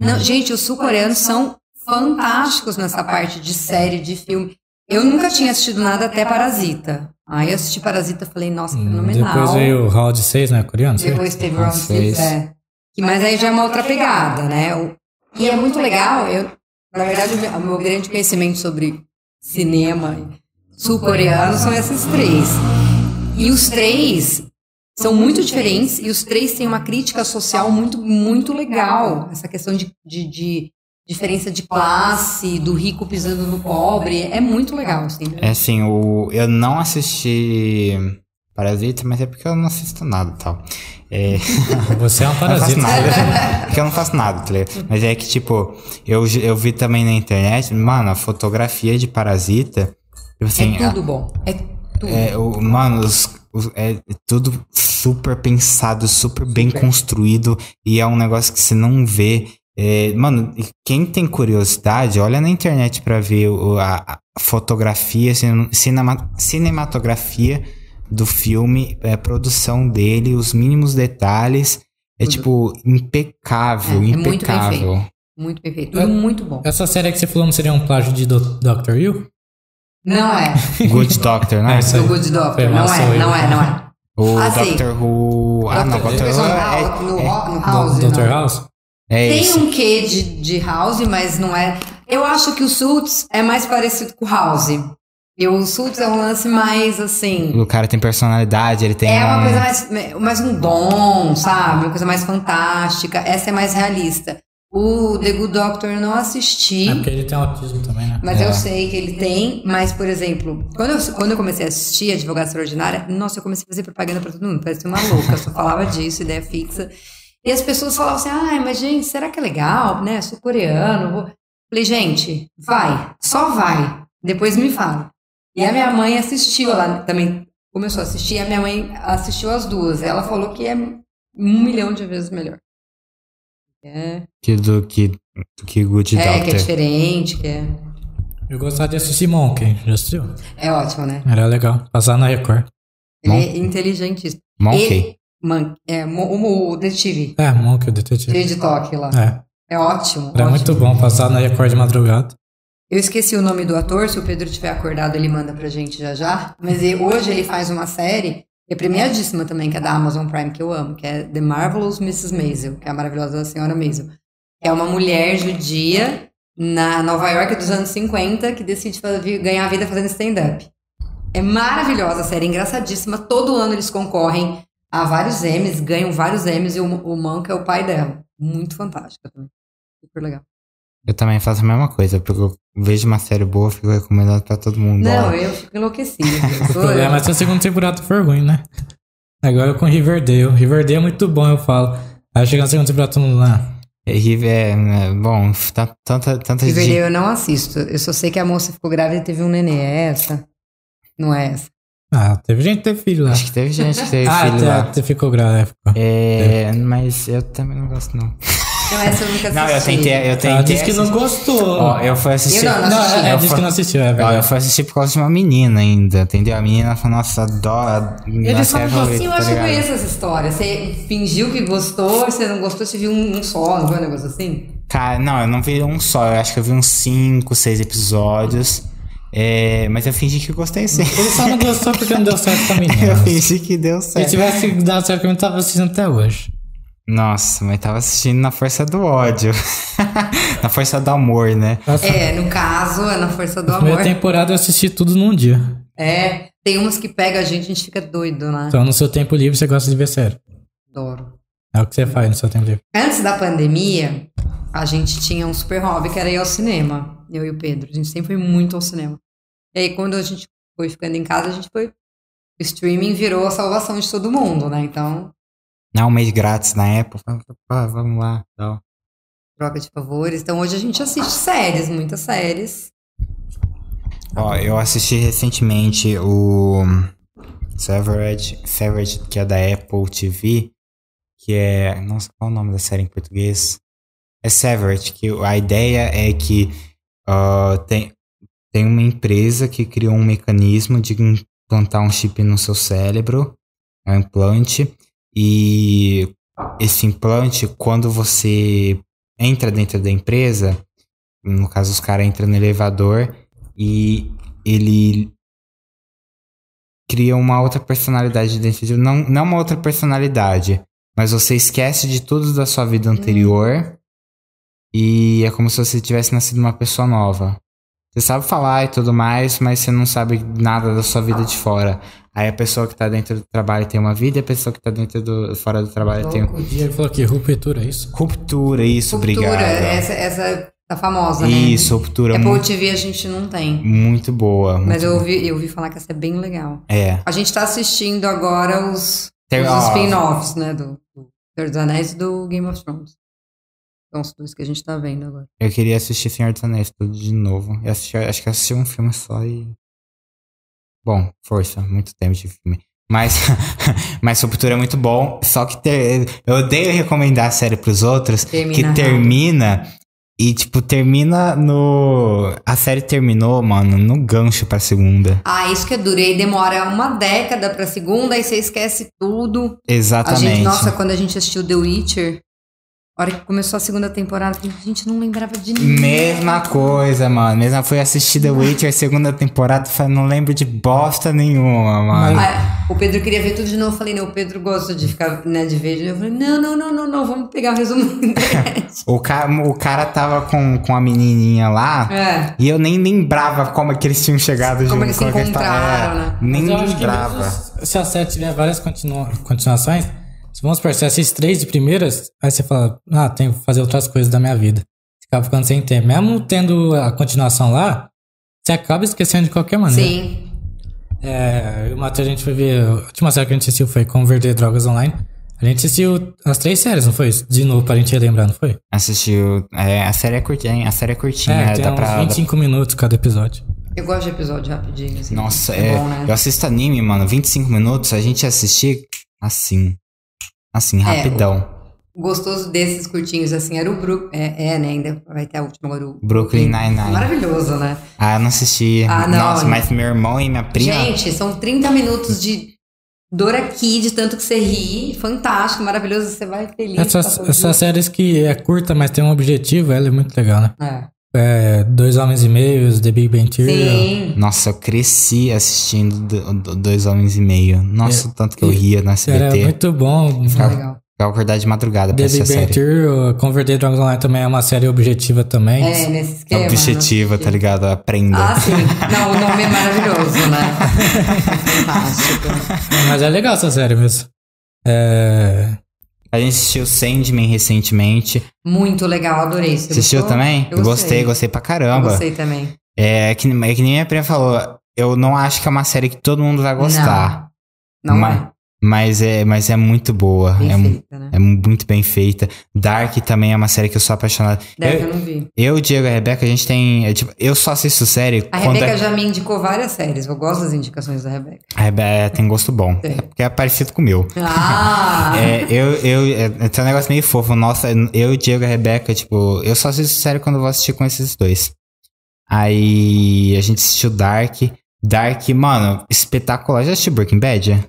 Não, gente, os sul-coreanos são fantásticos nessa parte de série, de filme. Eu nunca tinha assistido nada até Parasita. Aí eu assisti Parasita e falei, nossa, fenomenal. Hum, Depois veio o Round 6, né? Coreano? sei? Depois teve Ah, Round seis. 6, é. Que- Mas aí já é uma outra pegada, né? O- E é muito legal. Eu, na verdade, o meu, grande conhecimento sobre cinema sul-coreano são esses três. E os três são muito diferentes e os três têm uma crítica social muito, muito legal. Essa questão de, de, de diferença de classe, do rico pisando no pobre, é muito legal, assim. É assim, o... eu não assisti Parasita, mas é porque eu não assisto nada e tal. É... [LAUGHS] Você é um Eu não faço parasita. nada. Porque eu não faço nada, tá ligado? Mas é que, tipo, eu, eu vi também na internet, mano, a fotografia de Parasita. Tipo assim, é tudo bom. É tudo. É, o, mano, os- os- é tudo super pensado, super, bem construído e é um negócio que você não vê. É, mano, quem tem curiosidade, olha na internet pra ver o- a, a fotografia, cin- cinema- cinematografia do filme, é, a produção dele, os mínimos detalhes. É Tudo. tipo impecável, É, é muito bem impecável. Muito bem feito. Tudo muito bom. Essa série que você falou não seria um plágio de Do- Doctor Who? Não é. [LAUGHS] Good Doctor, né? É isso. Do Good Doctor. Não é, não é, não é. O Ah, sim. Doctor Who. Ah, não, Doctor- Doctor Who é, House- no, é, no House. Do- Dr. não. House? é Tem esse. um quê de, de House, mas não é. Eu acho que o Suits é mais parecido com o House. E o Suits é um lance mais assim. O cara tem personalidade, ele tem. É uma um- coisa mais, mais um dom, sabe? Uma coisa mais fantástica. Essa é mais realista. O The Good Doctor eu não assisti. É porque ele tem autismo também, né? Mas É. eu sei que ele tem, mas, por exemplo, quando eu, quando eu comecei a assistir Advogada Extraordinária, nossa, eu comecei a fazer propaganda pra todo mundo, parecia uma louca, só falava disso, ideia fixa. E as pessoas falavam assim, ai, mas gente, será que é legal, né? Sou coreano. Vou... Falei, gente, vai, só vai, depois me fala. E a minha mãe assistiu, ela também começou a assistir, e a minha mãe assistiu as duas. Ela falou que é um milhão de vezes melhor. É, Que do que, do que Good é que é Doctor. diferente, que é, Eu gostava de assistir Monkey, já assistiu? é ótimo, né? Era legal, passar na Record. Ele é inteligentíssimo. Monkey. Ele, man, é, mo- o, o detetive. É, Monkey, o detetive. Cheio de toque lá. É, É ótimo. era ótimo. muito bom passar na Record de madrugada. Eu esqueci o nome do ator, se o Pedro tiver acordado, ele manda pra gente já já. Mas hoje ele faz uma série, que é premiadíssima também, que é da Amazon Prime, que eu amo, que é The Marvelous Mrs. Maisel, que é a maravilhosa Senhora Maisel. Que é uma mulher judia na Nova York dos anos 50 que decide fazer- ganhar vida fazendo stand-up. É maravilhosa a série, engraçadíssima. Todo ano eles concorrem a vários Emmys, ganham vários Emmys e o, o Monk é o pai dela. Muito fantástica também. Super legal. Eu também faço a mesma coisa, porque eu vejo uma série boa, fico recomendando pra todo mundo. Não, ó. eu fico enlouquecida. [LAUGHS] O problema é se a segunda temporada for ruim, né? Agora com Riverdale. Riverdale é muito bom, eu falo. Aí chega na segunda temporada, todo mundo lá. É, Rive- é, é, bom, tá- tanta, tanta Riverdale gente. eu não assisto. Eu só sei que a moça ficou grávida e teve um nenê. É essa? Não é essa. Ah, teve gente que teve filho lá. Acho que teve gente que teve ah, filho até, lá. até ficou grávida. ficou. É, mas eu também não gosto, não. Não, essa eu nunca assisti. Não, eu tentei, eu Ela tentei. disse que não gostou. Ó, eu fui assistir. Eu não, não Não, assisti. é, Eu disse que não assistiu, é Ó, eu verdade. fui assistir por causa de uma menina ainda, entendeu? A menina falou, nossa, dó. Eles falam assim, eu tá acho que eu conheço essa história. Você fingiu que gostou, você não gostou, você viu um, um só, não foi um negócio assim? Cara, não, eu não vi um só, eu acho que eu vi uns 5, 6 episódios. É, mas eu fingi que gostei sim. Ele só não gostou porque não deu certo com a [LAUGHS] eu menina. fingi que deu Se certo. tivesse dado certo com a menina, tava assistindo até hoje. Nossa, mas tava assistindo na força do ódio. [LAUGHS] na força do amor, né? É, no caso, é na força do amor. temporada eu assisti tudo num dia. É, tem umas que pega a gente, a gente fica doido, né? Então no seu tempo livre você gosta de ver série. Adoro. É o que você faz no seu tempo livre. Antes da pandemia, a gente tinha um super hobby que era ir ao cinema. Eu e o Pedro. A gente sempre foi muito ao cinema. E aí, quando a gente foi ficando em casa, a gente foi. O streaming virou a salvação de todo mundo, né? Então, Não, um mês grátis na Apple. Pá, vamos lá. Tal. troca de favores. Então, hoje a gente assiste séries, muitas séries. Ó, eu assisti recentemente o Severed, Severed, que é da Apple TV, que é. Nossa, qual é o nome da série em português? É Severed, que a ideia é que ah, tem, tem uma empresa que criou um mecanismo de implantar um chip no seu cérebro, é um implante, e esse implante, quando você entra dentro da empresa, no caso os caras entram no elevador e ele cria uma outra personalidade dentro de não não uma outra personalidade, mas você esquece de tudo da sua vida anterior e é como se você tivesse nascido uma pessoa nova. Você sabe falar e tudo mais, mas você não sabe nada da sua vida de fora. Aí a pessoa que tá dentro do trabalho tem uma vida e a pessoa que tá dentro do fora do trabalho tem O Diego falou que ruptura, é isso? ruptura, isso, Ruptura, obrigado. essa, essa tá famosa, né? Isso, ruptura Apple muito, TV a gente não tem. muito boa. Mas muito eu boa. ouvi, eu ouvi falar que essa é bem legal. É. A gente tá assistindo agora os, os spin-offs, né? Do, do Senhor dos Anéis e do Game of Thrones. São os dois que a gente tá vendo agora. Eu queria assistir Senhor dos Anéis tudo de novo. Eu assisti, acho que assisti um filme só e. Bom, força, muito tempo de filme. Mas, [LAUGHS] mas Ruptura é muito bom. Só que ter- eu odeio recomendar a série pros outros. Termina que rápido. termina. E, tipo, termina no. A série terminou, mano, no gancho pra segunda. Ah, isso que é duro. E aí demora uma década pra segunda, aí você esquece tudo. A Exatamente. gente, nossa, quando a gente assistiu The Witcher, A hora que começou a segunda temporada, a gente não lembrava de ninguém. Mesma coisa, mano. Mesma foi assistir The Witcher, segunda temporada, falei, não lembro de bosta nenhuma, mano. Ah, o Pedro queria ver tudo de novo. Eu falei, não, o Pedro gosta de ficar, né, de ver. Eu falei, não, não, não, não, não, vamos pegar o resumo da internet. [LAUGHS] O cara, o cara tava com, com a menininha lá É. e eu nem lembrava como é que eles tinham chegado Como junto. eles se como é eles encontraram, tavam- né? Nem lembrava. mesmo se a série tiver várias continua- continuações, se vamos supor, você assiste três de primeiras, aí você fala, ah, tenho que fazer outras coisas da minha vida. Você acaba ficando sem tempo. Mesmo tendo a continuação lá, você acaba esquecendo de qualquer maneira. Sim. É, eu e o Matheus, a gente foi ver. A última série que a gente assistiu foi Converter Drogas Online. A gente assistiu as três séries, não foi? De novo, pra gente relembrar, não foi? Assistiu. É, a série é curtinha, a série é curtinha. É, tem dá uns pra, 25 minutos cada episódio. Eu gosto de episódio rapidinho. Assim. Nossa, é, é, bom, né? eu assisto anime, mano, 25 minutos, a gente assistir assim. Assim, rapidão. O gostoso desses curtinhos, assim, era o Brook. É, é, né? Ainda vai ter a última agora. O Brooklyn Nine-Nine. Maravilhoso, né? Ah, eu não assisti. Ah, não. Nossa, mas meu irmão e minha prima. Gente, são 30 minutos de dor aqui, de tanto que você ri. Fantástico, maravilhoso. Você vai feliz. Essas, o essas séries que é curta, mas tem um objetivo, ela é muito legal, né? dia. É, Dois Homens e Meios, The Big Bang É. Theory. Sim. Nossa, eu cresci assistindo do- do- Dois Homens e Meio. Nossa, o tanto que eu ria na Era SBT. muito bom. Foi legal. Ficava acordar de madrugada pra The Big Bang. Theory, Converter Drogas Online também é uma série objetiva também. É, nesse esquema. Objetiva, né? tá ligado? Aprenda. Ah, sim. Não, o nome é maravilhoso, né? [LAUGHS] Fantástico. Mas é legal essa série mesmo. É, A gente assistiu Sandman recentemente. Muito legal, adorei. Você Assistiu gostou? também? Eu gostei, gostei pra Eu caramba. gostei também. É que, é que nem minha prima falou. Eu não acho que é uma série que todo mundo vai gostar. Não mas, é. Mas é. Mas é muito boa. Bem é, feita, né? é muito bem feita. Dark também é uma série que eu sou apaixonado. Deve, eu Eu, não vi. eu, Diego e a Rebeca, a gente tem. é, tipo, eu só assisto série A Rebeca é- já me indicou várias séries. Eu gosto das indicações da Rebeca. a Rebeca tem gosto bom. Tem. É porque é parecido com o meu. Ah! É, eu, eu, é, tem um negócio meio fofo. Nossa, eu, Diego e a Rebeca, tipo, eu só assisto série quando eu vou assistir com esses dois. Aí a gente assistiu Dark. Dark, mano, espetacular. Já assistiu Breaking Bad?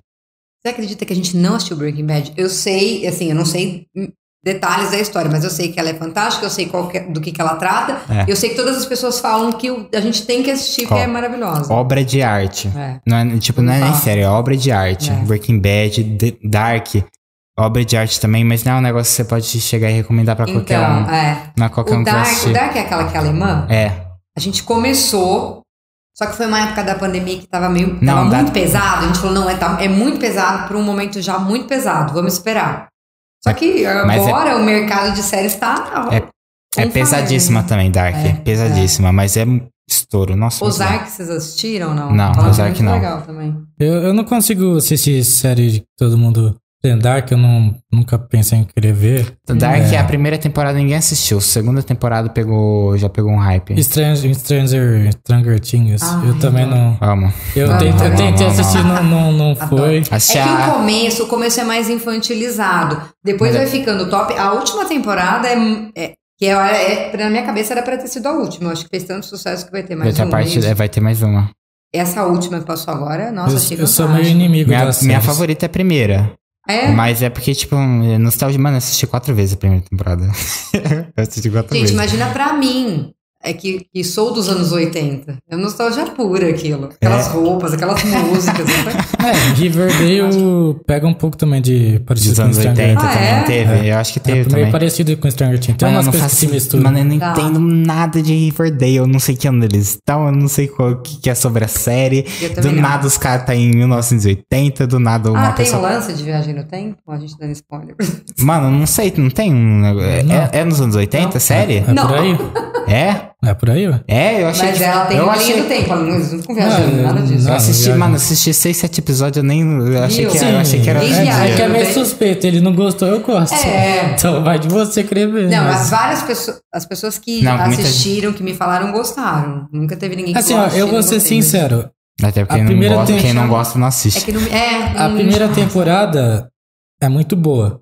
Você acredita que a gente não assistiu Breaking Bad? Eu sei, assim, eu não sei detalhes da história, mas eu sei que ela é fantástica, eu sei qual que é- do que, que ela trata. É. Eu sei que todas as pessoas falam que o- a gente tem que assistir, que Ó, é maravilhosa. Obra de arte. É. Não é, tipo, não é nem série, é obra de arte. É. Breaking Bad, The- Dark, obra de arte também, mas não é um negócio que você pode chegar e recomendar pra qualquer Então, um. é. Não é qualquer um O que vai Dark, o assistir. Dark é aquela que é alemã? É. A gente começou, só que foi uma época da pandemia que tava meio. Não, tava dá- muito pesado. A gente falou, não, é, tá- é muito pesado para um momento já muito pesado. Vamos esperar. Só que Mas é- agora o mercado de séries tá. É- É on pesadíssima também, Dark. É, pesadíssima, mas é estouro. Nossa. Ozark, vocês assistiram ou não? Não, Ozark muito não. legal também. Eu, eu não consigo assistir série que todo mundo. Tem Dark, eu não, nunca pensei em querer ver. Dark É. é. a primeira temporada ninguém assistiu. Segunda temporada pegou, já pegou um hype. Stranger, Stranger, Stranger Things, Ai, eu também não. Eu, Não, tentei, não, eu tentei assistir, não, não, não foi. É Assistir que o a... começo, o começo é mais infantilizado. Depois Mas vai ficando top. A última temporada é. é que é, é, na minha cabeça era pra ter sido a última. Eu acho que fez tanto sucesso que vai ter mais Outra um. parte, é, vai ter mais uma. Essa última que passou agora, nossa, achei Eu, eu sou meio inimigo Minha, minha favorita é a primeira. É? Mas é porque, tipo, é nostalgia. Mano, eu assisti quatro vezes a primeira temporada. [LAUGHS] eu assisti quatro Gente, vezes. imagina pra mim, é que, que sou dos anos 80. É nostalgia pura aquilo. Aquelas É. roupas, aquelas músicas. [LAUGHS] É, Riverdale pega um pouco também de parecido Dos com anos Stranger 80 Ah, também é? teve. Eu acho que É, teve meio também. parecido com Stranger Things. Tem Mano, eu umas não coisas que misturam. Mano, eu não Tá. entendo nada de Riverdale. Eu não sei que ano eles estão, eu não sei qual que, que é sobre a série. Do não. nada os caras tá em 1980, do nada uma Ah, tem um pessoa. lance de viagem no tempo? A gente dando spoiler. Mano, não sei, não tem um. negócio- É, Não. é nos anos 80, série? É Não. por aí? [LAUGHS] É? É por aí, ué? É, eu achei. Mas que- ela tem eu uma achei, linha do tempo. Ela não, Não, nada disso. Eu não. assisti, viagem. mano, assisti 6, 7 episódios, eu nem. Eu achei, que, era- eu achei que era. Sim. É, viagem, é que é meio tem? suspeito. Ele não gostou, eu gosto. É. Então vai de você querer ver. Não, mas- mas várias pessoas, as pessoas que Não, muita- assistiram, que me falaram, gostaram. Nunca teve ninguém que Assim, ó, "Achei, eu vou ser gostei", mas- sincero. Até porque A primeira gosta, tem- quem não gosta não É assiste. que não, é, A não- primeira temporada é muito boa.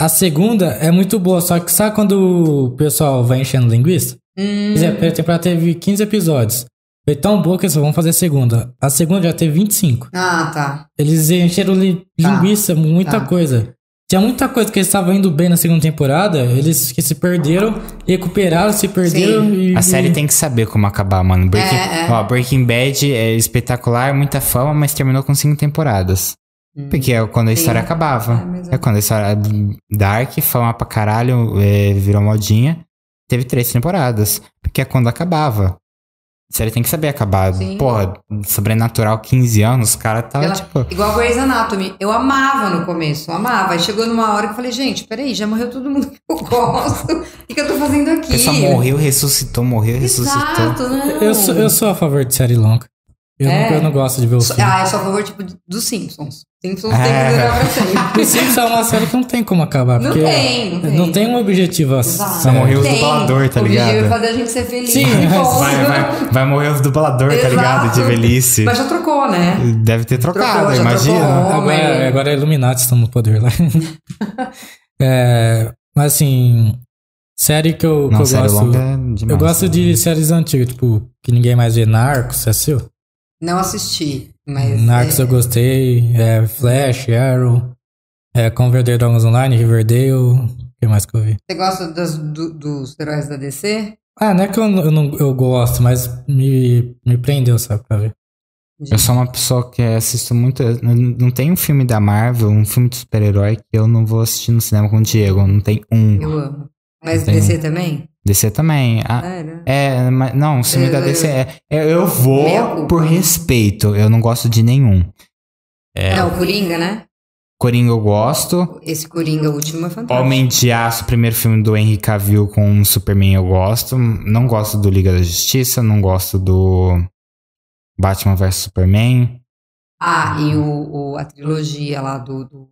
A segunda é muito boa, só que sabe quando o pessoal vai enchendo linguiça? Hum, a primeira temporada teve 15 episódios. Foi tão boa que eles vão fazer a segunda. A segunda já teve 25. Ah, tá. Eles encheram li- Tá. linguiça, muita Tá. coisa. tinha muita coisa que eles estavam indo bem na segunda temporada, eles que se perderam, recuperaram, se perderam Sim. e. A série tem que saber como acabar, mano. Breaking, É, é. Ó, Breaking Bad é espetacular, muita fama, mas terminou com cinco temporadas. Porque é quando a Hum. Sim. história acabava. É, é. É quando a história. Dark, fama pra caralho, é, virou modinha. Teve três temporadas. Porque é quando acabava. A série tem que saber acabar. Sim. Porra, sobrenatural 15 anos, os caras tava Ela- tipo. Igual Grey's Anatomy. Eu amava no começo, eu amava. Aí chegou numa hora que eu falei, gente, peraí, já morreu todo mundo que eu [LAUGHS] gosto. O que, que eu tô fazendo A aqui? pessoa morreu, ressuscitou, morreu, ressuscitou. Exato, não. Eu sou, eu sou a favor de série longa. Eu, É. não, eu não gosto de ver o So- filme. Ah, eu sou a favor, tipo, dos Simpsons. Simpsons É. tem que durar pra sempre. [LAUGHS] Simpsons é uma série que não tem como acabar. Não tem, não tem. não tem um objetivo a Exato. Só morreu os Tem. dublador, tá O objetivo ligado? é fazer a gente ser feliz. Sim. [LAUGHS] Vai, vai, vai morrer os dublador, tá ligado? De velhice. Mas já trocou, né? Deve ter trocado, Trocou, imagina. trocou. Agora, agora é Illuminati estão no poder lá. [LAUGHS] É, mas assim, série que eu, que Não, eu série gosto. é demais. eu gosto de séries antigas, tipo, que ninguém mais vê Narcos, você assistiu? Não assisti, mas... Narcos é, eu gostei, é, Flash, Arrow, é, Converter Dragons Online, Riverdale, o que mais que eu vi? Você gosta das- do- dos heróis da DC? Ah, não é que eu, não- eu, não, eu gosto, mas me, me prendeu, sabe, pra ver. Eu sou uma pessoa que assisto muito. Não tem um filme da Marvel, um filme de super-herói que eu não vou assistir no cinema com o Diego. Não tem um. Eu amo. Mas Tem DC também? DC também. Ah, é, mas não, o filme da Eu- DC é. é- eu vou por respeito. Eu não gosto de nenhum. É. Não, o Coringa, né? Coringa eu gosto. Esse Coringa último é fantástico. Homem de Aço, primeiro filme do Henry Cavill com o Superman eu gosto. Não gosto do Liga da Justiça, não gosto do Batman vs Superman. Ah, e o, o- a trilogia lá do, do,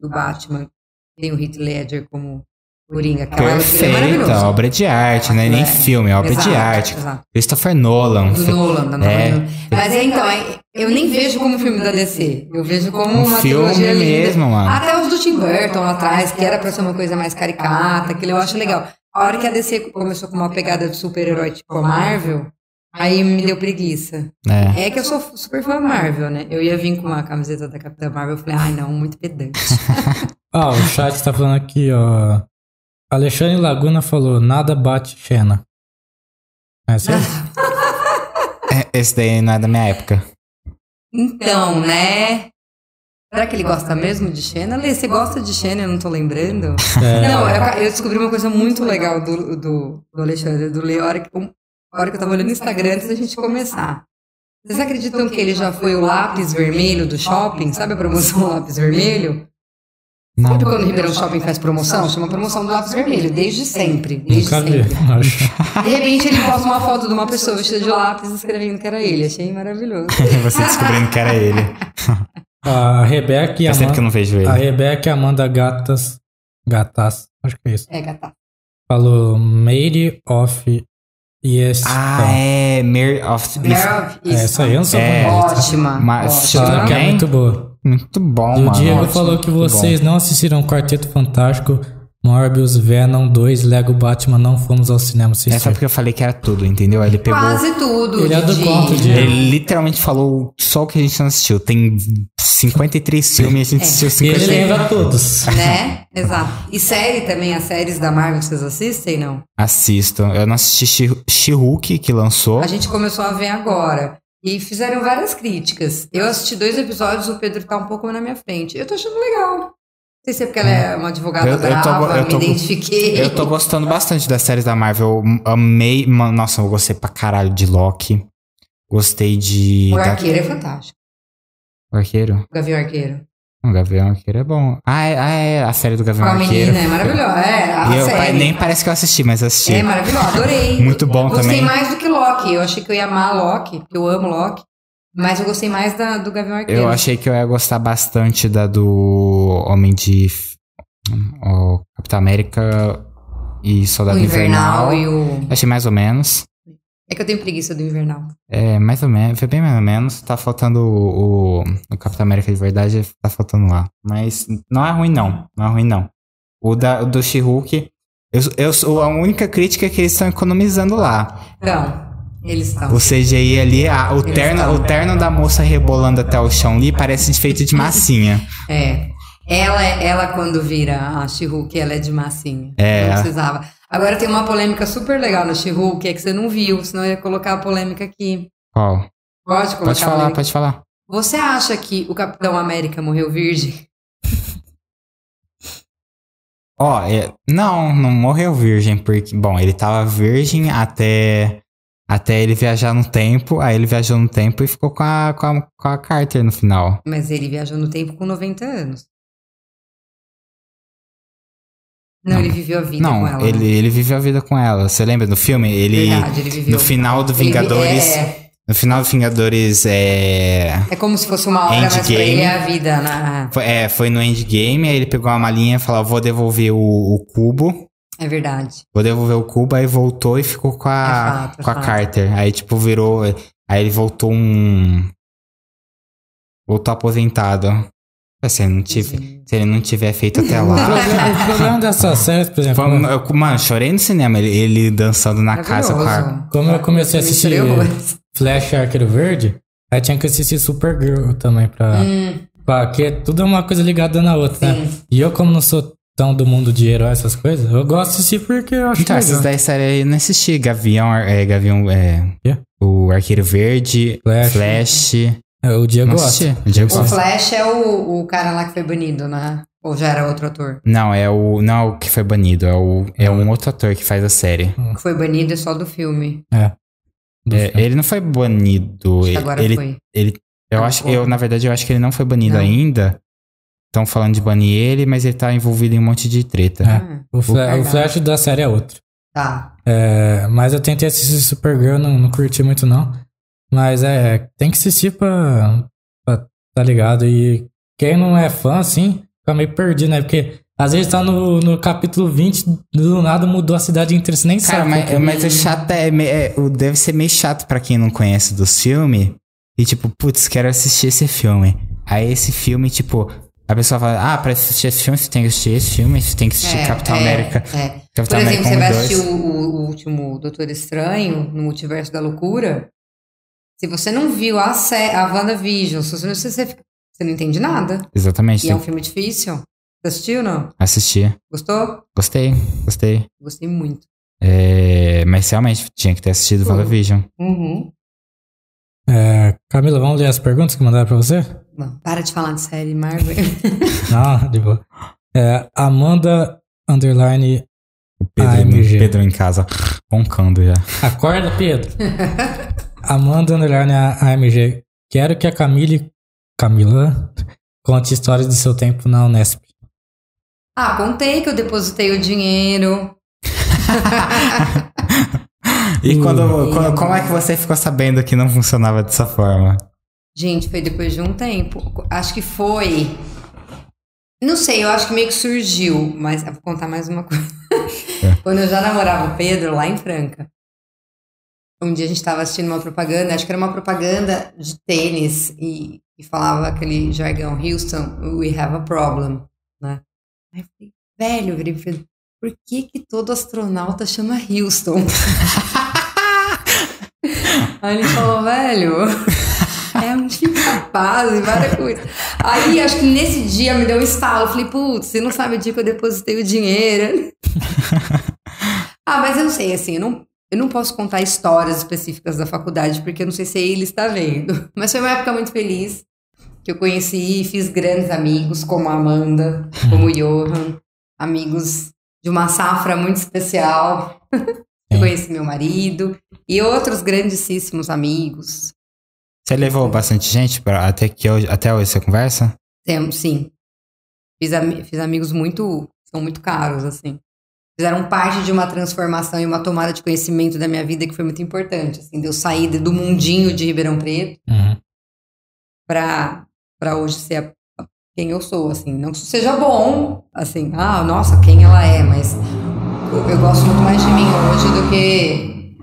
do Batman. Tem o Heath Ledger como Coringa. É Perfeita, maravilhosa. obra de arte, não é nem É, filme, é obra de exato, arte. exato. Christopher Nolan. Do Nolan, da É. Nolan. Mas é, então, é- eu nem vejo como filme da DC. Eu vejo como Um uma filme trilogia linda. mesmo, mano. Até os do Tim Burton lá atrás, que era pra ser uma coisa mais caricata, aquilo eu acho legal. A hora que a DC começou com uma pegada de super-herói tipo a Marvel, aí me deu preguiça. É. É que eu sou super fã da Marvel, né? Eu ia vir com uma camiseta da Capitã Marvel, eu falei, ai não, muito pedante. [LAUGHS] [LAUGHS] Ah, o chat tá falando aqui, ó. Alexandre Laguna falou, nada bate Xena. É sério? [LAUGHS] É, Esse daí não é da minha época. Então, né? Será que ele gosta mesmo de Xena? Lê, você gosta de Xena? Eu não tô lembrando. [LAUGHS] É, Não, eu, eu descobri uma coisa muito legal do, do, do Alexandre, do Lê, a hora, que, a hora que eu tava olhando no Instagram antes da gente começar. Vocês acreditam que ele já foi o lápis vermelho do shopping? Sabe a promoção [LAUGHS] lápis vermelho? Não. Sabe quando o Ribeirão Shopping faz promoção? Chama promoção do lápis vermelho, desde sempre. Desde Nunca vi, sempre. acho. De repente ele posta uma foto de uma pessoa vestida de lápis escrevendo que era ele. Achei maravilhoso. [LAUGHS] Você descobrindo que era ele. [LAUGHS] A Rebeca e a Faz tempo que eu Amanda, não vejo ele. a Rebeca e Amanda Gatas, Gatas, acho que é isso. É, gata. Falou Made of Yes. Ah, é. Mare of. Meryl, É, essa aí eu não sou É. bonita. Ótima. Mas- ótima. Que é muito boa. Muito bom, E o mano. Diego Ótimo, falou que vocês bom. não assistiram Quarteto Fantástico, Morbius, Venom 2, Lego Batman, não fomos ao cinema É só assistir. porque eu falei que era tudo, entendeu? Ele pegou. Quase tudo. Ele é do conto, Diego. Ele literalmente falou só o que a gente não assistiu. Tem 53 filmes e a gente É. assistiu E ele 50. lembra todos. Né? Exato. E série também, as séries da Marvel vocês assistem, não? Assisto. Eu não assisti She- She-Hulk, que lançou. A gente começou a ver agora. E fizeram várias críticas. Eu assisti dois episódios, o Pedro tá um pouco na minha frente. Eu tô achando legal. Não sei se é porque ela é uma advogada Eu- eu tô- brava, eu tô- me identifiquei. Eu tô gostando bastante das séries da Marvel. Eu amei. Nossa, eu gostei pra caralho de Loki. Gostei de. O da- Arqueiro é fantástico. O Arqueiro? O Gavião Arqueiro. O Gavião Arqueiro é bom. Ah, é, ah, é a série do Com Gavião a Arqueiro. menina, é maravilhosa. É, a eu, série. nem parece que eu assisti, mas assisti. É maravilhosa, adorei. [LAUGHS] Muito bom gostei também. mais do que Loki. Eu achei que eu ia amar Loki, porque eu amo Loki. Mas eu gostei mais da, do Gavião Arqueiro. Eu achei que eu ia gostar bastante da do Homem de. O Capitão América e o Soldado Invernal, Invernal. e o. Achei mais ou menos. É que eu tenho preguiça do Invernal. É, mais ou menos. Foi bem mais ou menos. Tá faltando o, o, o Capitão América de verdade, tá faltando lá. Mas não é ruim, não. Não é ruim, não. O, da, o do She-Hulk. Eu, eu, sou- a única crítica é que eles estão economizando lá. Então, eles estão. O CGI ali, a- o, Eles terno, estão. o terno da moça rebolando até o chão ali parece feito de massinha. É. Ela, ela quando vira a She-Hulk, ela é de massinha. É. Não precisava. Agora tem uma polêmica super legal na She-Hulk, é que você não viu, senão eu ia colocar a polêmica aqui. Qual? Pode colocar Pode falar, pode falar. Você acha que o Capitão América morreu virgem? [LAUGHS] Ó, é- não, não morreu virgem, porque, bom, ele tava virgem até, até ele viajar no tempo, aí ele viajou no tempo e ficou com a, com a, com a Carter no final. Mas ele viajou no tempo com 90 anos. Não, Não. ele viveu a vida com não, ela. ele, né? ele viveu a vida com ela. Você lembra do filme? Ele, Verdade, ele viveu. no final do Ele vi- Vingadores, É, no final do Vingadores, é, é como se fosse uma hora, mas pra Endgame. ele é a vida. né? foi, é, foi no Endgame, aí ele pegou uma malinha e falou, vou devolver o, o cubo, É verdade. vou devolver o cubo, aí voltou e ficou com a, É fato, é com a fato. Carter. Aí, tipo, virou. Aí ele voltou um. Voltou aposentado. Se ele não, tive, Entendi. se ele não tiver feito até [LAUGHS] O lá. problema, o problema dessa série, por exemplo, Foi um- eu- mano, chorei no cinema, ele, ele dançando na casa com a. Como eu comecei a assistir. Flash Arqueiro Verde, aí tinha que assistir Supergirl também pra. Hum, pra que tudo é uma coisa ligada na outra, né? sim. E eu, como não sou tão do mundo de herói, essas coisas, eu gosto de assistir porque eu acho Então, essas legal. 10 séries aí eu não assisti. Gavião, é, Gavião, é. Quê? O Arqueiro Verde, Flash. Flash. É, O Diego gosta. O Diego O. Flash é o, o cara lá que foi banido, né? Ou já era outro ator? Não, é o. Não é o que foi banido, é, o, é um outro ator que faz a série. O que foi banido é só do filme. Do É, filme. ele não foi banido. Acho que Ele, agora ele, foi. ele- eu Ah, acho, foi. eu, na verdade, eu acho que ele não foi banido Não. ainda. Estão falando de banir ele, mas ele tá envolvido em um monte de treta. É. Ah, O, Fla- verdade. o Flash da série é outro. tá. É, mas eu tentei assistir Supergirl, não, não curti muito não. Mas é, tem que assistir pra, pra tá ligado. E quem não é fã, assim, fica meio perdido, né? Porque às vezes tá no, no capítulo 20, do nada mudou a cidade inteira, você nem Cara, sabe. mas, qual que é. mas é chato, é, é- o- deve ser meio chato pra quem não conhece dos filmes. E tipo, putz, quero assistir esse filme. Aí esse filme, tipo, a pessoa fala, ah, pra assistir esse filme você tem que assistir esse filme, você tem que assistir É, Capitão é, América. é. Por Capitão exemplo, América você 1 vai assistir 2. o, o- o último Doutor Estranho, no Multiverso da Loucura. Se você não viu a, sé- a WandaVision, se você não, você, fica- você não entende nada. Exatamente. E é um filme difícil. Você assistiu ou não? Assisti. Gostou? Gostei, gostei. Gostei muito. É, mas realmente tinha que ter assistido Uhum. WandaVision. Uhum. É, Camila, vamos ler as perguntas que mandaram pra você? Bom, para de falar de série Marvel. [LAUGHS] Não, de boa. É, Amanda Underline O Pedro, AMG. Pedro em casa roncando já. Acorda, Pedro. [LAUGHS] Amanda Underline AMG. Quero que a Camille. Camila conte histórias do seu tempo na Unesp. ah, contei que eu depositei o dinheiro. [LAUGHS] E Hum. quando, quando- como é que você ficou sabendo que não funcionava dessa forma? Gente, foi depois de um tempo. Acho que foi. Não sei, eu acho que meio que surgiu, mas eu vou contar mais uma coisa. É. [LAUGHS] Quando eu já namorava o Pedro, lá em Franca. Um dia a gente tava assistindo uma propaganda, acho que era uma propaganda de tênis, e, e falava aquele jargão, Houston, we have a problem, né? Aí eu falei, velho, Pedro, por que que todo astronauta chama Houston? [LAUGHS] Aí ele falou, velho, é um incapaz e várias coisas. Aí, acho que nesse dia me deu um estalo. Falei, putz, você não sabe o dia que eu depositei o dinheiro. [LAUGHS] ah, mas eu sei, assim, eu não, eu não posso contar histórias específicas da faculdade, porque eu não sei se ele está vendo. [LAUGHS] Mas foi uma época muito feliz, que eu conheci e fiz grandes amigos, como a Amanda, como o [LAUGHS] Johan, amigos de uma safra muito especial. [LAUGHS] Eu conheci meu marido e outros grandíssimos amigos. Você levou bastante gente pra, até, que hoje, até hoje você conversa? Tem- Sim. Fiz, ami- fiz amigos muito. São muito caros, assim. Fizeram parte de uma transformação e uma tomada de conhecimento da minha vida que foi muito importante. Assim, de eu sair do mundinho de Ribeirão Preto Uhum. pra, pra hoje ser a- a- quem eu sou, assim. Não que isso seja bom, assim, ah, nossa, quem ela é, mas eu, eu gosto muito mais de mim hoje do que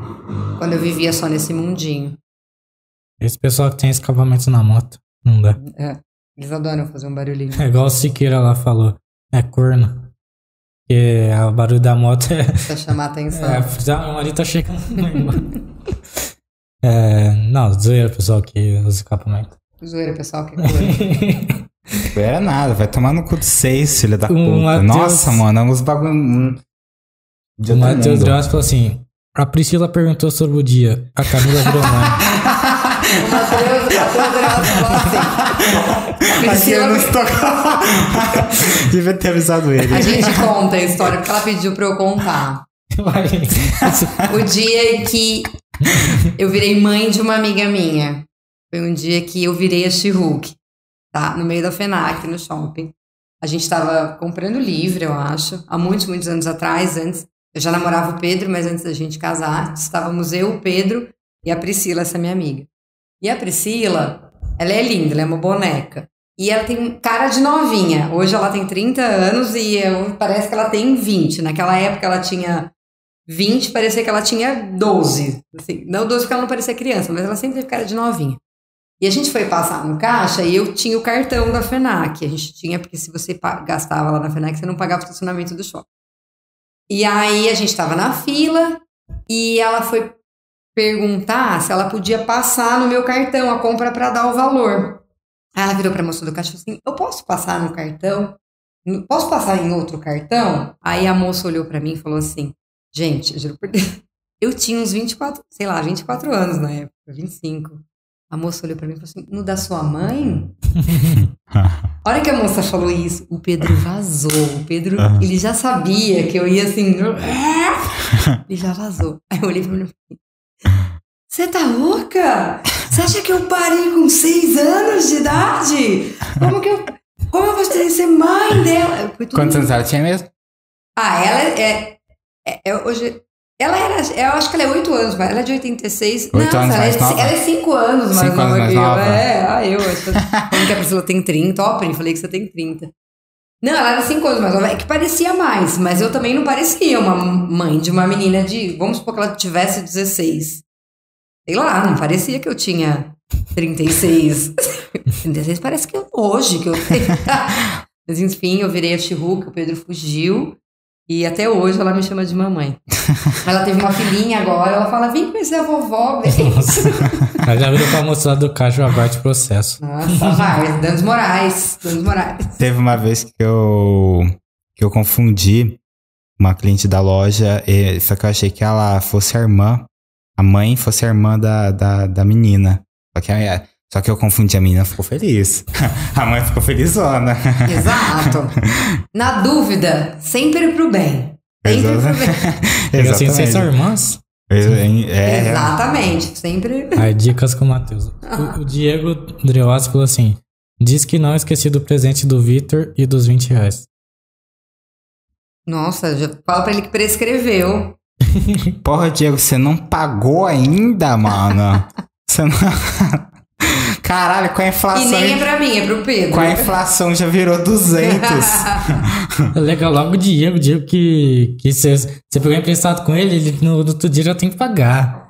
quando eu vivia só nesse mundinho. Esse pessoal que tem escapamento na moto. Não dá. É, eles adoram fazer um barulhinho. É igual o Siqueira lá falou. É corno. Porque o barulho da moto é. [LAUGHS] Pra chamar a atenção. É, ah, meu marido tá chegando. é, não, zoeira, pessoal que usa escapamento. Zoeira, pessoal, que coisa. [LAUGHS] Era nada, vai tomar no cu de seis, filha da O puta. Nossa, mano, é uns bagulho. hum, O Matheus. Dross falou assim: A Priscila perguntou sobre o dia. A Camila virou mãe. [LAUGHS] O Matheus, o Matheus Dross falou assim. A Aqui Priscila, eu não. Devia ter avisado ele. a gente conta a história porque ela pediu pra eu contar. O dia em que eu virei mãe de uma amiga minha. Foi um dia que eu virei a She-Hulk, tá? No meio da FENAC, no shopping. A gente tava comprando livro, eu acho, há muitos, muitos anos atrás, antes. Eu já namorava o Pedro, mas antes da gente casar, estávamos eu, o Pedro e a Priscila, essa minha amiga. E a Priscila, ela é linda, ela é uma boneca. E ela tem cara de novinha. Hoje ela tem 30 anos e eu- parece que ela tem 20. Naquela época ela tinha 20, parecia que ela tinha 12. Assim, não 12 porque ela não parecia criança, mas ela sempre teve cara de novinha. E a gente foi passar no caixa e eu tinha o cartão da FENAC. A gente tinha, porque se você gastava lá na FENAC, você não pagava o estacionamento do shopping. E aí a gente estava na fila e ela foi perguntar se ela podia passar no meu cartão a compra para dar o valor. Aí ela virou para a moça do caixa e falou assim: Eu posso passar no cartão? Posso passar em outro cartão? Aí a moça olhou para mim e falou assim: Gente, eu juro por Deus, [LAUGHS] eu tinha uns 24, sei lá, 24 anos na época, 25. A moça olhou pra mim e falou assim: No da sua mãe? [LAUGHS] A hora que a moça falou isso, o Pedro vazou. O Pedro, Aham. ele já sabia que eu ia assim. [LAUGHS] Ele já vazou. Aí eu olhei pra ele e falei: Você tá louca? Você acha que eu parei com seis anos de idade? Como que eu. Como eu gostaria de ser mãe dela? Quantos anos ela tinha mesmo? ah, ela é, é, é hoje. Ela era. Eu acho que ela é 8 anos, mas ela é de 86. Oito Não, anos ela, mais é, nova? ela é 5 anos mais Cinco nova anos mais que eu. É, ah, eu. Falando que a Priscila tem 30. Ó, Pri, falei que você tem 30. Não, ela era 5 anos nova. É que parecia mais, mas eu também não parecia uma mãe de uma menina de. Vamos supor que ela tivesse 16. Sei lá, não parecia que eu tinha 36. 36 [LAUGHS] parece que é hoje que eu. [LAUGHS] Mas enfim, eu virei a Chihuca, o Pedro fugiu. E até hoje ela me chama de mamãe. [LAUGHS] ela teve uma filhinha agora, ela fala: vem conhecer a vovó. Nossa. Ela já virou pra moça lá do caixa o aguarde processo. Nossa, vai, Danos Moraes. Danos Moraes. Teve uma vez que eu, que eu confundi uma cliente da loja, e, só que eu achei que ela fosse a irmã, a mãe fosse a irmã da, da, da menina. Só que, a- só que eu confundi, a menina ficou feliz. [LAUGHS] a mãe ficou felizona. Exato. Na dúvida, sempre pro bem. Sempre pro bem. Pega assim, vocês são Exatamente. irmãs? É, é, Exatamente. Sempre. Aí, dicas com o Matheus. O, o Diego Dreoas falou assim: Diz que não esqueci do presente do Vitor e dos 20 reais. Nossa, já fala pra ele que prescreveu. [LAUGHS] Porra, Diego, você não pagou ainda, mano? [LAUGHS] Você não... Caralho, com a E inflação... nem é pra mim, é pro Pedro. Com a inflação já virou 200. É [LAUGHS] legal, logo o Diego, o Diego que que você você pegou emprestado com ele, ele no, outro dia já tem que pagar.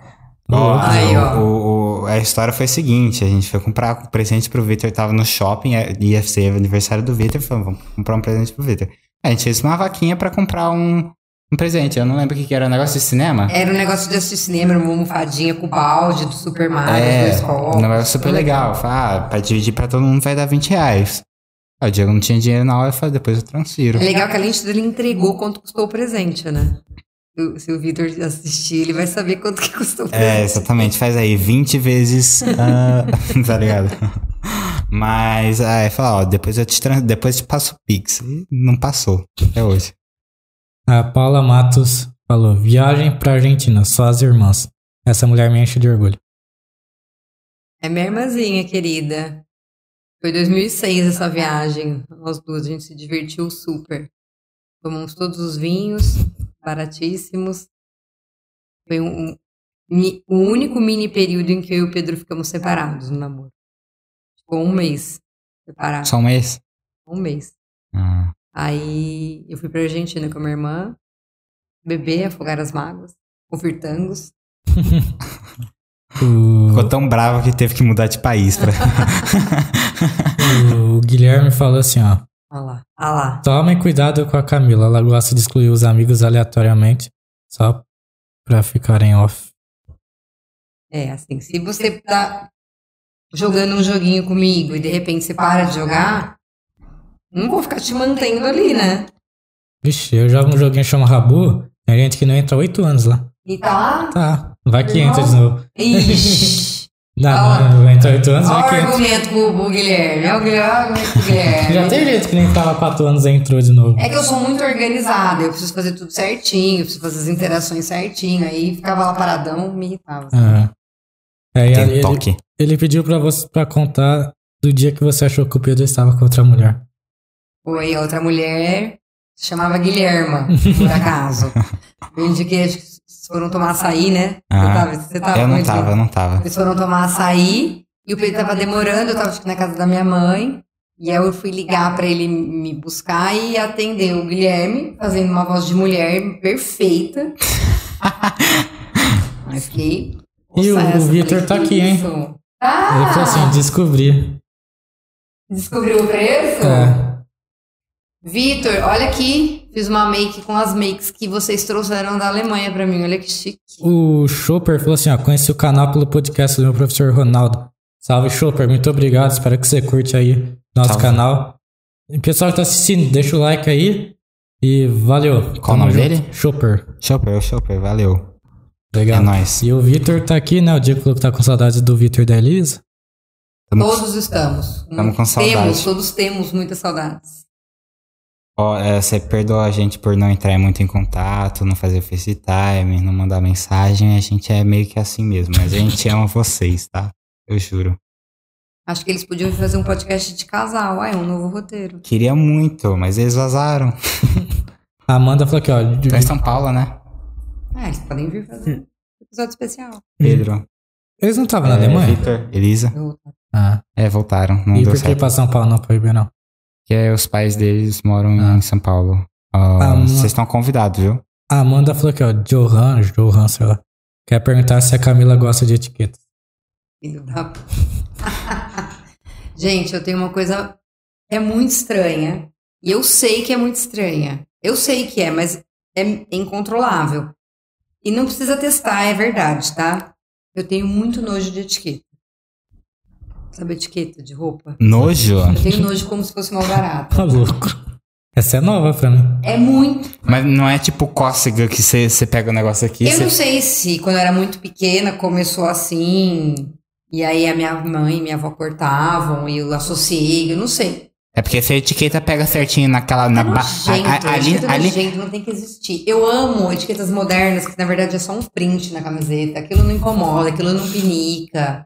Ó. Aí, ó. o- o- a história foi a seguinte: a gente foi comprar um presente pro Victor, tava no shopping, é, ia ser aniversário do Victor, falamos, vamos comprar um presente pro Victor. A gente fez uma vaquinha pra comprar um, um presente. Eu não lembro o que, que era, um negócio de cinema? Era um negócio de assistir cinema, uma almofadinha com balde do Super Mario, É, dois copos. um negócio super legal. Falei, ah, pra dividir pra todo mundo vai dar 20 reais. O Diego não tinha dinheiro na hora, eu falei, depois eu transfiro. É legal que além tudo ele entregou quanto custou o presente, né? Se o- Vitor assistir, ele vai saber quanto que custou o É, presente. exatamente. Faz aí 20 vezes. ah, [LAUGHS] tá ligado? Mas, aí, fala, ó, depois eu te, depois eu te passo o Pix. E não passou, até hoje. A Paula Matos falou: Viagem pra Argentina, só as irmãs. Essa mulher me enche de orgulho. É minha irmãzinha, querida. Foi 2006 essa viagem. Nós duas, a gente se divertiu super. Tomamos todos os vinhos, baratíssimos. Foi um, um, o único mini período em que eu e o Pedro ficamos separados no namoro. Ficou um mês separados. Só um mês? Um mês. Ah, Aí eu fui pra Argentina com a minha irmã, beber, afogar as mágoas, ouvir tangos. O, [LAUGHS] ficou tão bravo que teve que mudar de país. Pra... o Guilherme falou assim: ó. Olha lá, olha lá. Tomem cuidado com a Camila, ela gosta de excluir os amigos aleatoriamente, só pra ficarem off. É, assim, se você tá jogando um joguinho comigo e de repente você para de jogar, Não vou ficar te mantendo ali, né? Vixe, eu jogo um joguinho chamado Rabu, tem gente que não entra há oito anos lá. E tá lá? Tá, vai que entra de novo. Ixi. [LAUGHS] Não, Fala. não, vai entrar oito anos, Olha vai que o entra. argumento pro, pro Guilherme. Olha o Guilherme, olha o argumento pro Guilherme. Já tem gente que nem tava há quatro anos e entrou de novo. É que eu sou muito organizada, eu preciso fazer tudo certinho, eu preciso fazer as interações certinho, aí ficava lá paradão, me irritava. Aham. Aí Tem ele, toque. ele pediu pra você pra contar do dia que você achou que o Pedro estava com outra mulher. Foi a outra mulher, se chamava Guilherma, por acaso. [LAUGHS] Eu indiquei, acho que vocês foram tomar açaí, né? Ah, você tava, você tava Eu não tava, eu não tava. Eles foram tomar açaí e o Pedro tava demorando, eu tava acho que na casa da minha mãe. E aí eu fui ligar pra ele me buscar e atender o Guilherme, fazendo uma voz de mulher perfeita. [LAUGHS] Aí fiquei. E o- o Vitor tá "Que aqui, hein?" isso?" Ele Ah! falou assim, descobri. Descobriu o preço? É. Vitor, olha aqui. Fiz uma make com as makes que vocês trouxeram da Alemanha pra mim. Olha que chique. O Chopper falou assim, ó, conheci o canal pelo podcast do meu professor Ronaldo. Salve, Chopper, muito obrigado, espero que você curte aí nosso Salve. canal. E pessoal que tá assistindo, deixa o like aí e valeu. Qual o nome junto. dele? Chopper. Chopper, Chopper, valeu. Legal. É nóis. E o Vitor tá aqui, né? O Diego falou que tá com saudade do Vitor e da Elisa. Tamo- Todos estamos. Tamo com saudade. Temos, todos temos muitas saudades. Ó, é, você perdoa a gente por não entrar muito em contato, não fazer FaceTime, não mandar mensagem. A gente é meio que assim mesmo. Mas a gente ama [LAUGHS] vocês, tá? Eu juro. Acho que eles podiam fazer um podcast de casal. Ah, é um novo roteiro. Queria muito, mas eles vazaram. A Amanda falou aqui, ó. Tá em São Paulo, né? Ah, eles podem vir fazer um episódio especial. Pedro. Eles não estavam na é, Alemanha? Vitor, Elisa. Eu- Ah. É, voltaram. Não E por que pra São Paulo não foi bem, Porque é, os pais deles moram Ah. em São Paulo. Ah, uma- Vocês estão convidados, viu? A Amanda falou aqui, ó. Johan, Johan, sei lá. Quer perguntar se a Camila gosta de etiqueta. Filho da... [LAUGHS] Gente, eu tenho uma coisa. É muito estranha. E eu sei que é muito estranha. Eu sei que é, mas é incontrolável. E não precisa testar, é verdade, tá? Eu tenho muito nojo de etiqueta. Sabe etiqueta de roupa? Nojo? Eu tenho nojo como se fosse uma barata. Tá louco. Essa é nova pra mim. É muito. Mas não é tipo cócega que você pega o negócio aqui. Eu você- não sei se quando eu era muito pequena começou assim. E aí a minha mãe e minha avó cortavam e eu associei, eu não sei. É porque se a etiqueta pega certinho naquela. Na É ba- nojento, a- a- ali, é ali, nojento, não tem que existir. Eu amo etiquetas modernas, que na verdade é só um print na camiseta. Aquilo não incomoda, aquilo não pinica.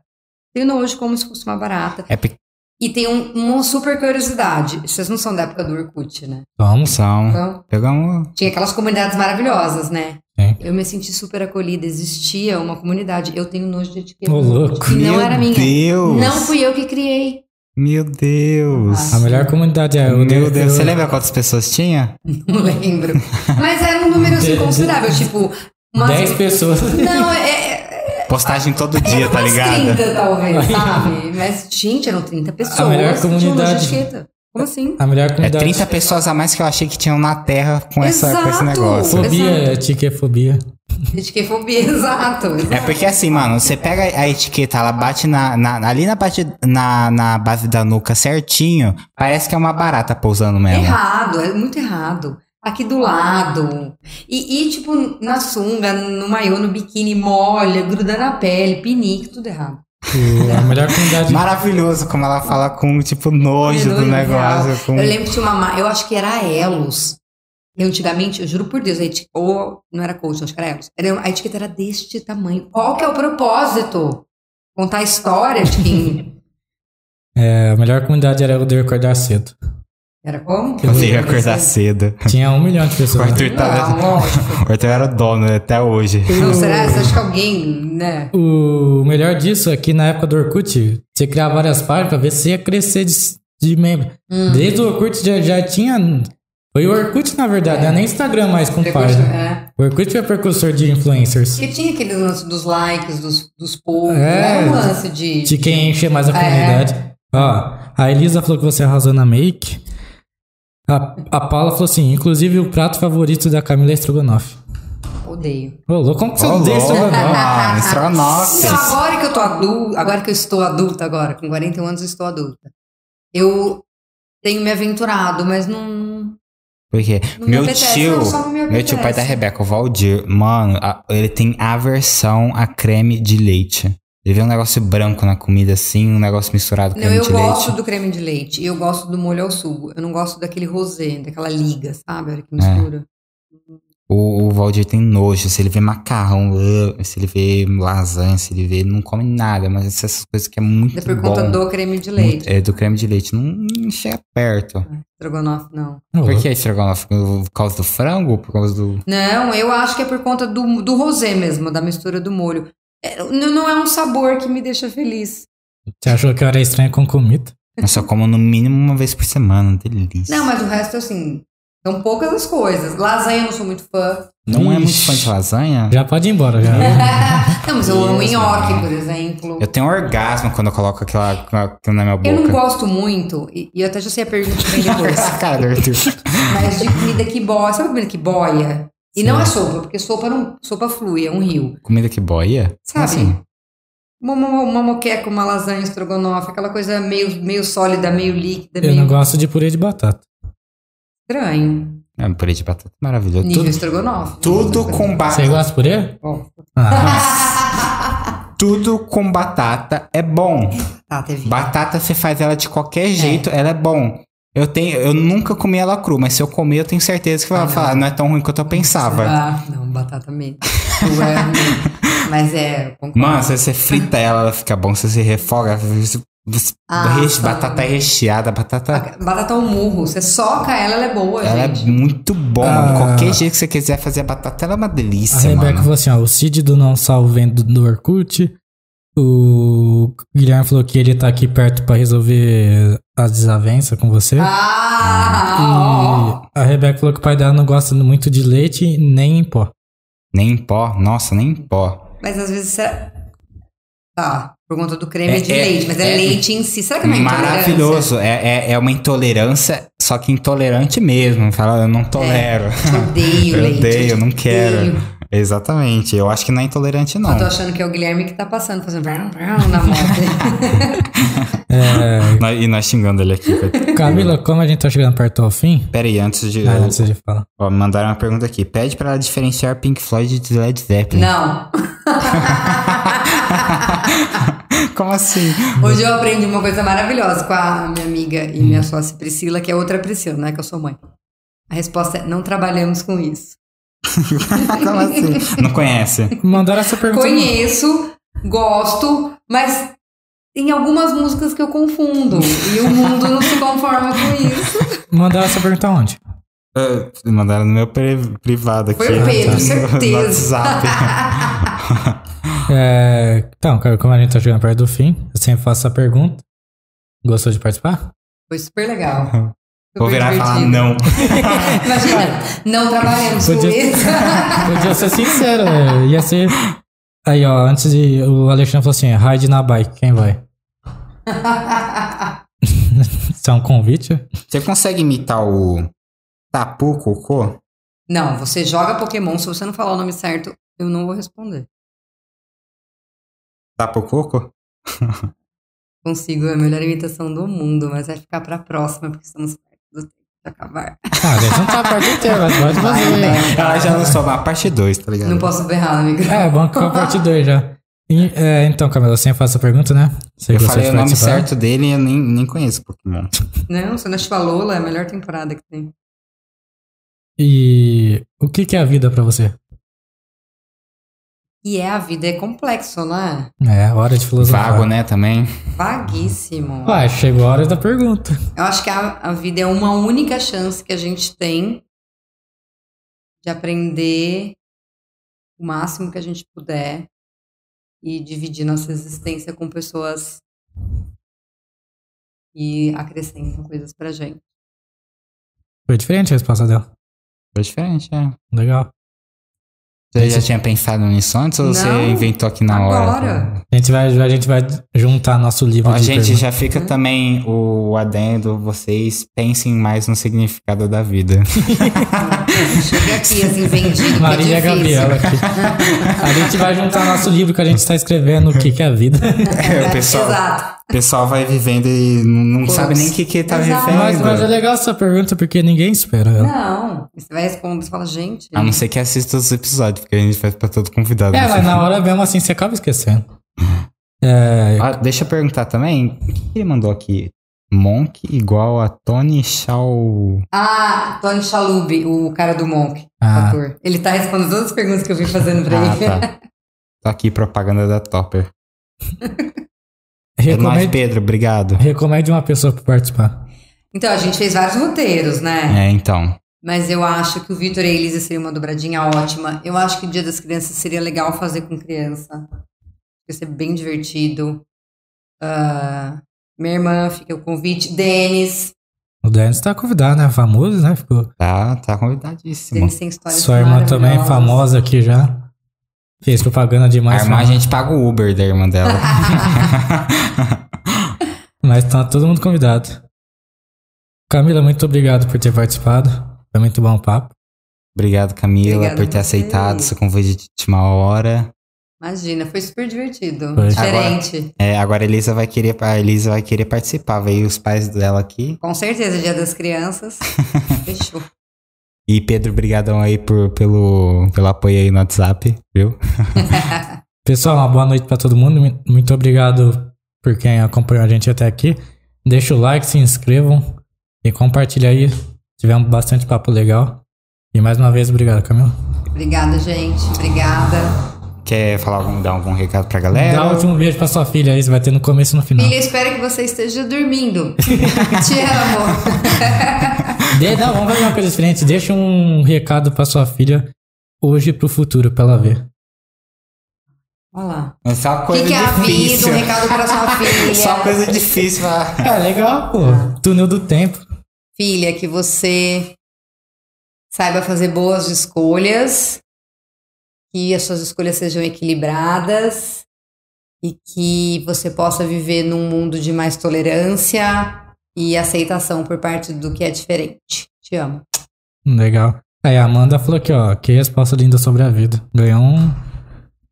Tenho nojo como se fosse uma barata. é pe- E tem um- uma super curiosidade. Vocês não são da época do Orkut, né? Vamos. são. Então, Pegamos. tinha aquelas comunidades maravilhosas, né? Sim. Eu me senti super acolhida. Existia uma comunidade. Eu tenho nojo de etiqueta. Ô, louco. E não Meu era minha. Deus! Não fui eu que criei. Meu Deus! A melhor comunidade é o Meu de- Deus, eu- você lembra quantas pessoas tinha? Não lembro. Mas era um número assim De- considerável. Tipo, umas... 10 pessoas. Não, é, é, Postagem todo dia, tá ligado? 30, talvez, sabe? Mas, gente, eram 30 pessoas. A melhor comunidade. Como assim? A melhor É comunidade. 30 pessoas a mais que eu achei que tinham na Terra com, essa, com esse negócio. Fobia, Exato. é etiquetofobia. Etiquetofobia, exato. [LAUGHS] exato. É porque assim, mano, você pega a etiqueta, ela bate na, na- ali na, parte, na, na base da nuca certinho, parece que é uma barata pousando mesmo. Errado, é muito errado. Aqui do lado. E, e, tipo, na sunga, no maiô, no biquíni, molha, gruda na pele, pinique, tudo errado. O- a melhor comunidade. [LAUGHS] Maravilhoso como ela fala com, tipo, nojo É do negócio. Com... Eu lembro que tinha uma. ma- Eu acho que era a Elos. Eu, antigamente, eu juro por Deus, a eti- ou não era coach, acho que era Elos. Era- A etiqueta era deste tamanho. Qual que é o propósito? Contar a história de quem. [LAUGHS] É, a melhor comunidade era o de acordar cedo. Era como? Ia acordar cedo. Tinha um milhão de O pessoas. lá. Arthur, tá, lógico. o Arthur era o dono até hoje. Não, será? Você acha que alguém, né? O melhor disso é que na época do Orkut, você criava várias páginas pra ver se ia crescer de, de membro. Hum. Desde o Orkut já, já tinha. Foi o Orkut, na verdade, não é nem Instagram mais com página. É. O Orkut foi precursor de influencers. Porque tinha aquele lance dos likes, dos, dos povos. É, era um lance de. De quem encher mais a É. comunidade. Ó, a Elisa falou que você arrasou na make. A, a Paula falou assim: inclusive o prato favorito da Camila é estrogonofe. Odeio. Ô, louco, como que você Ô, odeia louco. estrogonofe? Ah, estrogonofe. Não, agora que eu tô adulta, agora que eu estou adulta agora, com 41 anos eu estou adulta. Eu tenho me aventurado, mas não, Porque não me meu apetece. tio, não, me meu tio pai da apetece. Rebeca, o Valdir, mano, a- ele tem aversão a creme de leite. Ele vê um negócio branco na comida assim, um negócio misturado com Não, creme eu de gosto leite. do creme de leite e eu gosto do molho ao sugo. Eu não gosto daquele rosé, daquela liga, sabe? A hora que mistura. O, o Valdir tem nojo. Se ele vê macarrão, uh, se ele vê lasanha, se ele vê. Não come nada, mas essas coisas que é muito É por bom. conta do creme de Muito- leite. é, do creme de leite. Não, não chega perto. Estrogonofe, não. Por que estrogonofe? Por causa do frango? Por causa do. Não, eu acho que é por conta do, do rosé mesmo, da mistura do molho. É, não não é um sabor que me deixa feliz. Você achou que eu era estranho com comida? Eu só como no mínimo uma vez por semana. Delícia. Não, mas o resto, assim, são poucas as coisas. Lasanha eu não sou muito fã. Não é muito Ixi. fã de lasanha? Já pode ir embora, já. [LAUGHS] Não, mas eu amo nhoque, por exemplo. Eu tenho um orgasmo quando eu coloco aquela, aquilo na minha boca. Eu não gosto muito, e, e eu até já sei a pergunta que vem [LAUGHS] depois, Cara, Arthur. mas de comida que boia. Sabe comida que boia? E não é sopa, porque sopa não, sopa flui, é um rio. Comida que boia? Sabe? assim? Uma, uma, uma moqueca, uma lasanha, estrogonofe, aquela coisa meio, meio sólida, meio líquida, Eu meio não gosto de purê de batata. estranho. É, um purê de batata maravilhoso. Nível Tudo, estrogonofe. tudo com Você batata. gosta de purê? Ó. Ah, [LAUGHS] Tudo com batata é bom. Tá, teve. Batata você faz ela de qualquer jeito, ela é bom. Eu tenho, eu nunca comi ela cru, mas se eu comer, eu tenho certeza que vai Ah, falar, não é tão ruim quanto eu pensava. Ah, não, batata mesmo. É. Mas é. concordo. Mano, se você frita ela, ela fica bom. Se você refoga, você- você- Ah, reche- batata recheada, batata. Batata ao murro. Você soca ela, ela é boa, Ela é gente. muito bom. Ah. Qualquer jeito que você quiser fazer a batata, ela é uma a delícia, Rebeca mano. falou assim, ó, o Cid do Não Salvo vem do, do Orkut. O Guilherme falou que ele tá aqui perto pra resolver as desavenças com você. Ah. E a Rebeca falou que o pai dela não gosta muito de leite nem em pó. Nem em pó, nossa, nem em pó. Mas às vezes será. Tá, por conta do creme É- de é- leite, mas é, é leite em si. Será que não é intolerância? Maravilhoso. É, é, é uma intolerância, só que intolerante mesmo. Fala, eu não tolero. Eu odeio [LAUGHS] Eu leite. odeio, eu não quero. odeio. Exatamente. Eu acho que não é intolerante, não. Eu tô achando que é o Guilherme que tá passando, fazendo vrão, vrão na moto. [LAUGHS] É, [LAUGHS] E nós xingando ele aqui. Camila, como a gente tá chegando perto ao fim, Pera aí, antes de. ah, antes de falar. Ó, mandaram uma pergunta aqui. Pede pra ela diferenciar Pink Floyd de Led Zeppelin. não. [LAUGHS] Como assim? Hoje eu aprendi uma coisa maravilhosa com a minha amiga e minha sócia Priscila, que é outra Priscila, não é que eu sou mãe. A resposta é: não trabalhamos com isso. [LAUGHS] Como assim? Não conhece? Mandaram essa pergunta. Conheço, gosto, mas tem algumas músicas que eu confundo. E o mundo não se conforma com isso. Mandaram essa pergunta onde? Ah, mandaram no meu pri- privado aqui. Foi o Pedro, no- certeza. No WhatsApp. [LAUGHS] É, então, cara, como a gente tá chegando perto do fim, eu sempre faço essa pergunta. Gostou de participar? Foi super legal. [LAUGHS] Vou virar e falar não. [LAUGHS] Imagina, não trabalhamos com Podia- isso. [LAUGHS] Podia ser sincero, é, ia ser. Aí, ó, antes de. O Alexandre falou assim: ride na bike, quem vai? [LAUGHS] Isso é um convite? Você consegue imitar o Tapu Cocô? Não, você joga Pokémon, se você não falar o nome certo, eu não vou responder. Tapu Coco? Consigo, é a melhor imitação do mundo, mas vai ficar pra próxima, porque estamos perto do tempo de acabar. Ah, a gente não tá a parte inteira, mas pode fazer. Ela já não soube a parte 2, tá ligado? Não posso berrar no microfone. É, bom que foi a parte 2 já. E, é, então, Camila, eu sempre faço a pergunta, né? Você Eu falei o nome certo dele e eu nem, nem conheço Pokémon. Não, você não Lola é a melhor temporada que tem. E o que, que é a vida pra você? E é, a vida é complexo, né? É, hora de filosofar. Vago, né, também. Vaguíssimo. Ué, chegou a hora da pergunta. Eu acho que a, a vida é uma única chance que a gente tem de aprender o máximo que a gente puder e dividir nossa existência com pessoas que acrescentam coisas pra gente. Foi diferente a resposta dela. Foi diferente, é. Legal. Você já tinha pensado nisso antes ou você Não, inventou aqui na hora? agora. A gente vai, a gente vai juntar nosso livro Ó, de gente, perguntas. já fica também o adendo, vocês pensem mais no significado da vida. [LAUGHS] Chega aqui, assim, vendido. Marília é. Gabriela aqui. A gente vai juntar nosso livro que a gente está escrevendo, o que, que é a vida. o pessoal, Exato. pessoal vai vivendo e não, sabe nem o que, que tá Exato. vivendo. Mas, mas é legal essa pergunta porque ninguém espera ela. Não. Você vai responder, você fala, gente. A não ser que assista os episódios, porque a gente faz pra todo convidado. É, mas na hora mesmo assim você acaba esquecendo. É, Ah, deixa eu perguntar também, o que ele mandou aqui? Monk igual a Tony Shaw. Ah, Tony Chalub, o cara do Monk, ah, ator. Ele tá respondendo todas as perguntas que eu vim fazendo pra Ah, ele. tá. [LAUGHS] Tô aqui, propaganda da Topper. É nóis, recomende, Pedro, obrigado. recomende uma pessoa pra participar. Então, a gente fez vários roteiros, né? É, então. Mas eu acho que o Vitor e a Elisa seria uma dobradinha ótima. Eu acho que o Dia das Crianças seria legal fazer com criança. Ia ser bem divertido. Ah, minha irmã, fica o convite. Denis. O Denis tá convidado, né? Famoso, né? Ficou. Tá, tá convidadíssimo. Denis tem histórias Sua irmã também é famosa aqui já. Fez propaganda A demais. irmã, a famosa. gente paga o Uber da irmã dela. [LAUGHS] Mas tá todo mundo convidado. Camila, muito obrigado por ter participado. Foi muito bom o papo. Obrigado, Camila, Obrigada por ter a aceitado seu convite de última hora. Imagina, foi super divertido. Foi. Diferente. É, agora a Elisa vai querer, a Elisa vai querer participar. Veio os pais dela aqui. Com certeza, Dia das Crianças. [LAUGHS] Fechou. E Pedro, brigadão aí por, pelo, pelo apoio aí no WhatsApp, viu? [LAUGHS] Pessoal, uma boa noite pra todo mundo. Muito obrigado por quem acompanhou a gente até aqui. Deixa o like, se inscrevam e compartilha aí. Tivemos bastante papo legal. E mais uma vez, obrigado, Camila. Obrigada, gente. Obrigada. Quer falar algum, dar algum recado pra galera? Dá um último beijo pra sua filha aí, você vai ter no começo e no final. Filha, espero que você esteja dormindo. [LAUGHS] Te amo. [LAUGHS] De, não, vamos fazer uma coisa diferente. Deixa um recado pra sua filha hoje e pro futuro, pra ela ver. Olha lá. É só O que, coisa que é a vida? difícil. Um recado pra sua [LAUGHS] filha. Só coisa difícil. pra- É legal, pô. Túnel do tempo. Filha, que você saiba fazer boas escolhas, que as suas escolhas sejam equilibradas e que você possa viver num mundo de mais tolerância e aceitação por parte do que é diferente. Te amo. Legal. Aí a Amanda falou aqui, ó. Que resposta linda sobre a vida. Ganhou um.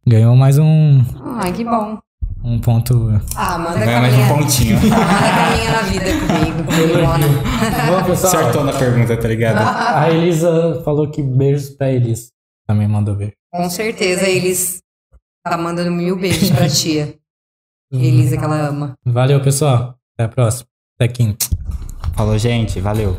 Ganhou mais um, Ai, que bom. um ponto. Ah, Amanda Ganha mais um pontinho. Amanda caminha na vida comigo. Comigo, Bom, pessoal. Acertou na pergunta, tá ligado? [LAUGHS] A Elisa falou que beijos pra Elis. Também mandou beijo. Com certeza eles tá mandando mil beijos pra [LAUGHS] tia. Elisa que ela ama. Valeu, pessoal. Até a próxima. Até quinta. Falou, gente. Valeu.